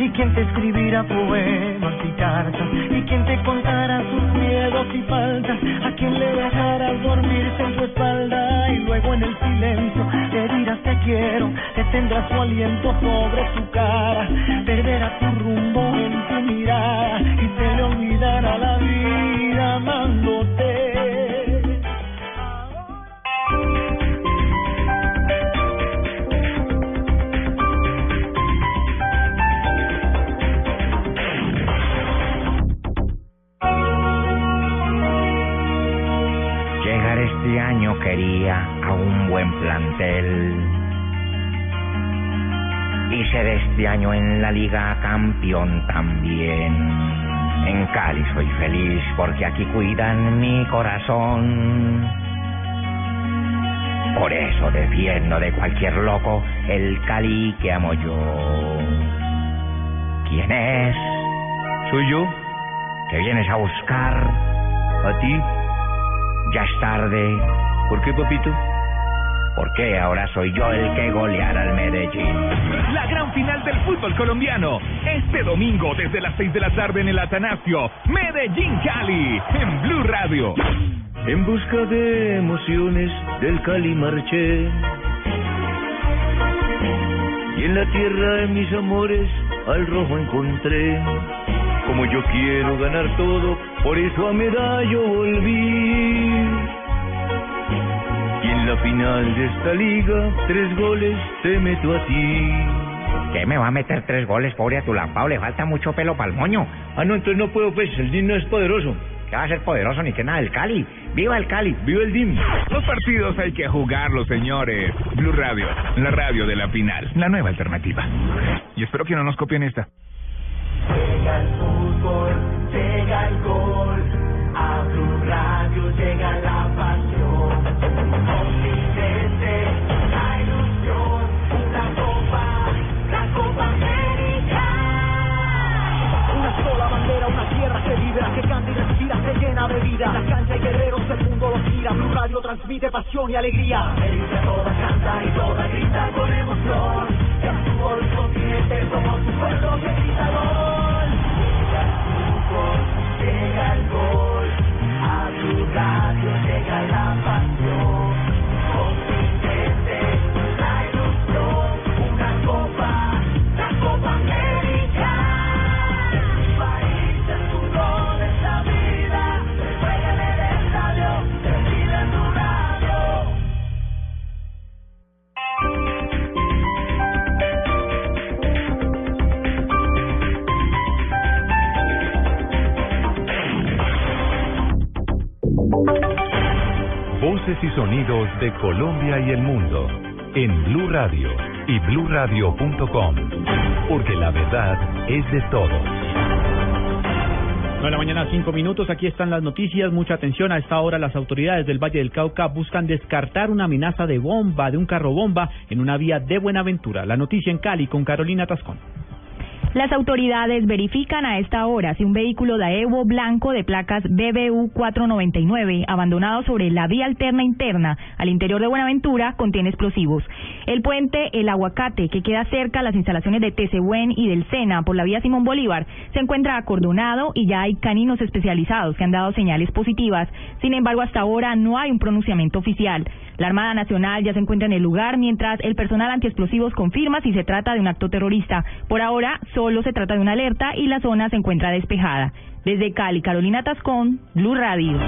y quien te escribirá poemas y cartas, y quien te contará sus miedos y faltas, a quien le dejarás dormirse en tu espalda, y luego en el silencio te dirás te quiero, te tendrás su aliento sobre su cara, perderá tu rumbo en tu mirada, y se le olvidará la vida amándote. Este año quería a un buen plantel. Y ser este año en la liga campeón también. En Cali soy feliz porque aquí cuidan mi corazón. Por eso defiendo de cualquier loco el Cali que amo yo. ¿Quién es? Soy yo, ¿Que vienes a buscar? a ti. Ya es tarde. ¿Por qué, papito? Porque ahora soy yo el que goleará al Medellín. La gran final del fútbol colombiano. Este domingo desde las 6 de la tarde en el Atanasio. Medellín Cali. En Blue Radio. En busca de emociones del Cali marché. Y en la tierra de mis amores al rojo encontré. Como yo quiero ganar todo, por eso a medallo volví. Y en la final de esta liga, tres goles te meto a ti. ¿Qué me va a meter tres goles, pobre a tu lampao? Le falta mucho pelo pa'l moño. Ah, no, entonces no puedo, pues, el niño es poderoso. que va a ser poderoso ni que nada. El Cali. ¡Viva el Cali! ¡Viva el DIM! Los partidos hay que jugarlos, señores. Blue Radio, la radio de la final, la nueva alternativa. Y espero que no nos copien esta. Llega el fútbol, llega el gol. A Blue Radio llega la pasión. Continente, la ilusión. Una copa, la Copa América. Una sola bandera, una tierra que vibra, que canta y respira, se llena de vida. La cancha y guerreros, el mundo los mira. Blue Radio transmite pasión y alegría. América toda canta y toda grita con de Colombia y el mundo en Blue Radio y bluradio.com, porque la verdad es de todos. 9 de la mañana, 5 minutos. Aquí están las noticias. Mucha atención. A esta hora, las autoridades del Valle del Cauca buscan descartar una amenaza de bomba, de un carro bomba, en una vía de Buenaventura. La noticia en Cali con Carolina Tascón. Las autoridades verifican a esta hora si un vehículo Daewoo blanco de placas BBU 499 abandonado sobre la vía alterna interna al interior de Buenaventura contiene explosivos. El puente El Aguacate, que queda cerca a las instalaciones de Tesehuen y del Sena por la vía Simón Bolívar, se encuentra acordonado y ya hay caninos especializados que han dado señales positivas. Sin embargo, hasta ahora no hay un pronunciamiento oficial. La Armada Nacional ya se encuentra en el lugar mientras el personal antiexplosivos confirma si se trata de un acto terrorista. Por ahora solo se trata de una alerta y la zona se encuentra despejada. Desde Cali, Carolina Tascón, Blue Radio.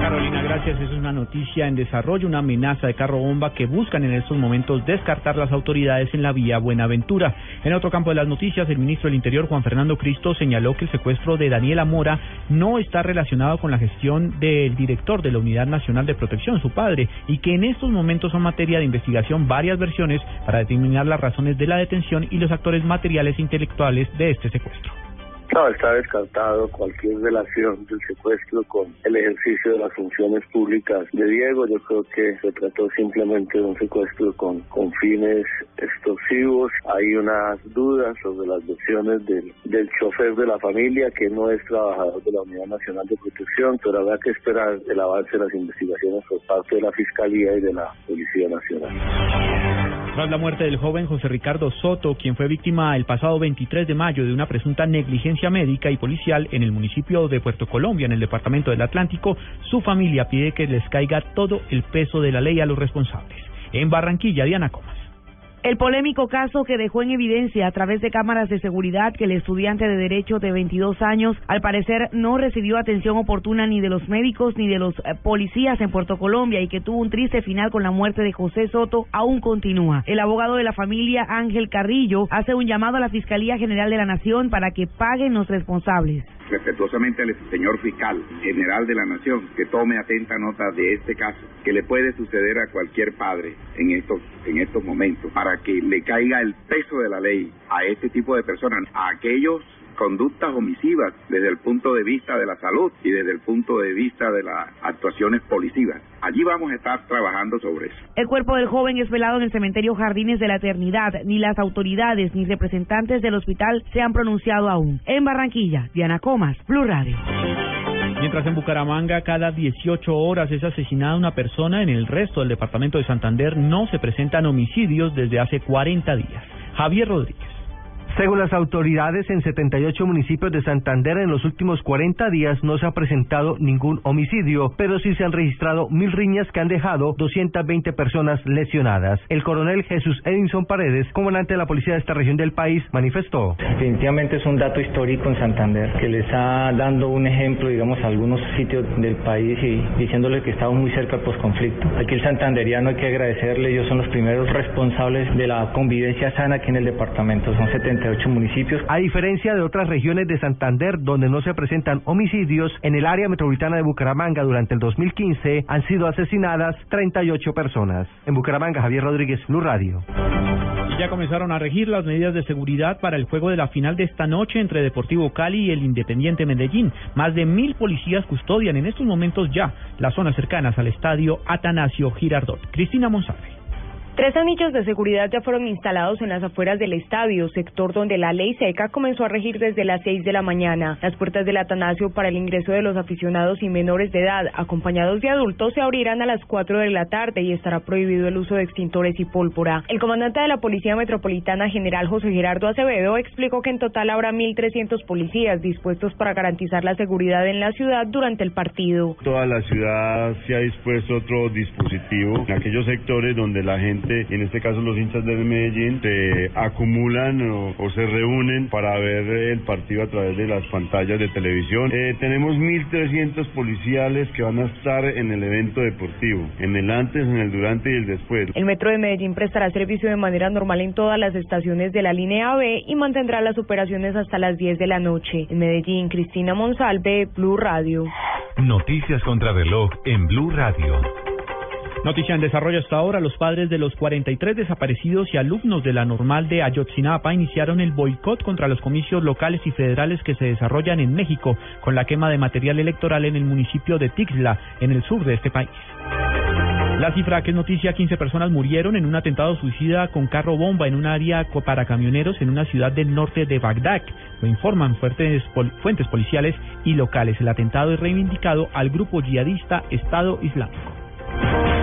Carolina, gracias. Es una noticia en desarrollo, una amenaza de carro bomba que buscan en estos momentos descartar las autoridades en la vía Buenaventura. En otro campo de las noticias, el ministro del Interior, Juan Fernando Cristo, señaló que el secuestro de Daniela Mora no está relacionado con la gestión del director de la Unidad Nacional de Protección, su padre, y que en estos momentos son materia de investigación varias versiones para determinar las razones de la detención y los actores materiales e intelectuales de este secuestro. No, está descartado cualquier relación del secuestro con el ejercicio de las funciones públicas de Diego. Yo creo que se trató simplemente de un secuestro con, fines extorsivos. Hay unas dudas sobre las versiones del, del chofer de la familia, que no es trabajador de la Unidad Nacional de Protección, pero habrá que esperar el avance de las investigaciones por parte de la Fiscalía y de la Policía Nacional. Tras la muerte del joven José Ricardo Soto, quien fue víctima el pasado 23 de mayo de una presunta negligencia médica y policial en el municipio de Puerto Colombia, en el departamento del Atlántico, su familia pide que les caiga todo el peso de la ley a los responsables. En Barranquilla, Diana Comas. El polémico caso que dejó en evidencia a través de cámaras de seguridad que el estudiante de Derecho de 22 años al parecer no recibió atención oportuna ni de los médicos ni de los eh, policías en Puerto Colombia y que tuvo un triste final con la muerte de José Soto aún continúa. El abogado de la familia Ángel Carrillo hace un llamado a la Fiscalía General de la Nación para que paguen los responsables respetuosamente al señor fiscal general de la nación que tome atenta nota de este caso que le puede suceder a cualquier padre en estos en estos momentos para que le caiga el peso de la ley a este tipo de personas a aquellos conductas omisivas desde el punto de vista de la salud y desde el punto de vista de las actuaciones policivas. Allí vamos a estar trabajando sobre eso. El cuerpo del joven es velado en el cementerio Jardines de la Eternidad. Ni las autoridades ni representantes del hospital se han pronunciado aún. En Barranquilla, Diana Comas, Blue Radio. Mientras en Bucaramanga cada 18 horas es asesinada una persona, en el resto del departamento de Santander no se presentan homicidios desde hace 40 días. Javier Rodríguez. Según las autoridades, en 78 municipios de Santander en los últimos 40 días no se ha presentado ningún homicidio, pero sí se han registrado mil riñas que han dejado 220 personas lesionadas. El coronel Jesús Edinson Paredes, comandante de la policía de esta región del país, manifestó. Definitivamente es un dato histórico en Santander que le está dando un ejemplo, digamos, a algunos sitios del país y diciéndole que estamos muy cerca al posconflicto. Aquí el santanderiano hay que agradecerle, ellos son los primeros responsables de la convivencia sana aquí en el departamento. Son 70 78 municipios. A diferencia de otras regiones de Santander donde no se presentan homicidios, en el área metropolitana de Bucaramanga durante el 2015 han sido asesinadas 38 personas. En Bucaramanga, Javier Rodríguez, Blue Radio. Y ya comenzaron a regir las medidas de seguridad para el juego de la final de esta noche entre Deportivo Cali y el Independiente Medellín. Más de mil policías custodian en estos momentos ya las zonas cercanas al estadio Atanasio Girardot. Cristina Monsalve. Tres anillos de seguridad ya fueron instalados en las afueras del estadio, sector donde la ley seca comenzó a regir desde las seis de la mañana. Las puertas del Atanasio para el ingreso de los aficionados y menores de edad, acompañados de adultos, se abrirán a las cuatro de la tarde y estará prohibido el uso de extintores y pólvora. El comandante de la Policía Metropolitana, general José Gerardo Acevedo, explicó que en total habrá 1.300 policías dispuestos para garantizar la seguridad en la ciudad durante el partido. Toda la ciudad se ha dispuesto otro dispositivo en aquellos sectores donde la gente y en este caso los hinchas del Medellín, se acumulan o, o, se reúnen para ver el partido a través de las pantallas de televisión. Eh, tenemos 1.300 policiales que van a estar en el evento deportivo, en el antes, en el durante y el después. El Metro de Medellín prestará servicio de manera normal en todas las estaciones de la línea B y mantendrá las operaciones hasta las 10 de la noche. En Medellín, Cristina Monsalve, Blue Radio. Noticias contra reloj en Blue Radio. Noticia en desarrollo hasta ahora, los padres de los 43 desaparecidos y alumnos de la normal de Ayotzinapa iniciaron el boicot contra los comicios locales y federales que se desarrollan en México con la quema de material electoral en el municipio de Tixla, en el sur de este país. La cifra que es noticia, 15 personas murieron en un atentado suicida con carro bomba en un área para camioneros en una ciudad del norte de Bagdad. Lo informan fuentes, fuentes policiales y locales. El atentado es reivindicado al grupo yihadista Estado Islámico.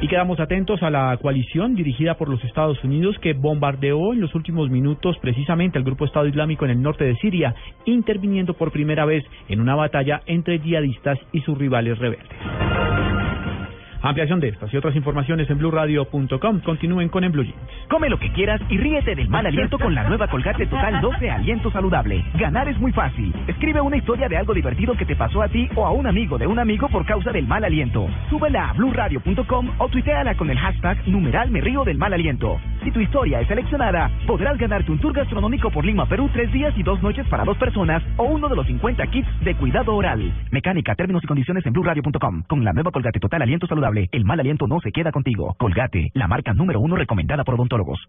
Y quedamos atentos a la coalición dirigida por los Estados Unidos que bombardeó en los últimos minutos precisamente al grupo Estado Islámico en el norte de Siria, interviniendo por primera vez en una batalla entre yihadistas y sus rivales rebeldes. Ampliación de estas y otras informaciones en blueradio.com. Continúen con En Blue Jeans. Come lo que quieras y ríete del mal aliento con la nueva Colgate Total 12 Aliento Saludable. Ganar es muy fácil. Escribe una historia de algo divertido que te pasó a ti o a un amigo de un amigo por causa del mal aliento. Súbela a blueradio.com o tuiteala con el hashtag numeral me río del mal aliento. Si tu historia es seleccionada, podrás ganarte un tour gastronómico por Lima, Perú, tres días y dos noches para dos personas o uno de los 50 kits de cuidado oral. Mecánica, términos y condiciones en blueradio.com. Con la nueva Colgate Total Aliento Saludable el mal aliento no se queda contigo. Colgate, la marca número uno recomendada por odontólogos.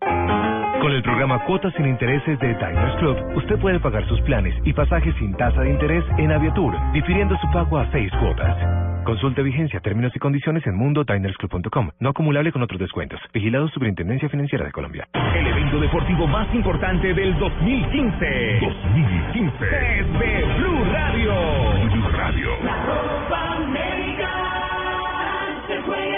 Con el programa Cuotas sin Intereses de Diners Club, usted puede pagar sus planes y pasajes sin tasa de interés en Aviatur, difiriendo su pago a seis cuotas. Consulte vigencia, términos y condiciones en mundodinersclub.com. No acumulable con otros descuentos. Vigilado Superintendencia Financiera de Colombia. El evento deportivo más importante del 2015. 2015. Es de Blue Radio. Blue Radio. La Copa América se juega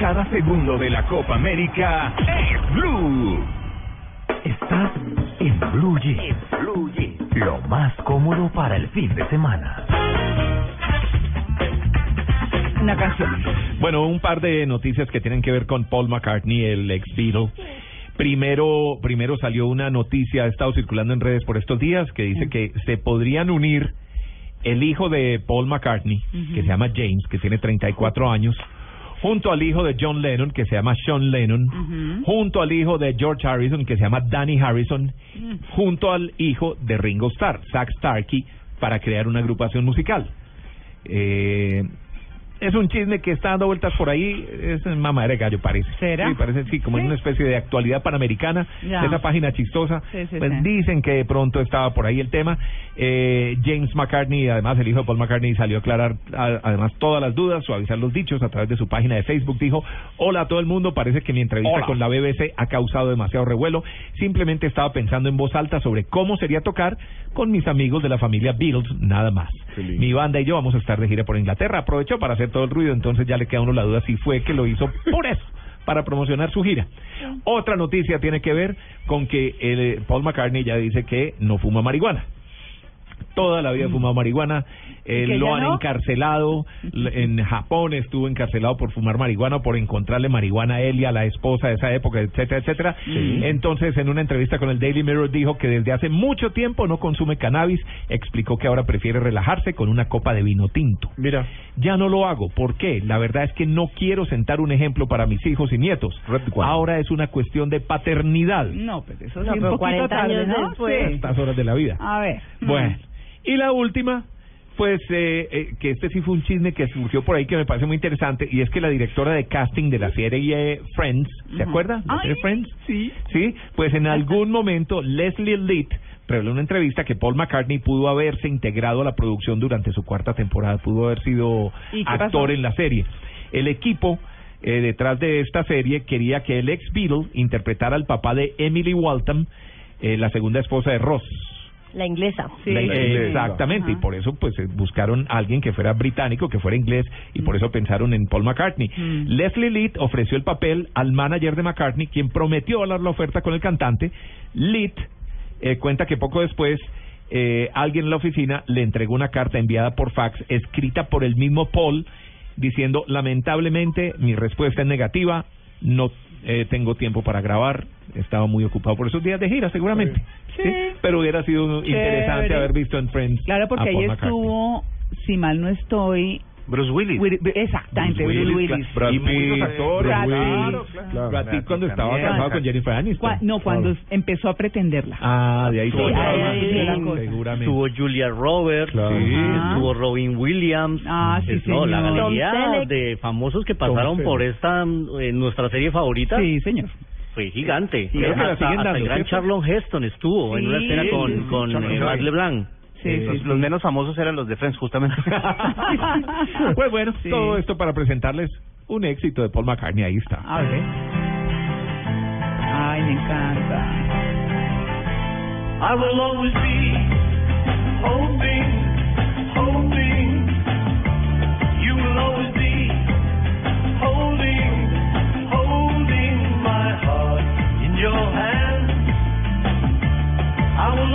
cada segundo de la Copa América es Blue. Estás en Blue Jeans. Blue Jeans. Lo más cómodo para el fin de semana. Una canción. Bueno, un par de noticias que tienen que ver con Paul McCartney, el ex Beatle. Primero, primero salió una noticia, ha estado circulando en redes por estos días, que dice que se podrían unir el hijo de Paul McCartney, que se llama James, que tiene 34 años, junto al hijo de John Lennon, que se llama Sean Lennon, junto al hijo de George Harrison, que se llama Danny Harrison, junto al hijo de Ringo Starr, Zach Starkey, para crear una agrupación musical. Eh, es un chisme que está dando vueltas por ahí, es mamadera de gallo parece. ¿Será? Sí, parece, sí, como es una especie de actualidad panamericana, Ya. esa página chistosa. Sí, sí, pues sí. dicen que de pronto estaba por ahí el tema. Eh, James McCartney, además el hijo de Paul McCartney, salió a aclarar a- además todas las dudas, suavizar los dichos a través de su página de Facebook. Dijo, hola a todo el mundo, parece que mi entrevista Hola. con la BBC ha causado demasiado revuelo. Simplemente estaba pensando en voz alta sobre cómo sería tocar con mis amigos de la familia Beatles, nada más. Mi banda y yo vamos a estar de gira por Inglaterra. Aprovechó para hacer todo el ruido, entonces ya le queda a uno la duda si fue que lo hizo por eso para promocionar su gira. Otra noticia tiene que ver con que el, Paul McCartney ya dice que no fuma marihuana. Toda la vida ha fumado marihuana, eh, ¿Que lo han no? encarcelado, [laughs] en Japón estuvo encarcelado por fumar marihuana, por encontrarle marihuana a él y a la esposa de esa época, etcétera, etcétera. Sí. Entonces, en una entrevista con el Daily Mirror dijo que desde hace mucho tiempo no consume cannabis, explicó que ahora prefiere relajarse con una copa de vino tinto. Mira. Ya no lo hago. ¿Por qué? La verdad es que no quiero sentar un ejemplo para mis hijos y nietos. Ahora es una cuestión de paternidad. No, pues eso No, sí, un pero poquito 40 tarde, años ¿no? después. Sí. Estas horas de la vida. A ver. Bueno, y la última, pues eh, eh, que este sí fue un chisme que surgió por ahí que me parece muy interesante y es que la directora de casting de la serie eh, Friends, ¿se acuerda? ¿La serie Friends? Sí. Sí, pues en algún momento Leslie Litt reveló en una entrevista que Paul McCartney pudo haberse integrado a la producción durante su cuarta temporada, pudo haber sido ¿Y qué actor pasó? en la serie. El equipo eh, detrás de esta serie quería que el ex Beatle interpretara al papá de Emily Waltham, eh, la segunda esposa de Ross. La inglesa. La- exactamente, y por eso pues eh, buscaron a alguien que fuera británico, que fuera inglés, y por eso pensaron en Paul McCartney. Leslie Litt ofreció el papel al manager de McCartney, quien prometió hablar la oferta con el cantante. Litt eh, cuenta que poco después eh, alguien en la oficina le entregó una carta enviada por fax, escrita por el mismo Paul, diciendo, lamentablemente mi respuesta es negativa, no eh, tengo tiempo para grabar, estaba muy ocupado por esos días de gira seguramente. Sí. Pero hubiera sido interesante Chévere. haber visto en Friends. Claro, porque ahí estuvo, si mal no estoy... Bruce Willis. Exactamente, Bruce Bruce Willis, Willis. Brad Y muchos actores. Brad Claro, Pitt. claro. Brad Pitt cuando estaba también. casado con Jennifer Aniston. No, cuando empezó a pretenderla. Ah, de ahí todo. Sí, sí, seguramente. Estuvo Julia Roberts, Claro. sí, estuvo Robin Williams. Ah, sí, Es- no, la galería de famosos que pasaron por esta eh, nuestra serie favorita. Sí, señor. Fue gigante. La hasta, hasta el gran. Charlon Heston estuvo en una Sí, escena con, sí, con Charlon eh, LeBlanc. Sí, Eh, sí, los, los menos famosos eran los de Friends, justamente. [laughs] Pues bueno, Sí. todo esto para presentarles un éxito de Paul McCartney, ahí está. A ver. Ay, me encanta. I will always be hoping, hoping. You will always be holding, holding my heart in your hand. I will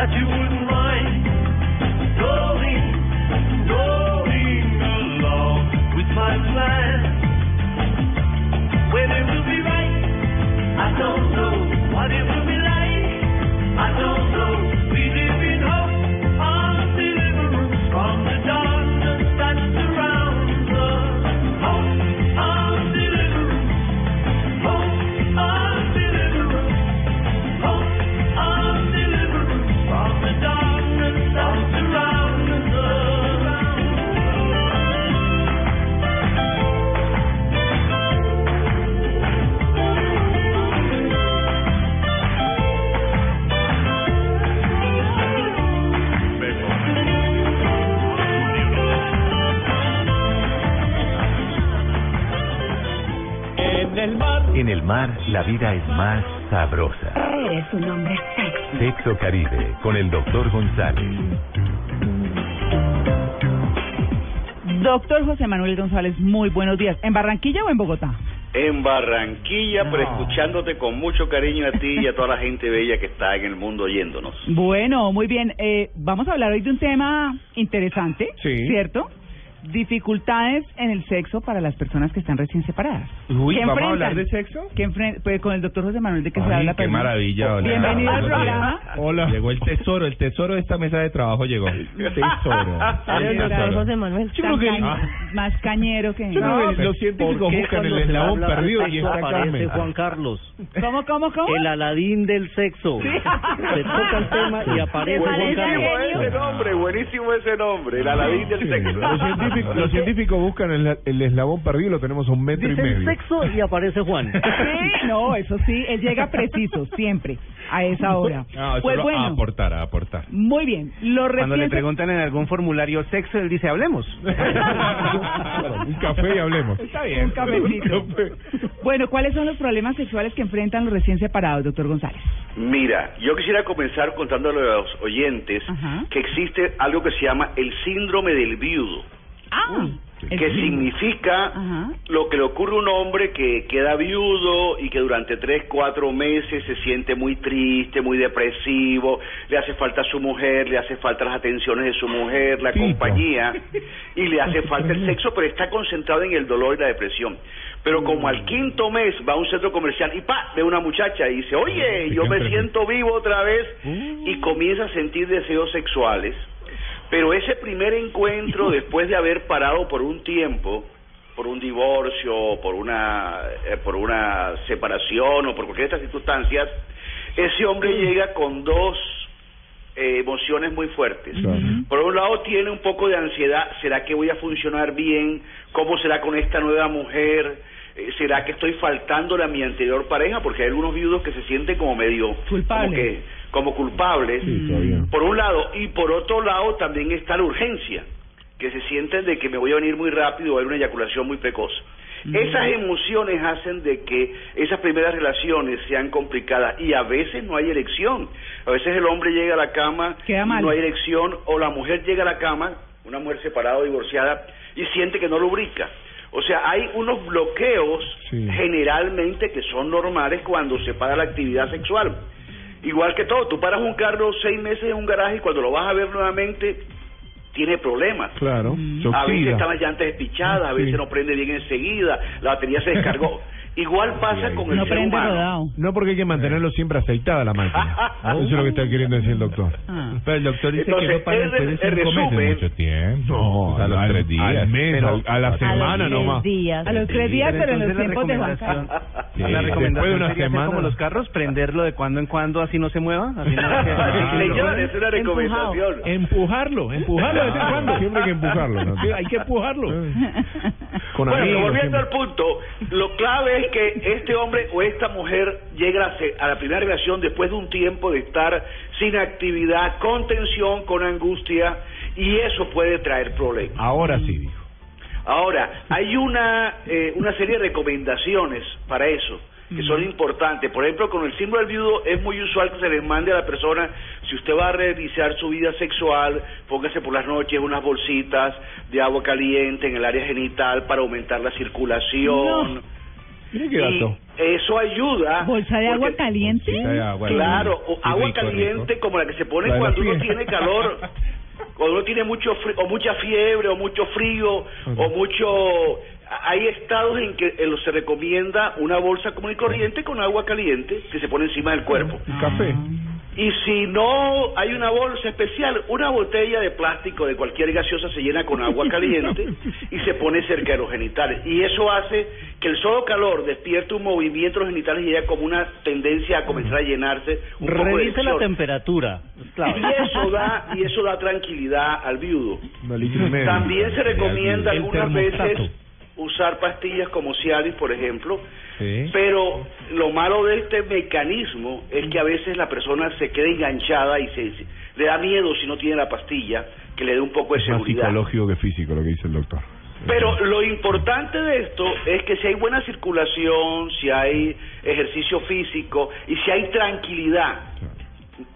I don't know what it will be like. I don't know. El mar, la vida es más sabrosa. Eres un hombre sexy. Sexo Caribe, con el doctor González. Doctor José Manuel González, muy buenos días. ¿En Barranquilla o en Bogotá? En Barranquilla, pero escuchándote con mucho cariño a ti y a toda la gente bella que está en el mundo oyéndonos. Bueno, muy bien. Eh, vamos a hablar hoy de un tema interesante, Sí. ¿cierto? Dificultades en el sexo para las personas que están recién separadas. Uy, ¿Qué ¿vamos a hablar de sexo? ¿Qué enfren- pues con el doctor José Manuel de que se Ay, habla. qué maravilla. hola. Bienvenido al Buenos días. programa. Hola. Llegó el tesoro, el tesoro de esta mesa de trabajo llegó. [laughs] Tesoro. El tesoro. Manuel. Yo creo que más cañero que. Yo creo que los científicos buscan el eslabón perdido y está aparece Carmen. Juan Carlos. ¿Cómo, cómo, cómo? El Aladín del sexo. Se toca el tema y aparece Juan Buenísimo Carlos. ese nombre, buenísimo ese nombre, el Aladín del sexo. Los científicos, los científicos buscan el, el eslabón perdido, lo tenemos a un metro y medio. sexo y aparece Juan. [laughs] Sí, no, eso sí, él llega preciso, siempre, a esa hora. Pues solo a bueno, aportar, a aportar. muy bien. Lo Cuando le preguntan en algún formulario sexo, él dice, hablemos. [laughs] Un café y hablemos. Está bien. Un cafecito. Bueno, ¿cuáles son los problemas sexuales que enfrentan los recién separados, doctor González? Mira, yo quisiera comenzar contándole a los oyentes que existe algo que se llama el síndrome del viudo. Ah, que significa lo que le ocurre a un hombre que queda viudo y que durante tres, cuatro meses se siente muy triste, muy depresivo, le hace falta a su mujer, le hace falta las atenciones de su mujer, la compañía, y le hace falta el sexo, pero está concentrado en el dolor y la depresión. Pero como al quinto mes va a un centro comercial y pa, ve una muchacha y dice, oye, yo me siento vivo otra vez, y comienza a sentir deseos sexuales. Pero ese primer encuentro, [laughs] después de haber parado por un tiempo, por un divorcio, por una, eh, por una separación o por cualquier de estas circunstancias, ese hombre llega con dos eh, emociones muy fuertes. Por un lado tiene un poco de ansiedad, ¿será que voy a funcionar bien? ¿Cómo será con esta nueva mujer? Eh, ¿Será que estoy faltándole a mi anterior pareja? Porque hay algunos viudos que se sienten como medio... Como, que, como culpables, por un lado. Y por otro lado también está la urgencia, que se sienten de que me voy a venir muy rápido o hay una eyaculación muy precoz. Esas emociones hacen de que esas primeras relaciones sean complicadas y a veces no hay erección. A veces el hombre llega a la cama y no hay erección o la mujer llega a la cama, una mujer separada o divorciada, y siente que no lubrica. O sea, hay unos bloqueos generalmente que son normales cuando se para la actividad sexual. Igual que todo, tú paras un carro seis meses en un garaje y cuando lo vas a ver nuevamente tiene problemas. Claro. se A veces están las llantas despichadas, a veces no prende bien enseguida, la batería se descargó. [laughs] Igual pasa con el ser humano. No porque hay que mantenerlo siempre aceitada la máquina. [laughs] Eso es lo que está queriendo decir el doctor. Pero el doctor dice Entonces, que no para el cinco meses. Mucho tiempo. No, a los tres días. al mes, Pero- a la semana nomás. A los tres días, pero en los tiempos de recomendación- Carlos. la después de recomendación una semana. como los carros, prenderlo de cuando en cuando así no se mueva. No [laughs] es una recomendación. Empujarlo, empujarlo de vez en cuando. Siempre hay que empujarlo. ¿no? Hay que empujarlo. Con bueno, amigos, volviendo siempre. al punto, lo clave es que este hombre o esta mujer llega a la primera relación después de un tiempo de estar sin actividad, con tensión, con angustia, y eso puede traer problemas. Ahora sí, dijo. Ahora, hay una, eh, una serie de recomendaciones para eso que son importantes. Por ejemplo, con el símbolo del viudo es muy usual que se les mande a la persona, si usted va a realizar su vida sexual, póngase por las noches unas bolsitas de agua caliente en el área genital para aumentar la circulación. Mire qué Y eso ayuda. ¿Bolsa de agua caliente? de agua. Claro, o agua rico, caliente rico. como la que se pone cuando uno tiene calor, [laughs] cuando uno tiene mucho fri- o mucha fiebre o mucho frío o mucho hay estados en que eh, se recomienda una bolsa común y corriente con agua caliente que se pone encima del cuerpo. Café. Y si no hay una bolsa especial, una botella de plástico de cualquier gaseosa se llena con agua caliente y se pone cerca de los genitales. Y eso hace que el solo calor despierte un movimiento de los genitales y haya como una tendencia a comenzar a llenarse un poco de Revise la temperatura. clave. Y eso da y eso da tranquilidad al viudo. Y. También se recomienda algunas veces usar pastillas como Cialis, por ejemplo, Sí. pero lo malo de este mecanismo es que a veces la persona se queda enganchada y se, se- le da miedo si no tiene la pastilla, que le dé un poco de Es más seguridad. psicológico que físico lo que dice el doctor. Pero lo importante de esto es que si hay buena circulación, si hay ejercicio físico y si hay tranquilidad,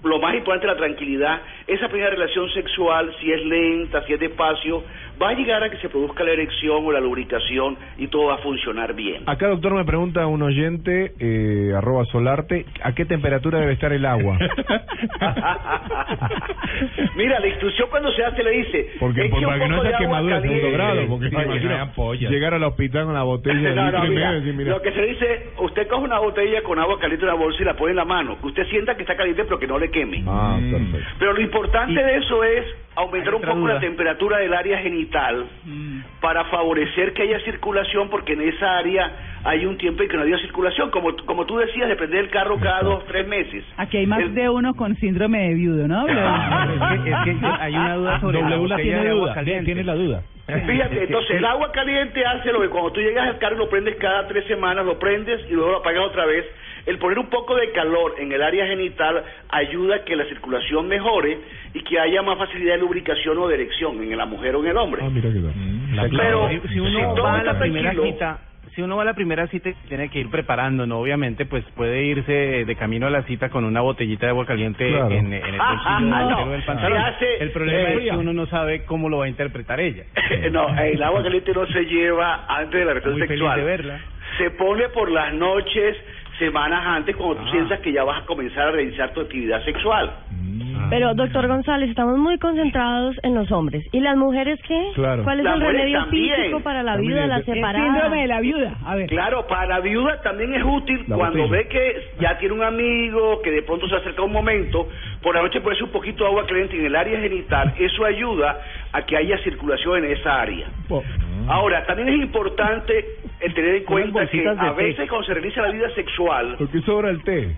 lo más importante es la tranquilidad, esa primera relación sexual, si es lenta, si es despacio, va a llegar a que se produzca la erección o la lubricación y todo va a funcionar bien. Acá, doctor, me pregunta un oyente, eh, arroba solarte, ¿a qué temperatura debe estar el agua? [laughs] Mira, la instrucción cuando se hace le dice... Porque por, para que no agua quemadura de segundo grado, porque imagino pollas. llegar al hospital con la botella [laughs] de No, litro no, y mira, medio y decir, mira, Lo que se dice, usted coge una botella con agua caliente en la bolsa y la pone en la mano. Que usted sienta que está caliente pero que no le queme. Ah, perfecto. Pero lo importante de eso es aumentar un poco duda. la temperatura del área genital para favorecer que haya circulación porque en esa área hay un tiempo en que no había circulación. Como, como tú decías, de prender el carro cada dos, tres meses. Aquí hay más de uno con síndrome de viudo, ¿no? [laughs] [laughs] Es que, es que hay una duda sobre la W la botella tiene de agua duda, caliente. tiene la duda. Fíjate, [laughs] entonces el agua caliente hace lo que cuando tú llegas al carro lo prendes cada tres semanas, lo prendes y luego lo apagas otra vez. El poner un poco de calor en el área genital ayuda a que la circulación mejore y que haya más facilidad de lubricación o de erección en la mujer o en el hombre. Ah, mira qué tal. Pero si, si uno si va a la primera cita, si uno va a la primera cita y tiene que ir preparando, ¿no? Obviamente, pues puede irse de camino a la cita con una botellita de agua caliente Claro. en, en el Ah, bolsillo ah, no. del pantalón. Hace- el problema eh, es que uno no sabe cómo lo va a interpretar ella. [laughs] no, el agua caliente no se lleva antes de la relación Muy feliz sexual. de verla. Se pone por las noches, semanas antes, cuando tú sientas que ya vas a comenzar a realizar tu actividad sexual. Pero, doctor González, estamos muy concentrados en los hombres. ¿Y las mujeres qué? Claro. ¿Cuál es Las el remedio también. físico para la También viuda, la es- separada? El síndrome de la viuda. A ver. Claro, para la viuda también es útil La cuando botella. ve que ya tiene un amigo, que de pronto se acerca un momento, por la noche puede ser un poquito de agua caliente en el área genital, eso ayuda a que haya circulación en esa área. Ahora, también es importante el tener en cuenta que a té. veces cuando se realiza la vida sexual, ¿Por qué sobra el té?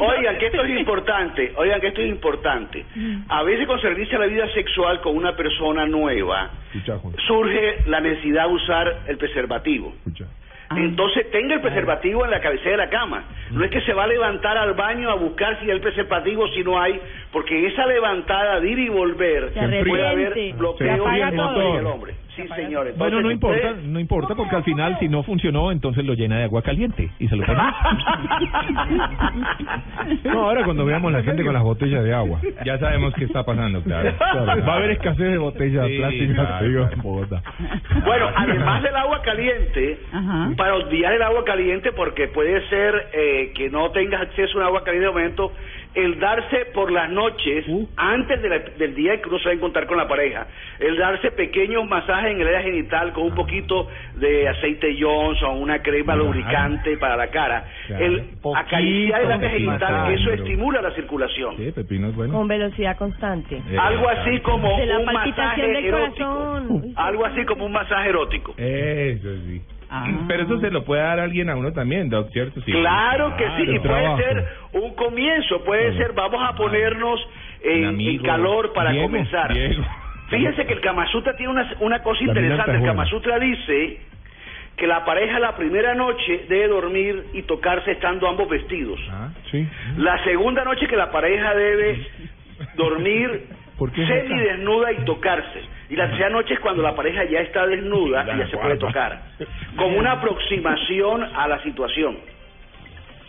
Oigan, que esto es importante, oigan que esto es importante. A veces cuando se realiza la vida sexual con una persona nueva, Escucha, surge la necesidad de usar el preservativo. escucha. Entonces tenga el preservativo en la cabecera de la cama. No es que se va a levantar al baño a buscar si hay el preservativo, si no hay, porque esa levantada de ir y volver puede haber arrepiente. bloqueo Se apaga en el hombre. Sí, señor. Entonces, Bueno, no importa, no importa porque al final si no funcionó, entonces lo llena de agua caliente y se lo pone. [laughs] No, ahora cuando veamos la gente con las botellas de agua. Ya sabemos qué está pasando, claro. Claro, va a haber escasez de botellas Sí, plásticas, claro, digo, claro. en Bogotá. Bueno, además del agua caliente, Ajá. para olvidar el agua caliente, porque puede ser eh, que no tengas acceso a un agua caliente de momento, el darse por las noches, antes de la- del día que uno se va a encontrar con la pareja, el darse pequeños masajes en el área genital con un poquito de aceite Johnson, una crema Claro. lubricante para la cara, Claro. el acariciar el área genital, masaje, eso pero- estimula la circulación. Sí, pepino es bueno. Con velocidad constante. Eh, Algo así como De la un masaje del erótico. corazón. Algo así como un masaje erótico. Eso sí. Ah. Pero eso se lo puede dar alguien a uno también, Doc, ¿cierto? Sí. Claro que sí, y puede Trabajo. ser un comienzo, puede ser, vamos a ponernos en, en calor para Diego, comenzar. Diego. Fíjense que el Kama Sutra tiene una, una cosa La interesante. El es Kama buena. Sutra dice que la pareja la primera noche debe dormir y tocarse estando ambos vestidos. Ah, sí. La segunda noche que la pareja debe [laughs] dormir ¿Por qué es semi desnuda y tocarse. Y la tercera noche es cuando la pareja ya está desnuda y ya se puede tocar. [laughs] Como una aproximación a la situación.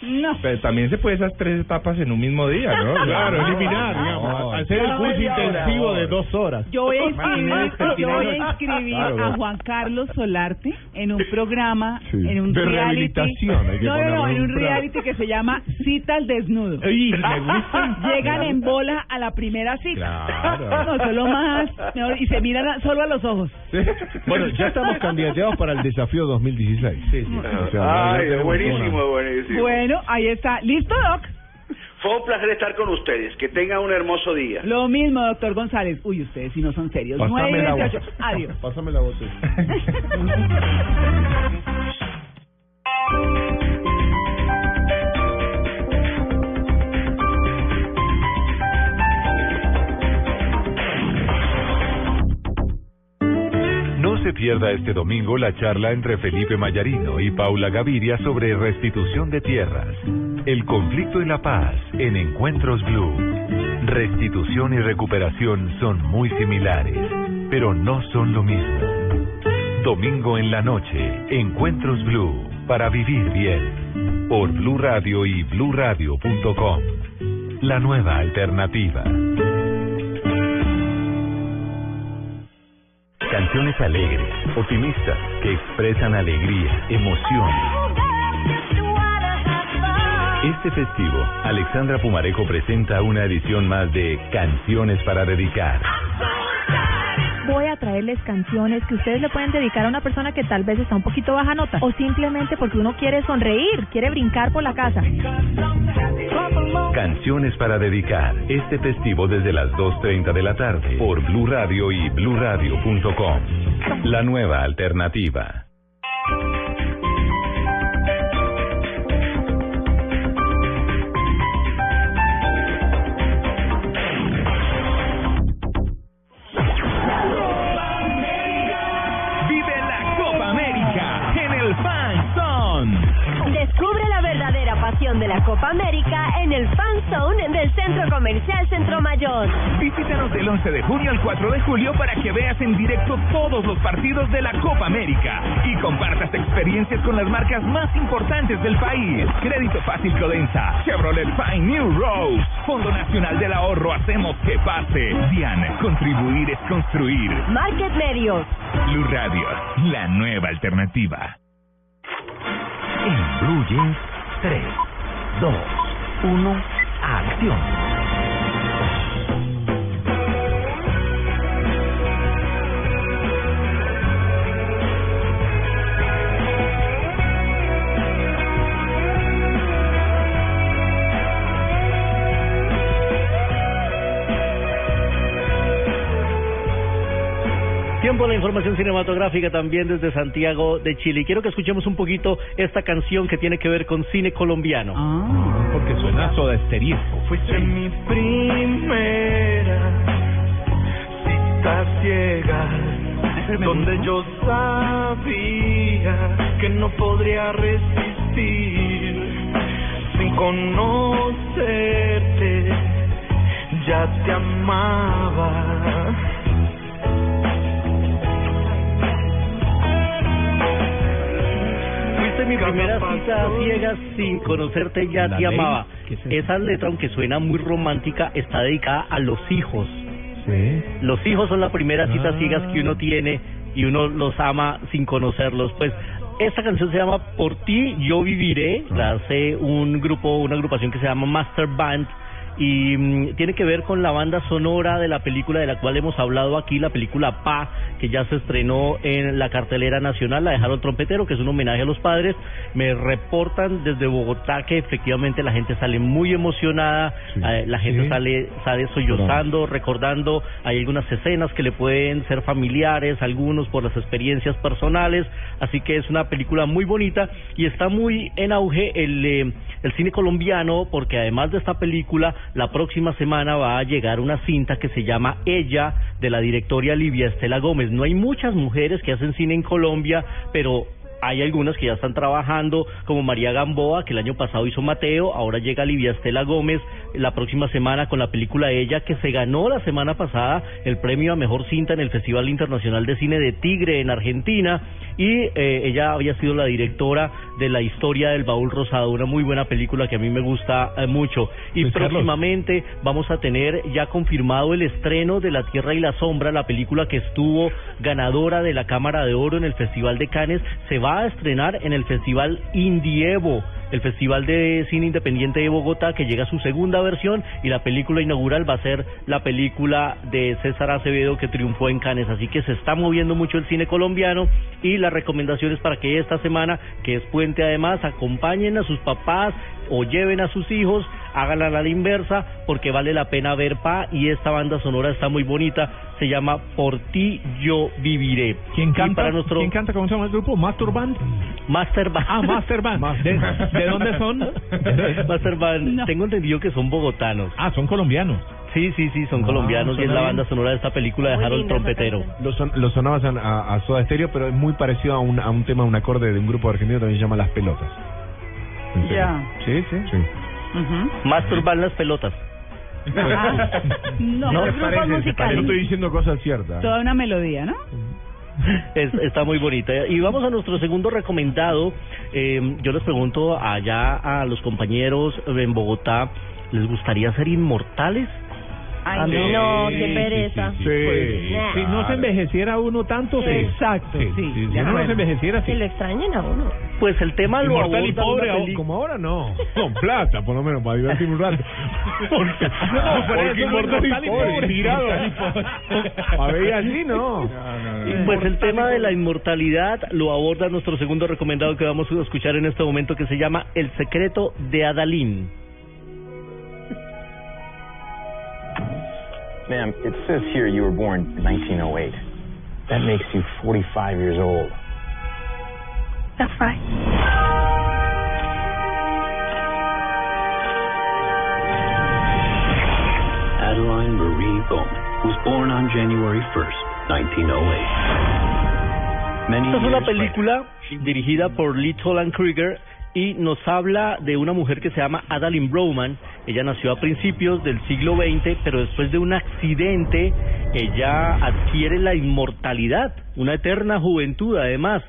No. Pero también se puede esas tres etapas en un mismo día, ¿no? [laughs] Claro, eliminar, digamos, hacer el curso intensivo de dos horas. Yo voy a inscribir, yo voy a inscribir Claro. a Juan Carlos Solarte en un programa, Sí. en un De reality. no, no, no, en un reality que se llama Cita al Desnudo. Uy, me gusta. [laughs] Llegan en bola a la primera cita. Claro. No, solo más, mejor, y se miran a- solo a los ojos. Bueno, ya estamos candidateados para el desafío 2016. Sí, sí. O sea, Ay, buenísimo, una- buenísimo. Bueno, ahí está. ¿Listo, Doc? Fue un placer estar con ustedes. Que tengan un hermoso día. Lo mismo, doctor González. Uy, ustedes si no son serios. Pásame Nueve la veintiocho. botella. Adiós. Pásame la botella. [laughs] se pierda este domingo la charla entre Felipe Mayarino y Paula Gaviria sobre restitución de tierras. El conflicto y la paz en Encuentros Blue. Restitución y recuperación son muy similares, pero no son lo mismo. Domingo en la noche, Encuentros Blue, para vivir bien. Por Blue Radio y bluradio.com. La nueva alternativa. Canciones alegres, optimistas, que expresan alegría, emoción. Este festivo, Alexandra Pumarejo presenta una edición más de Canciones para dedicar. Voy a traerles canciones que ustedes le pueden dedicar a una persona que tal vez está un poquito baja nota o simplemente porque uno quiere sonreír, quiere brincar por la casa. Canciones para dedicar. Este festivo desde las 2.30 de la tarde por Blue Radio y bluradio.com. La nueva alternativa. Verdadera pasión de la Copa América en el Fan Zone del Centro Comercial Centro Mayor. Visítanos del 11 de junio al 4 de julio para que veas en directo todos los partidos de la Copa América y compartas experiencias con las marcas más importantes del país. Crédito Fácil Codensa, Chevrolet Fine New Rose, Fondo Nacional del Ahorro, hacemos que pase. Diana, contribuir es construir. Market Medios. Blue Radio, la nueva alternativa. En Blue Jeans, 3, 2, 1, acción. A la información cinematográfica también desde Santiago de Chile. Y quiero que escuchemos un poquito esta canción que tiene que ver con cine colombiano. Porque suena soda stereo. Fuiste mi primera cita ciega, donde yo sabía que no podría resistir sin conocerte, ya te amaba. Mi primera cita ciega sin conocerte ya te amaba. Esa letra, aunque suena muy romántica, está dedicada a los hijos. Sí. Los hijos son la primera cita Ah. ciegas que uno tiene y uno los ama sin conocerlos. Pues esta canción se llama Por ti yo viviré, la hace un grupo, una agrupación que se llama Master Band y mm, tiene que ver con la banda sonora de la película de la cual hemos hablado aquí, la película Pa, que ya se estrenó en la cartelera nacional, la de Harold Trompetero, que es un homenaje a los padres. Me reportan desde Bogotá que efectivamente la gente sale muy emocionada, eh, la gente Sí. sale, sale sollozando, recordando, hay algunas escenas que le pueden ser familiares, algunos por las experiencias personales, así que es una película muy bonita y está muy en auge el, eh, el cine colombiano porque además de esta película, la próxima semana va a llegar una cinta que se llama Ella de la directora Livia Estela Gómez. No hay muchas mujeres que hacen cine en Colombia, pero hay algunas que ya están trabajando, como María Gamboa, que el año pasado hizo Mateo, ahora llega Livia Estela Gómez la próxima semana con la película Ella, que se ganó la semana pasada el premio a Mejor Cinta en el Festival Internacional de Cine de Tigre en Argentina, y eh, ella había sido la directora de La Historia del Baúl Rosado, una muy buena película que a mí me gusta eh, mucho. Y Pues, Carlos. próximamente vamos a tener ya confirmado el estreno de La Tierra y la Sombra, la película que estuvo ganadora de la Cámara de Oro en el Festival de Cannes, se va a estrenar en el Festival Indievo, el Festival de Cine Independiente de Bogotá, que llega a su segunda versión y la película inaugural va a ser la película de César Acevedo que triunfó en Cannes. Así que se está moviendo mucho el cine colombiano y las recomendaciones para que esta semana, que es puente además, acompañen a sus papás o lleven a sus hijos, háganla a la inversa, porque vale la pena ver Pa y esta banda sonora está muy bonita, se llama Por ti yo viviré. ¿Quién canta? para nuestro ¿Quién canta? ¿Cómo se llama el grupo? ¿Master Band? Master Band. Ah, Master Band. ¿De, de dónde son? [laughs] Master Band, tengo entendido que son bogotanos. Ah, son colombianos. Sí, sí, sí, son Ah, colombianos y es la banda sonora de esta película de Harold Trompetero. Lo, son, lo sonabas a, a, a Soda Stereo, pero es muy parecido a un, a un tema, un acorde de un grupo argentino que también se llama Las Pelotas. Ya. Sí, sí. sí. Masturban las pelotas. no, No, se parece, parece. No estoy diciendo cosas ciertas. Toda una melodía, ¿no? Es- está muy bonita. Y vamos a nuestro segundo recomendado. Eh, yo les pregunto allá a los compañeros en Bogotá, ¿les gustaría ser inmortales? A mí no, qué pereza. Sí, Nah. Si no se envejeciera uno tanto, sí. Exacto, sí. Si uno no acuerdo. se envejeciera, sí. Que lo extrañen a uno. Pues el tema lo Inmortal y aborda pobre, peli- como ahora no. [laughs] Con plata, por lo menos, para divertirme un rato. [laughs] Porque, No, por porque no, inmortal y inmortal y pobre, pobre. tirado. A ver, así no. Pues el tema de la inmortalidad lo aborda nuestro segundo recomendado que vamos a escuchar en este momento que se llama El secreto de Adalín. Ma'am, it says here you were born in 1908. That makes you 45 years old. That's right. Adeline Marie Bowman was born on January 1st, 1908. Many Esta es una película dirigida por Lee Toland Krieger y nos habla de una mujer que se llama Adalyn Broman. Ella nació a principios del siglo XX, pero después de un accidente ella adquiere la inmortalidad, una eterna juventud además.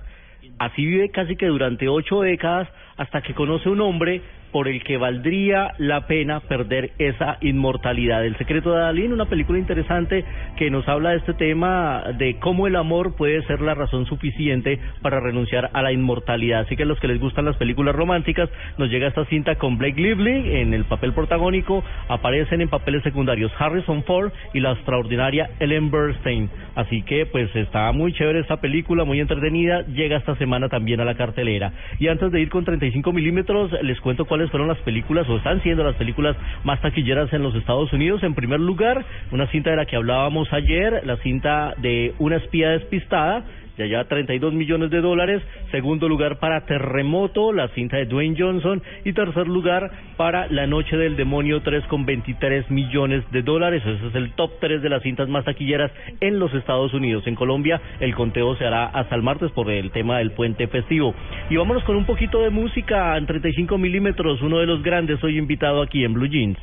Así vive casi que durante ocho décadas hasta que conoce un hombre por el que valdría la pena perder esa inmortalidad. El secreto de Adalín, una película interesante que nos habla de este tema de cómo el amor puede ser la razón suficiente para renunciar a la inmortalidad. Así que a los que les gustan las películas románticas, nos llega esta cinta con Blake Lively en el papel protagónico, aparecen en papeles secundarios Harrison Ford y la extraordinaria Ellen Burstyn. Así que pues está muy chévere esta película, muy entretenida, llega esta semana también a la cartelera. Y antes de ir con 35 milímetros, les cuento fueron las películas o están siendo las películas más taquilleras en los Estados Unidos. En primer lugar, una cinta de la que hablábamos ayer, la cinta de Una espía despistada, ya lleva 32 millones de dólares. Segundo lugar para Terremoto, la cinta de Dwayne Johnson. Y tercer lugar para La Noche del Demonio 3 con 23 millones de dólares. Ese es el top 3 de las cintas más taquilleras en los Estados Unidos. En Colombia el conteo se hará hasta el martes por el tema del puente festivo. Y vámonos con un poquito de música en 35 milímetros. Uno de los grandes hoy invitado aquí en Blue Jeans.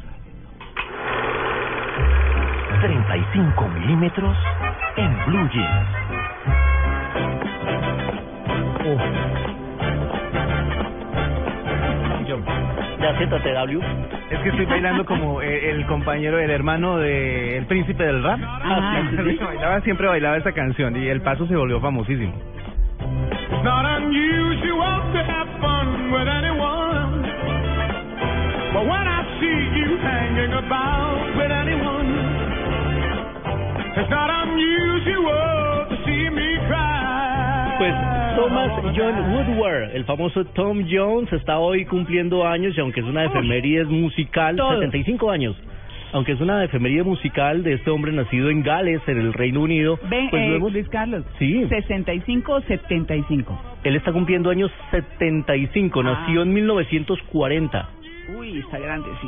35 milímetros en Blue Jeans. Ya siéntate, W. Es que estoy bailando como el, el compañero, el hermano de El Príncipe del Rap. Ah, sí, bailaba, siempre bailaba esta canción y el paso se volvió famosísimo. It's not unusual Pues Thomas John Woodward, el famoso Tom Jones, está hoy cumpliendo años y aunque es una efeméride musical, Todos. 75 años. Aunque es una efeméride musical de este hombre nacido en Gales, en el Reino Unido, Ven, pues eh, luego Luis Carlos. Sí. 65 75. él está cumpliendo años 75, Ah. nació en 1940. Uy, está grande, sí.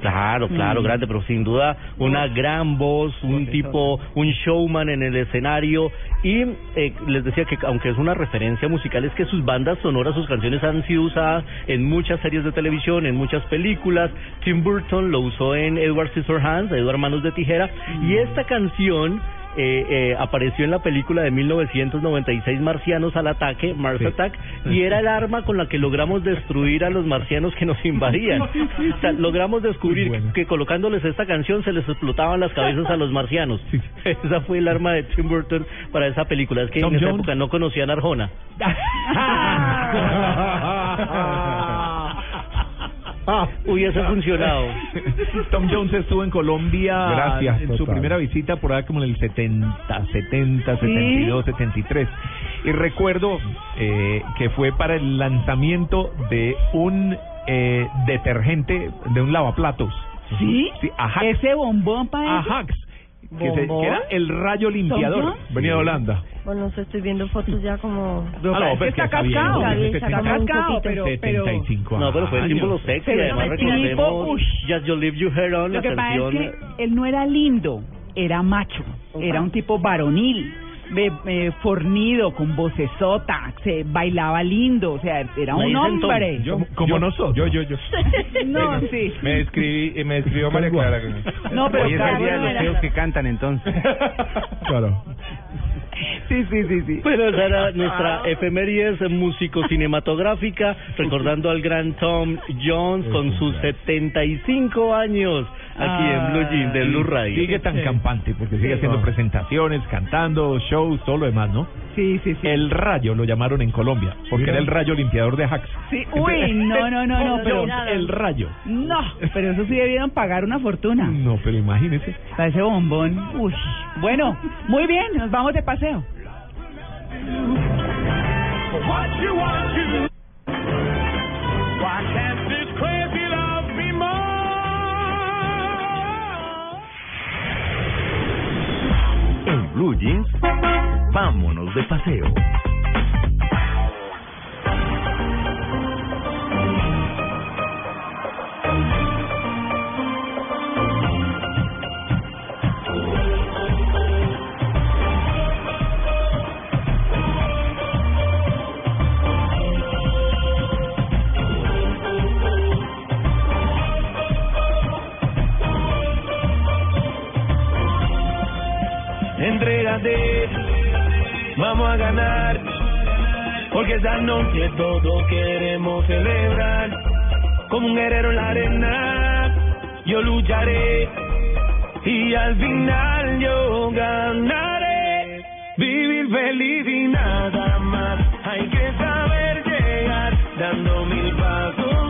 Claro, claro, Mm. grande, pero sin duda una gran voz, un tipo, un showman en el escenario y eh, les decía que aunque es una referencia musical es que sus bandas sonoras, sus canciones han sido usadas en muchas series de televisión, en muchas películas. Tim Burton lo usó en Edward Scissorhands, Edward Manos de Tijera y esta canción eh, eh, apareció en la película de 1996 Marcianos al ataque, Mars Attack, y era el arma con la que logramos destruir a los marcianos que nos invadían. [laughs] O sea, logramos descubrir que colocándoles esta canción se les explotaban las cabezas a los marcianos. [laughs] Esa fue el arma de Tim Burton para esa película. Es que Tom en esa Jones. época no conocían Arjona. [laughs] Hubiese funcionado. [laughs] Tom Jones estuvo en Colombia Gracias, en su total. primera visita por ahí como en el 70, 70, 72, 73. Y recuerdo eh, que fue para el lanzamiento de un eh, detergente, de un lavaplatos. ¿Sí? Sí, Ajax. Ese bombón para Ajax. Que, se- que era el rayo limpiador. Venía de Holanda. Bueno, no sé, estoy viendo fotos ya como... Ah, no, es pues que está cascado. Está 70, cascado, pero- pero- 75 No, pero fue el años. símbolo sexy. Pero Además, recordemos. Just You Leave You Hair On, Lo la que pasa es que él no era lindo, era macho, era un tipo varonil. Eh, eh, fornido, con vocesota, se bailaba lindo, o sea, era un hombre. Yo, como nosotros. Yo, yo, yo. [laughs] No, sí. Me escribí, eh, me escribió María Clara. No, pero Hoy es el día de no los feos que cantan entonces. [laughs] Claro. Sí, sí, sí, sí. Bueno, esa era nuestra efemérides músico-cinematográfica, recordando al gran Tom Jones con sus 75 años aquí en Blue Jeans de Blue Radio. Sigue tan campante porque sigue haciendo presentaciones, cantando, shows, todo lo demás, ¿no? Sí, sí, sí. El Rayo lo llamaron en Colombia, porque era el Rayo limpiador de hacks. Sí, uy, no, no, no, no, [laughs] pero... El Rayo. No, pero eso sí debieron pagar una fortuna. No, pero imagínese. Para ese bombón. Uy. Bueno, muy bien, nos vamos de paseo. Blue vámonos de paseo. Entrégate, vamos a ganar, porque esta noche todos queremos celebrar. Como un guerrero en la arena, yo lucharé y al final yo ganaré. Vivir feliz y nada más, hay que saber llegar, dando mil pasos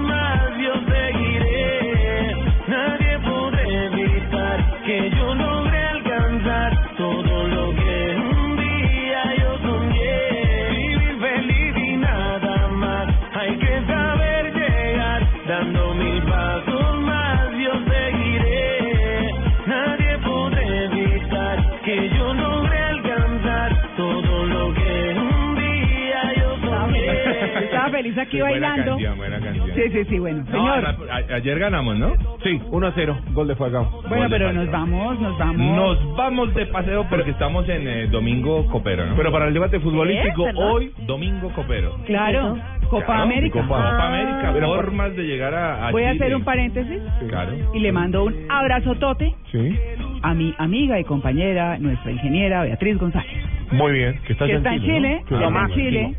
feliz aquí Buena bailando. canción, buena canción. Sí, sí, sí, bueno. No, Señor, a- a- ayer ganamos, ¿no? Sí, 1 a 0. Gol de Falcao. bueno, pero nos vamos, nos vamos. Nos vamos de paseo porque estamos en eh, Domingo Copero, ¿no? Pero para el debate futbolístico, ¿Perdón? hoy Domingo Copero. Claro, Copa Claro, América. Copa, Copa América, Pero por- formas de llegar a, a Voy a Chile. hacer un paréntesis Claro. y le mando un abrazotote Sí. a mi amiga y compañera, nuestra ingeniera Beatriz González. Muy bien. Que está, que allá está en Chile, ¿no? llama a Sí. Chile.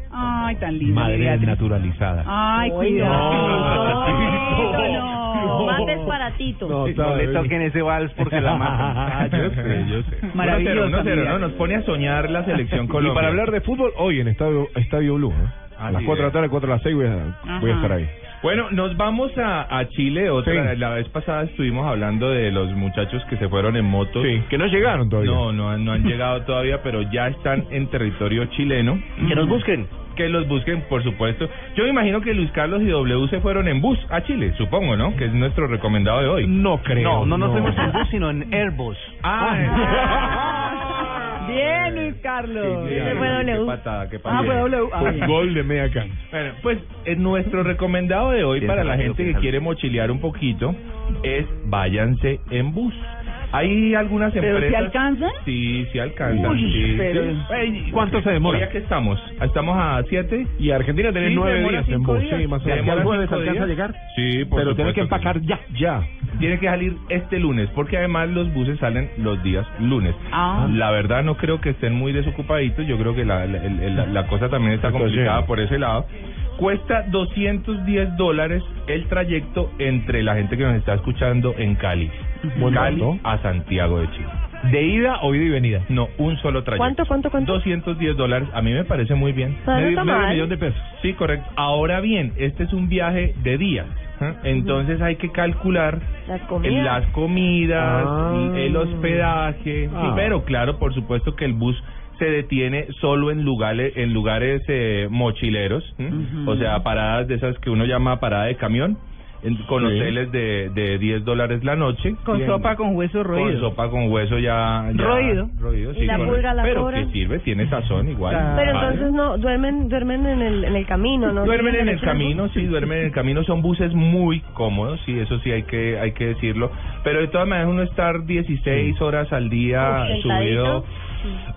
Ay, tan linda. Madre Beatriz. naturalizada. Ay, cuidado. no. No. Mates para Tito. No, No le toquen ese vals porque la matan. yo sé, yo sé. Maravillosa, 1-0, 1-0, mira. ¿no? Nos pone a soñar la selección Y Colombia. para hablar de fútbol, hoy en Estadio, Estadio Blue. A las Así 4 de la tarde, 4 de las 6 voy a, voy a estar ahí. Bueno, nos vamos a, a Chile. Otra, Sí. La vez pasada estuvimos hablando de los muchachos que se fueron en motos. Sí, que no llegaron todavía. No, no, han- no han [laughs] llegado todavía, pero ya están en territorio chileno. Que nos busquen. Que los busquen, por supuesto. Yo me imagino que Luis Carlos y W se fueron en bus a Chile, supongo, ¿no? Que es nuestro recomendado de hoy. No creo. No, no nos fuimos en bus, sino en Airbus. Ah, [laughs] Bien, Luis Carlos. Sí, fue qué W. patada, qué Ah, patada. fue W. Ah, bien. Gol de media cancha. Bueno, pues eh, nuestro recomendado de hoy para la gente que quiere mochilear un poquito es váyanse en bus. Hay algunas ¿Pero empresas. si alcanzan? Sí, sí alcanzan. Uy, sí, pero- sí. ¿Cuánto se demora? Hoy aquí estamos. Estamos a 7. Y Argentina tiene Sí, 9 demora días en bus. días. Sí, más o Se menos. ¿El jueves cinco alcanza a llegar? Sí, por Pero tiene que empacar sí. ya, ya. Tiene que salir este lunes, porque además los buses salen los días lunes. Ah. La verdad no creo que estén muy desocupaditos, yo creo que la, la, el- la- la cosa también está complicada por ese lado. Cuesta 210 dólares el trayecto entre la gente que nos está escuchando en Cali. Buen Cali dato. a Santiago de Chile. ¿De ida o ida y venida? No, un solo trayecto. ¿Cuánto, cuánto, cuánto? 210 dólares, a mí me parece muy bien. Ah, no Medio, medio millón de pesos. Sí, correcto. Ahora bien, este es un viaje de días. ¿eh? Entonces hay que calcular Las comidas. las comidas, Ah. el hospedaje, Ah. sí, pero claro, por supuesto que el bus se detiene solo en lugares en lugares eh, mochileros. Ujú. o sea, paradas de esas que uno llama parada de camión, en- con Sí. hoteles de, de 10 dólares la noche. Con Bien. sopa con hueso Con roído. sopa con hueso ya... ya Roído. roído, Y sí, la correcto. pulga a las Pero horas. que sirve, tiene sazón igual. Claro. Pero Vale. entonces no, duermen, duermen en el, en el camino, ¿no? Duermen ¿Tienen en el camino, sí, duermen en el camino. Son buses muy cómodos, sí, eso sí hay que hay que decirlo. Pero de todas maneras uno estar 16 horas al día Uf, subido.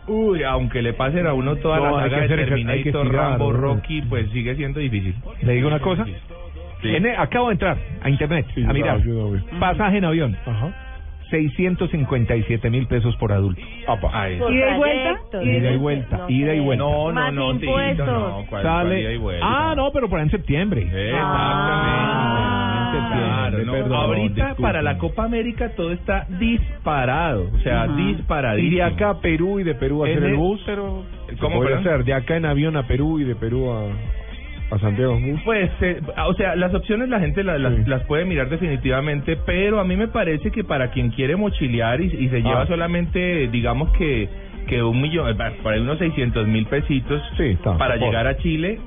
Uy, aunque le pasen a uno toda No, la hay saga que de Terminator, estirar, Rambo. Rocky, pues sigue siendo difícil. ¿Le digo una cosa? Sí. En- acabo de entrar a internet a mirar. ayúdame. Pasaje en avión. 657 mil pesos por adulto. Por ¿Ida y vuelta? Ida y vuelta, No ida y vuelta. No, no, Más no, Tito, no, ¿cuál- Sale. cuál ida y vuelta? Ah, no, pero por ahí en septiembre. Exactamente. Claro, no. Perdón, Ahorita disculpen. para la Copa América todo está disparado, o sea, Y disparadísimo. de acá a Perú y de Perú a En hacer el el- bus, pero... ¿Cómo, puede ser? De acá en avión a Perú y de Perú a, a Santiago bus. Pues, eh, o sea, las opciones la gente la- las, las puede mirar definitivamente, pero a mí me parece que para quien quiere mochilear y, y se lleva Ah. solamente, digamos que que un millón, eh, para ahí unos 600 mil pesitos está, para llegar a Chile,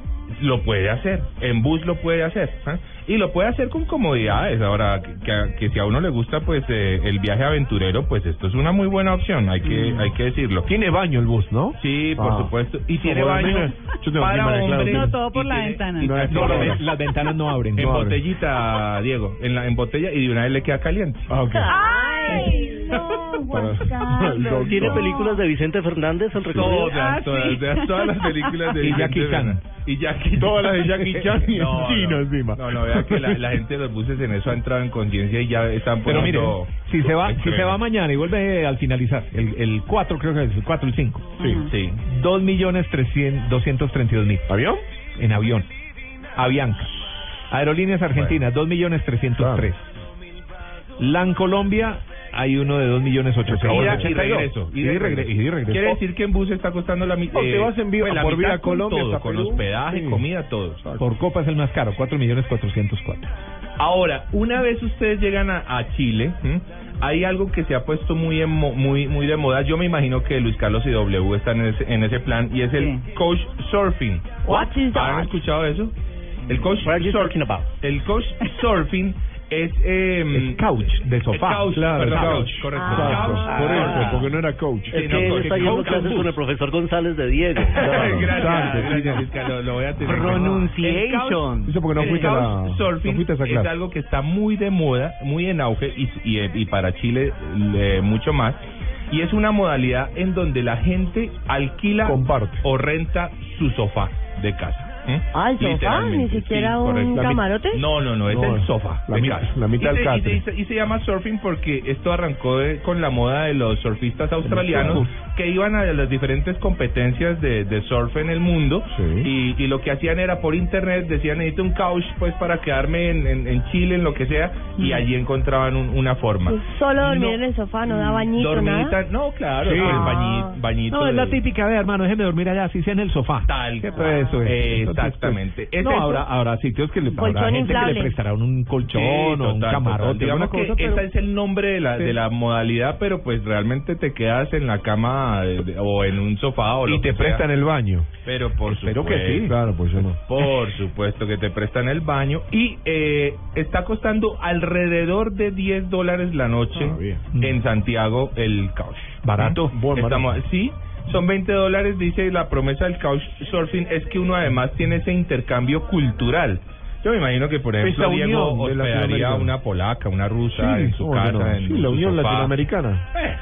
lo puede hacer, en bus lo puede hacer, ¿ah? Y lo puede hacer con comodidades. Ahora, que, que- que si a uno le gusta pues eh, el viaje aventurero, pues esto es una muy buena opción, hay que hay que decirlo. Tiene baño el bus, ¿no? Sí, por Ah. supuesto, y tiene baño yo tengo para hombres. No, todo por y la tiene- ventana. y- No, no, no, Las ventanas no abren. en No abre. botellita, Diego, en la en botella y de una vez le queda caliente. Ah, ok. Ay, no, [laughs] Juan Carlos. [laughs] ¿Tiene películas de Vicente Fernández el recorrido? Todas, todas, todas, todas las películas de [laughs] Y Vicente Jackie Chan. Fernández. Y Jackie Todas las de Jackie Chan y No, el chino no. encima. No, no, vea que la, la gente de los buses en eso ha entrado en conciencia y ya están Pero mire, si se va, si se va mañana y vuelve al finalizar, el, el 4 creo que es, el 4, el 5. Sí, sí. 2 millones 232 mil. ¿Avión? En avión. Avianca. Aerolíneas Argentinas, 2 millones 303. LAN Colombia, hay uno de 2 millones Ida y 882. regreso. Y de regreso. Y regreso. Quiere decir que en bus está costando la mitad. O te vas en vivo por vía Colombia todo, con hospedaje, Sí. comida, todo. Por copa es el más caro, 4 millones 404. Ahora, una vez ustedes llegan a, a Chile, ¿m? hay algo que se ha puesto muy en mo- muy muy de moda. Yo me imagino que Luis Carlos y W están en ese, en ese plan y es el coach surfing. What is? ¿Han escuchado eso? El coach What are you surf- talking about? El coach surfing es eh, Es couch, de sofá. couch, Claro, perdón, couch. couch, correcto. Ah. Couch, Por eso, ah. porque no era coach. Es que no, coach, está yendo clases con el profesor González de Diego. [laughs] gracias, Santo, gracias, Luis Carlos, lo voy a tener. Pronunciation. Eso porque no fuiste a la, surfing no fuiste a esa es clase. algo que está muy de moda, muy en auge y, y, y para Chile eh, mucho más. Y es una modalidad en donde la gente alquila Comparte. o renta su sofá de casa. ¿Eh? Ah, ¿el sofá? ¿Ni siquiera sí, un correcto. Camarote? No, no, no, es No, el sofá. la de mitad- la mitad y del se, y, catre. se, y se llama surfing porque esto arrancó de- con la moda de los surfistas australianos que iban a las diferentes competencias de, de surf en el mundo y, y lo que hacían era por internet decían necesito un couch pues para quedarme en, en, en Chile en lo que sea y allí encontraban un- una forma Pues solo dormir en el sofá, no da bañito, dormidita nada. no claro Sí. el Ah. bañito, No, es la de- típica, ve, hermano, déjeme dormir allá, así sea en el sofá. tal ¿Qué cual. pues eso es? exactamente Es no, habrá, habrá sitios que le habrá gente que inflable. le prestarán un colchón Sí, o un total, camarote, total. Digamos que cosa, pero- ese es el nombre de la, Sí. de la modalidad, pero pues realmente te quedas en la cama de- o en un sofá o lo y te que sea. prestan el baño. Pero por Espero supuesto. que sí. Claro, pues yo no. Por supuesto que te prestan el baño y eh, está costando alrededor de 10 dólares la noche Ah, bien. en Santiago el couch. Barato. Buen Estamos, barato. sí, son 20 dólares, dice la promesa del couchsurfing es que uno además tiene ese intercambio cultural. Yo me imagino que, por ejemplo, Esa Diego unión de hospedaría a una polaca, una rusa Sí, en su ¿cómo que casa. no? en Sí, la su Unión sofá. Latinoamericana. Eh,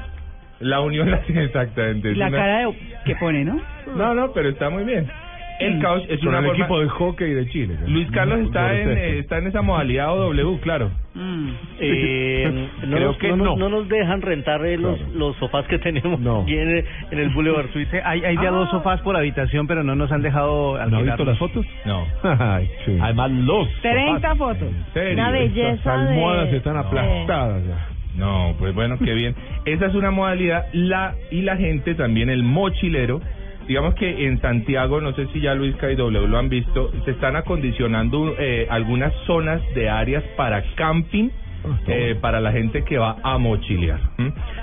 la unión latinoamericana, exactamente. es La una- cara de, que pone, ¿no? No, no, pero está muy bien. El couch es Con una el forma... equipo de hockey de Chile. Luis Carlos está en, eh, está en esa modalidad OW, claro. Mm. Eh, [laughs] no, Creo nos, que no, nos- no. no nos dejan rentar eh, los, los sofás que tenemos aquí en, en el Boulevard Suite. Hay, hay ya dos sofás por habitación, pero no nos han dejado ¿No ha visto alquilarlos. las fotos? No. [laughs] Ay, Además, los 30 fotos. serio? Una belleza Las almohadas de... están aplastadas ya. No, pues bueno, qué bien. Esa es una modalidad. La y la gente también, el mochilero. Digamos que en Santiago, no sé si ya Luis KW lo han visto, se están acondicionando eh, algunas zonas de áreas para camping eh, para la gente que va a mochilear.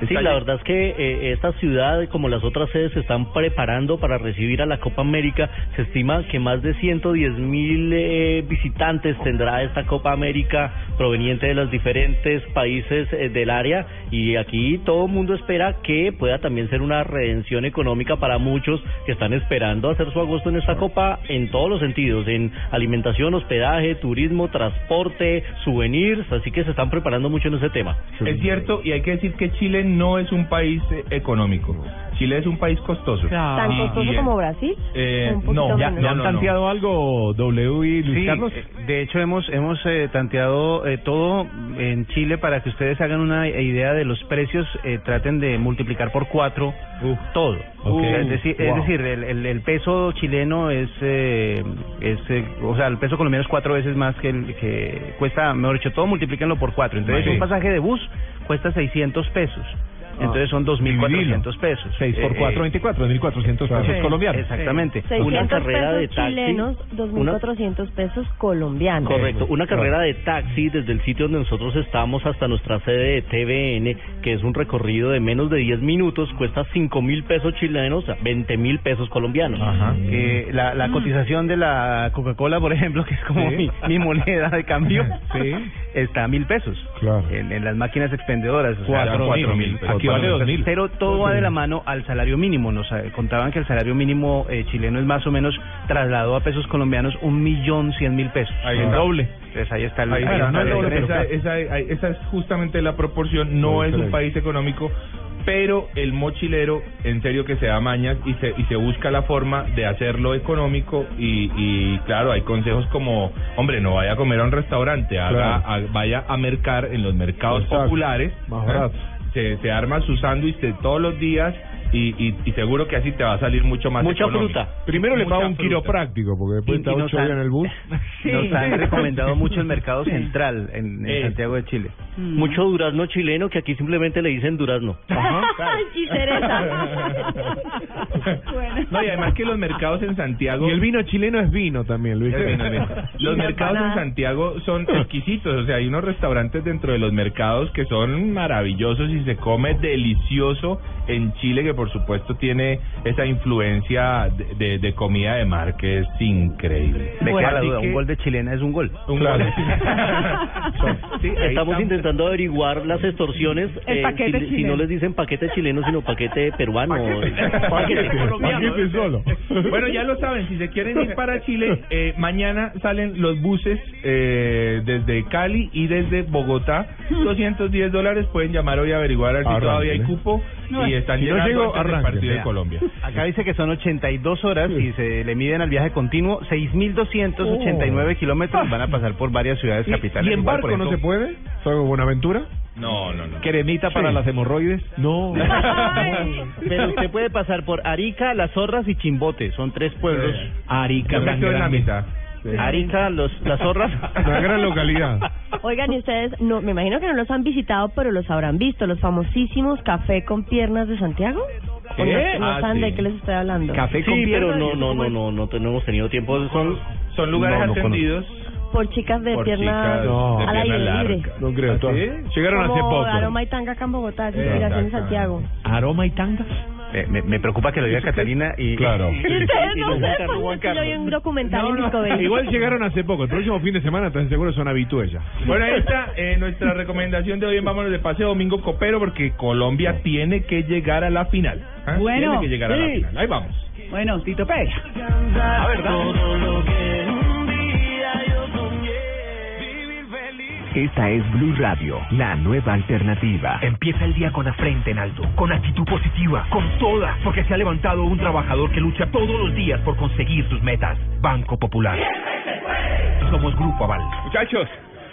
Sí, la verdad es que eh, esta ciudad, como las otras sedes, se están preparando para recibir a la Copa América. Se estima que más de 110 mil eh, visitantes tendrá esta Copa América proveniente de los diferentes países eh, del área. Y aquí todo el mundo espera que pueda también ser una redención económica para muchos que están esperando hacer su agosto en esta Copa en todos los sentidos: en alimentación, hospedaje, turismo, transporte, souvenirs. Así que se están están preparando mucho en ese tema. Es cierto, y hay que decir que Chile no es un país eh, económico. Chile es un país costoso. ¿Tan costoso y, como Brasil? eh, no, ya, ¿Ya no, han no, no. tanteado algo W y Luis Sí, Carlos? eh, de hecho hemos hemos eh, tanteado eh, todo en Chile para que ustedes hagan una idea de los precios, eh, traten de multiplicar por cuatro todo. ok. O sea, es decir, es Wow. decir el, el, el peso chileno es, eh, es eh, o sea, el peso colombiano es cuatro veces más que el que cuesta, mejor dicho, todo multiplíquenlo por cuatro. Entonces Sí. un pasaje de bus cuesta 600 pesos. Entonces son 2.400 pesos. 6 por Eh, 4, 24, 1.400 pesos Sí, colombianos. Exactamente. 600 carrera de taxi, chilenos, 2.400 pesos colombianos. Correcto, una carrera de taxi desde el sitio donde nosotros estamos hasta nuestra sede de TVN, que es un recorrido de menos de 10 minutos, cuesta 5 mil pesos chilenos, 20 mil pesos colombianos. Eh, la, la cotización de la Coca-Cola, por ejemplo, que es como Sí. mi, mi moneda de cambio, Sí. está a mil pesos en, en las máquinas expendedoras. o sea, Cuatro cuatro mil. mil. Aquí Pero todo va de la mano al salario mínimo. Nos eh, contaban que el salario mínimo eh, chileno es más o menos trasladado a pesos colombianos un millón cien mil pesos. Ahí el doble. Entonces ahí está el, Ahí ahí está, está el esa, es justamente la proporción, no es un país económico, pero el mochilero en serio que se da mañas y se, y se busca la forma de hacerlo económico y, y claro, hay consejos como, hombre, no vaya a comer a un restaurante, haga, Claro. a- vaya a mercar en los mercados Exacto. populares, Más ¿eh? Se, se arma su sándwich todos los días y, y, y seguro que así te va a salir mucho más Mucha económico. fruta. Primero le paga un fruta. quiropráctico, porque después está ocho días en el bus. [laughs] Nos han recomendado mucho el mercado central en, en Eh. Santiago de Chile. Mucho durazno chileno que aquí simplemente le dicen durazno. [laughs] y cereza. [laughs] No, y además que los mercados en Santiago... Y el vino chileno es vino también, Luis. Vino. Los mercados en. Santiago son exquisitos, o sea, hay unos restaurantes dentro de los mercados que son maravillosos y se come delicioso en Chile, que por supuesto tiene esa influencia de, de- de comida de mar que es increíble. Me queda la duda, que- un gol de chilena es un gol. un Claro. [laughs] gol. Sí, ahí Estamos estamos. intentando averiguar las extorsiones. El paquete si, no les dicen paquete chileno, sino paquete peruano. Paquete. Paquete. [laughs] Paquete solo. [laughs] Bueno, ya lo saben, si se quieren ir para Chile, eh, mañana salen los buses eh, desde Cali y desde Bogotá. 210 dólares, pueden llamar hoy a averiguar a ver si todavía hay ¿eh? cupo y están Si no llegando llego, del arranquen. partido de. Colombia. Acá dice que son 82 horas y se le miden al viaje continuo 6.289 kilómetros. Van a pasar por varias ciudades capitales. ¿Y en Igual, barco no se puede? ¿Salvo Buenaventura? No, no, no. ¿Cremita para Sí. las hemorroides? No. [laughs] Pero usted puede pasar por Arica, Las Zorras y Chimbote. Son tres pueblos. Arica, en mitad. Arica, los, Las Zorras. Una gran localidad. Oigan, y ustedes, no, me imagino que no los han visitado, pero los habrán visto, los famosísimos café con piernas de Santiago. ¿O ¿Qué? No, no Ah, saben de sí. qué les estoy hablando. Café con Sí, pero piernas, no, ¿y no, no, no, no, te- no hemos tenido tiempo. Son Son lugares No, no atendidos. Por chicas de Por piernas chicas No. de al aire libre. No creo. ¿Ah, sí? Llegaron hace Como poco. aroma y tanga acá en Bogotá, Eh, inspiración en. Santiago. ¿Aroma y tanga? Eh, me, me preocupa que lo diga Catalina y... Claro. Y ustedes y no Juan vi Carlos. un documental en Discovery. Igual llegaron hace poco. El próximo fin de semana, tan seguro son habitués ya. Bueno, ahí está eh, nuestra recomendación de hoy en Vámonos de Paseo Domingo Copero porque Colombia tiene que llegar a la final. ¿ah? Bueno, tiene que llegar a la sí. final. Ahí vamos. Bueno, Tito Pérez. A ver, Esta es Blue Radio, la nueva alternativa. Empieza el día con la frente en alto, con actitud positiva, con toda, porque se ha levantado un trabajador que lucha todos los días por conseguir sus metas. Banco Popular. Somos Grupo Aval. Muchachos,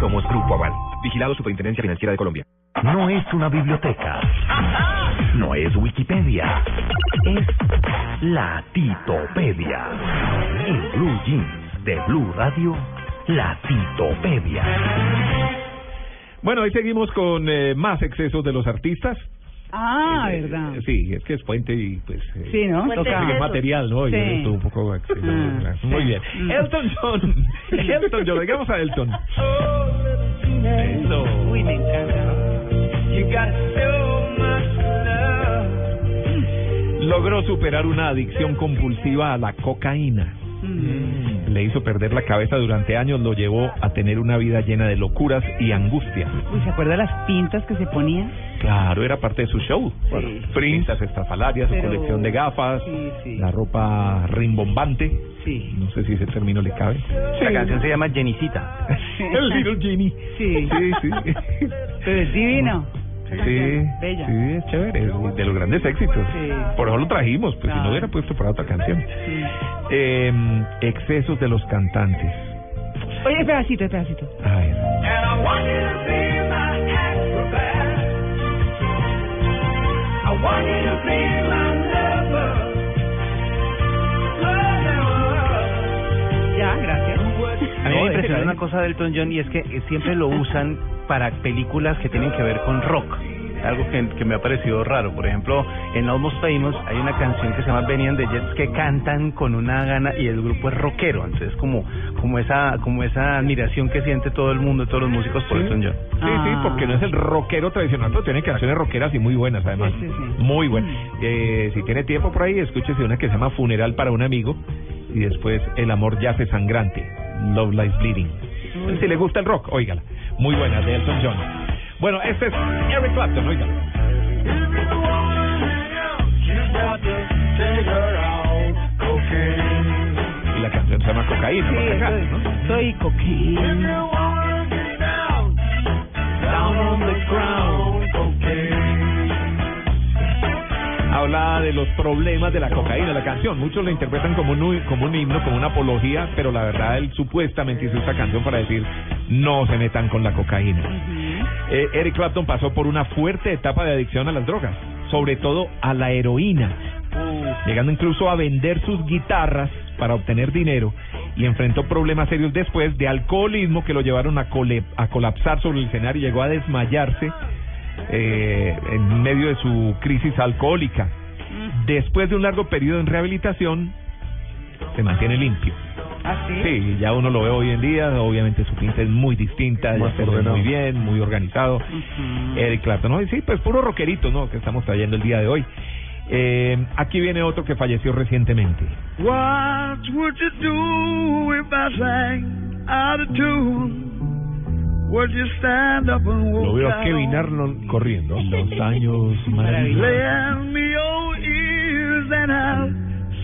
Somos Grupo Aval. Vigilado Superintendencia Financiera de Colombia. No es una biblioteca. No es Wikipedia. Es la Titopedia. En Blue Jeans de Blue Radio, la Titopedia. Bueno, hoy seguimos con eh, más excesos de los artistas. Ah, Eh, verdad. eh, Sí, es que es puente y pues... eh, Sí, ¿no? Toca. es material, ¿no? Y Sí. esto un poco. Ah, Muy sí. bien. Mm. Elton John. [laughs] Elton John. Llegamos a Elton. Eso. Uy, me encanta. logró superar una adicción compulsiva a la cocaína. Mm. Le hizo perder la cabeza durante años, lo llevó a tener una vida llena de locuras y angustias. Uy, ¿se acuerda las pintas que se ponía? Claro, era parte de su show. Bueno, Printas estrafalarias, su Pero- colección de gafas, Sí, sí. la ropa rimbombante. Sí. No sé si ese término le cabe. La canción se llama Jenicita. [laughs] El Little Genie. Sí. Sí, sí. Pero es divino. Sí, Bella. sí, es chévere, es de los grandes éxitos. Sí. Por eso lo trajimos, pues si no hubiera puesto para otra canción. Eh, excesos de los cantantes. Oye, pedacito, el pedacito. Ay, Ya, gracias. Mí me impresiona una cosa de Elton John y es que siempre lo usan para películas que tienen que ver con rock. Algo que, que me ha parecido raro. Por ejemplo, en Almost Famous hay una canción que se llama Benny and the Jets que cantan con una gana y el grupo es rockero. Entonces, como como esa como esa admiración que siente todo el mundo, todos los músicos por Elton John. Sí, sí, porque no es el rockero tradicional, pero tiene canciones rockeras y muy buenas además. Muy buenas. Eh, si tiene tiempo por ahí, escúchese una que se llama Funeral para un amigo y después El amor yace sangrante, Love Lies Bleeding. Si le gusta el rock, óigala. Muy buena, de Elton John. Bueno, este es Eric Clapton, óigala. Y la canción se llama Cocaína. por si acaso, ¿no? Soy cocaína. Habla de los problemas de la cocaína, la canción. Muchos la interpretan como un, como un himno, como una apología, pero la verdad él supuestamente hizo esta canción para decir no se metan con la cocaína. Eh, Eric Clapton pasó por una fuerte etapa de adicción a las drogas, sobre todo a la heroína, llegando incluso a vender sus guitarras para obtener dinero y enfrentó problemas serios después de alcoholismo que lo llevaron a, a colapsar sobre el escenario y llegó a desmayarse eh, en medio de su crisis alcohólica. Después de un largo periodo en rehabilitación, se mantiene limpio. ¿Ah, sí? Sí, ya uno lo ve hoy en día, obviamente su pinta es muy distinta, ya se ve muy bien, muy organizado. Eric Clapton, ¿no? Y sí, pues puro rockerito, ¿no? Que estamos trayendo el día de hoy. Eh, aquí viene otro que falleció recientemente. What would you do if I sang out of tune? Lo veo a Kevin Arnold corriendo. Los [laughs] años maravillosos. Lend me your ears and I'll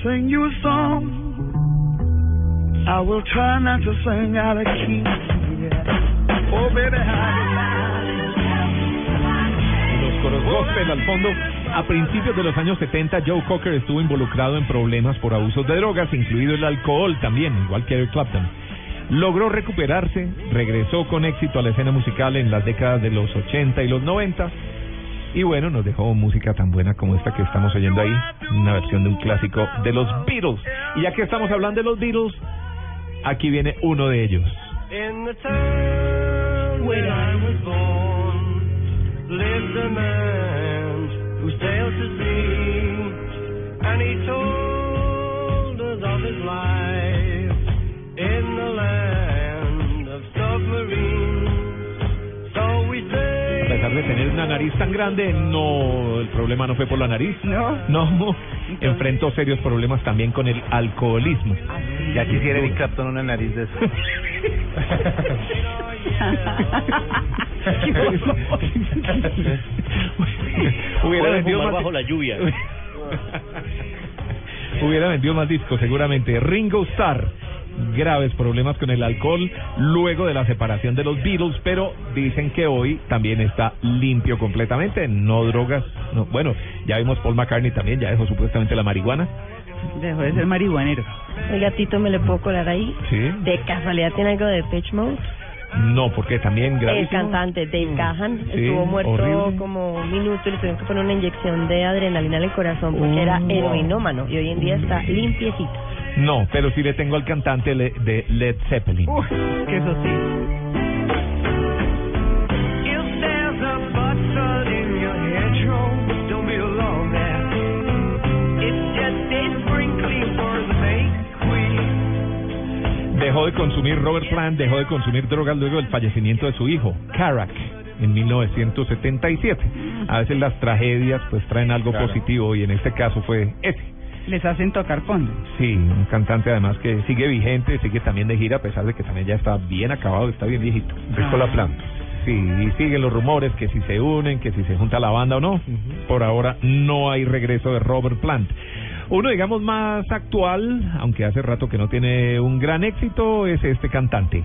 sing you a song. I will try not to sing out of key. Yeah. Oh, baby, los coros gospel al fondo. A principios de los años 70, Joe Cocker estuvo involucrado en problemas por abusos de drogas, incluido el alcohol también, igual que Eric Clapton. Logró recuperarse, regresó con éxito a la escena musical en las décadas de los 80 y los 90. Y bueno, nos dejó música tan buena como esta que estamos oyendo ahí, una versión de un clásico de los Beatles. Y ya que estamos hablando de los Beatles, aquí viene uno de ellos. Nariz tan grande, no, el problema no fue por la nariz. No. No, enfrentó serios problemas también con el alcoholismo. Ya quisiera Eric Clapton una nariz de eso. [laughs] Hubiera vendido más bajo la lluvia. [laughs] Hubiera vendido más discos, seguramente. Ringo Starr, graves problemas con el alcohol luego de la separación de los Beatles, pero dicen que hoy también está limpio completamente, no drogas. No, bueno, ya vimos Paul McCartney también, ya dejó supuestamente la marihuana. Dejó de ser marihuanero. El gatito me le puedo colar ahí. Sí. ¿De casualidad tiene algo de Pitch Mode? No, porque también El gravísimo. cantante Dave Gahan Sí, estuvo muerto horrible. como un minuto y le tuvieron que poner una inyección de adrenalina en el corazón porque era Oh. heroinómano y hoy en día está limpiecito. No, pero sí le tengo al cantante le- de Led Zeppelin. Que eso sí. Dejó de consumir Robert Plant, dejó de consumir drogas luego del fallecimiento de su hijo, Karak. en 1977. A veces las tragedias pues traen algo Claro. positivo y en este caso fue ese. Les hacen tocar fondo. Sí, un cantante además que sigue vigente, sigue también de gira a pesar de que también ya está bien acabado, está bien viejito. Nicola Plant. Sí, y siguen los rumores que si se unen, que si se junta la banda o no. Por ahora no hay regreso de Robert Plant. Uno, digamos, más actual, aunque hace rato que no tiene un gran éxito, es este cantante.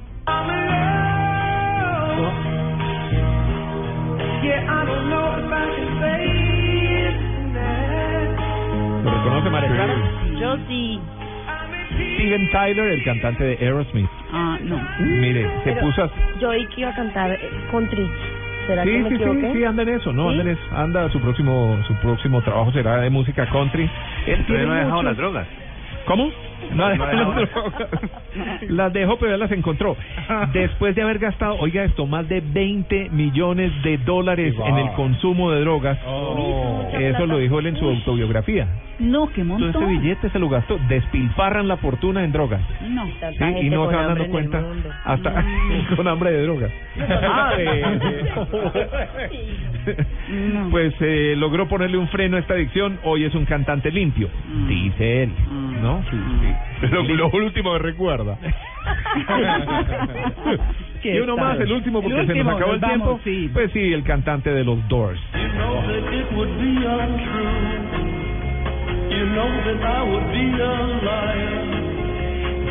¿Lo reconoce, María Clara? Yo sí. Steven Tyler, el cantante de Aerosmith. Ah, no. Mire, se Pero puso a... Yo oí que iba a cantar eh, country. ¿Será Sí, que me sí, sí, equivoqué? sí, anda en eso, no, ¿Sí? anda en eso, anda su próximo, su próximo trabajo será de música country. Él no ha dejado muchos- las drogas. ¿Cómo? No No las dejado. drogas. Las dejó, pero ya las encontró. Después de haber gastado, oiga esto, más de 20 millones de dólares Wow. en el consumo de drogas. Oh. Eso lo dijo él en su autobiografía. No, qué Todo montón. ese billete se lo gastó, despilfarran la fortuna en drogas. No. Sí, y no se van dando cuenta hasta [laughs] con hambre de drogas. Ah, [laughs] pues eh, logró ponerle un freno a esta adicción. Hoy es un cantante limpio, dice él, ¿no? [laughs] Lo, lo último que recuerda. [laughs] y uno más, el último, porque El se nos acabó el tiempo. sí. Pues sí, el cantante de los Doors. You know that I would be a liar.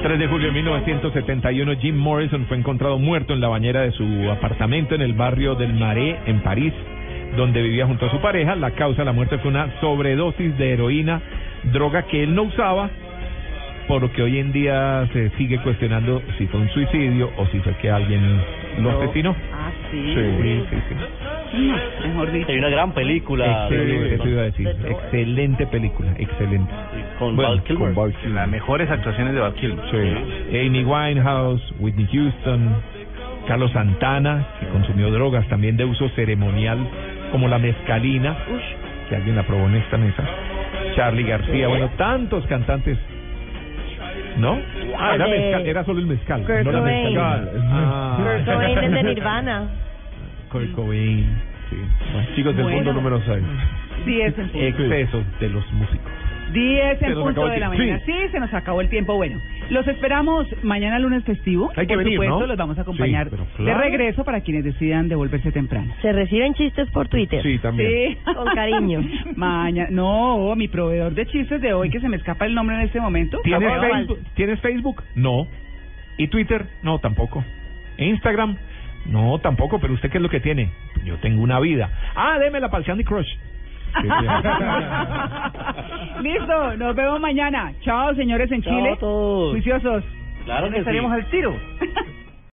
3 de julio de 1971, Jim Morrison fue encontrado muerto en la bañera de su apartamento en el barrio del Marais, en París, donde vivía junto a su pareja. La causa de la muerte fue una sobredosis de heroína, droga que él no usaba, por lo que hoy en día se sigue cuestionando si fue un suicidio o si fue que alguien lo No. asesinó. Ah, sí. Sí, sí, sí. No, mejor dicho. Hay una gran película. Excelente, eso iba a decir. Excelente película, excelente. Con Bueno, Val Kilmer. con Val Kilmer. Las mejores actuaciones de Val Kilmer. Sí. Amy Winehouse, Whitney Houston, Carlos Santana, que consumió drogas también de uso ceremonial, como la mezcalina, que alguien la probó en esta mesa. Charlie García, bueno, tantos cantantes. ¿No? Ah, era, El de- mezcal, era solo el mezcal. Kurt no era Cobain. mezcal. Ah. Kurt Cobain desde Nirvana. [laughs] Kurt Cobain, sí. Chicos del Bueno. mundo número 6. 10 en punto. Excesos de los músicos. 10 Se en punto de la mañana. Sí. se nos acabó el tiempo. Bueno, los esperamos mañana lunes festivo. Hay que Por venir, supuesto, ¿no? los vamos a acompañar Sí, de regreso para quienes decidan devolverse temprano. Se reciben chistes por Twitter. Sí, también. Sí. [laughs] Con cariño. [laughs] Mañana, no, mi proveedor de chistes de hoy, que se me escapa el nombre en este momento. ¿Tienes Facebook? ¿Tienes Facebook? No. ¿Y Twitter? No, tampoco. ¿E Instagram? No, tampoco, pero usted qué es lo que tiene? Yo tengo una vida. Ah, démela para el Candy Crush. [laughs] Listo, nos vemos mañana. Chao, señores en Chao Chile. a todos. Juiciosos. Claro que sí. estaremos al tiro. [laughs]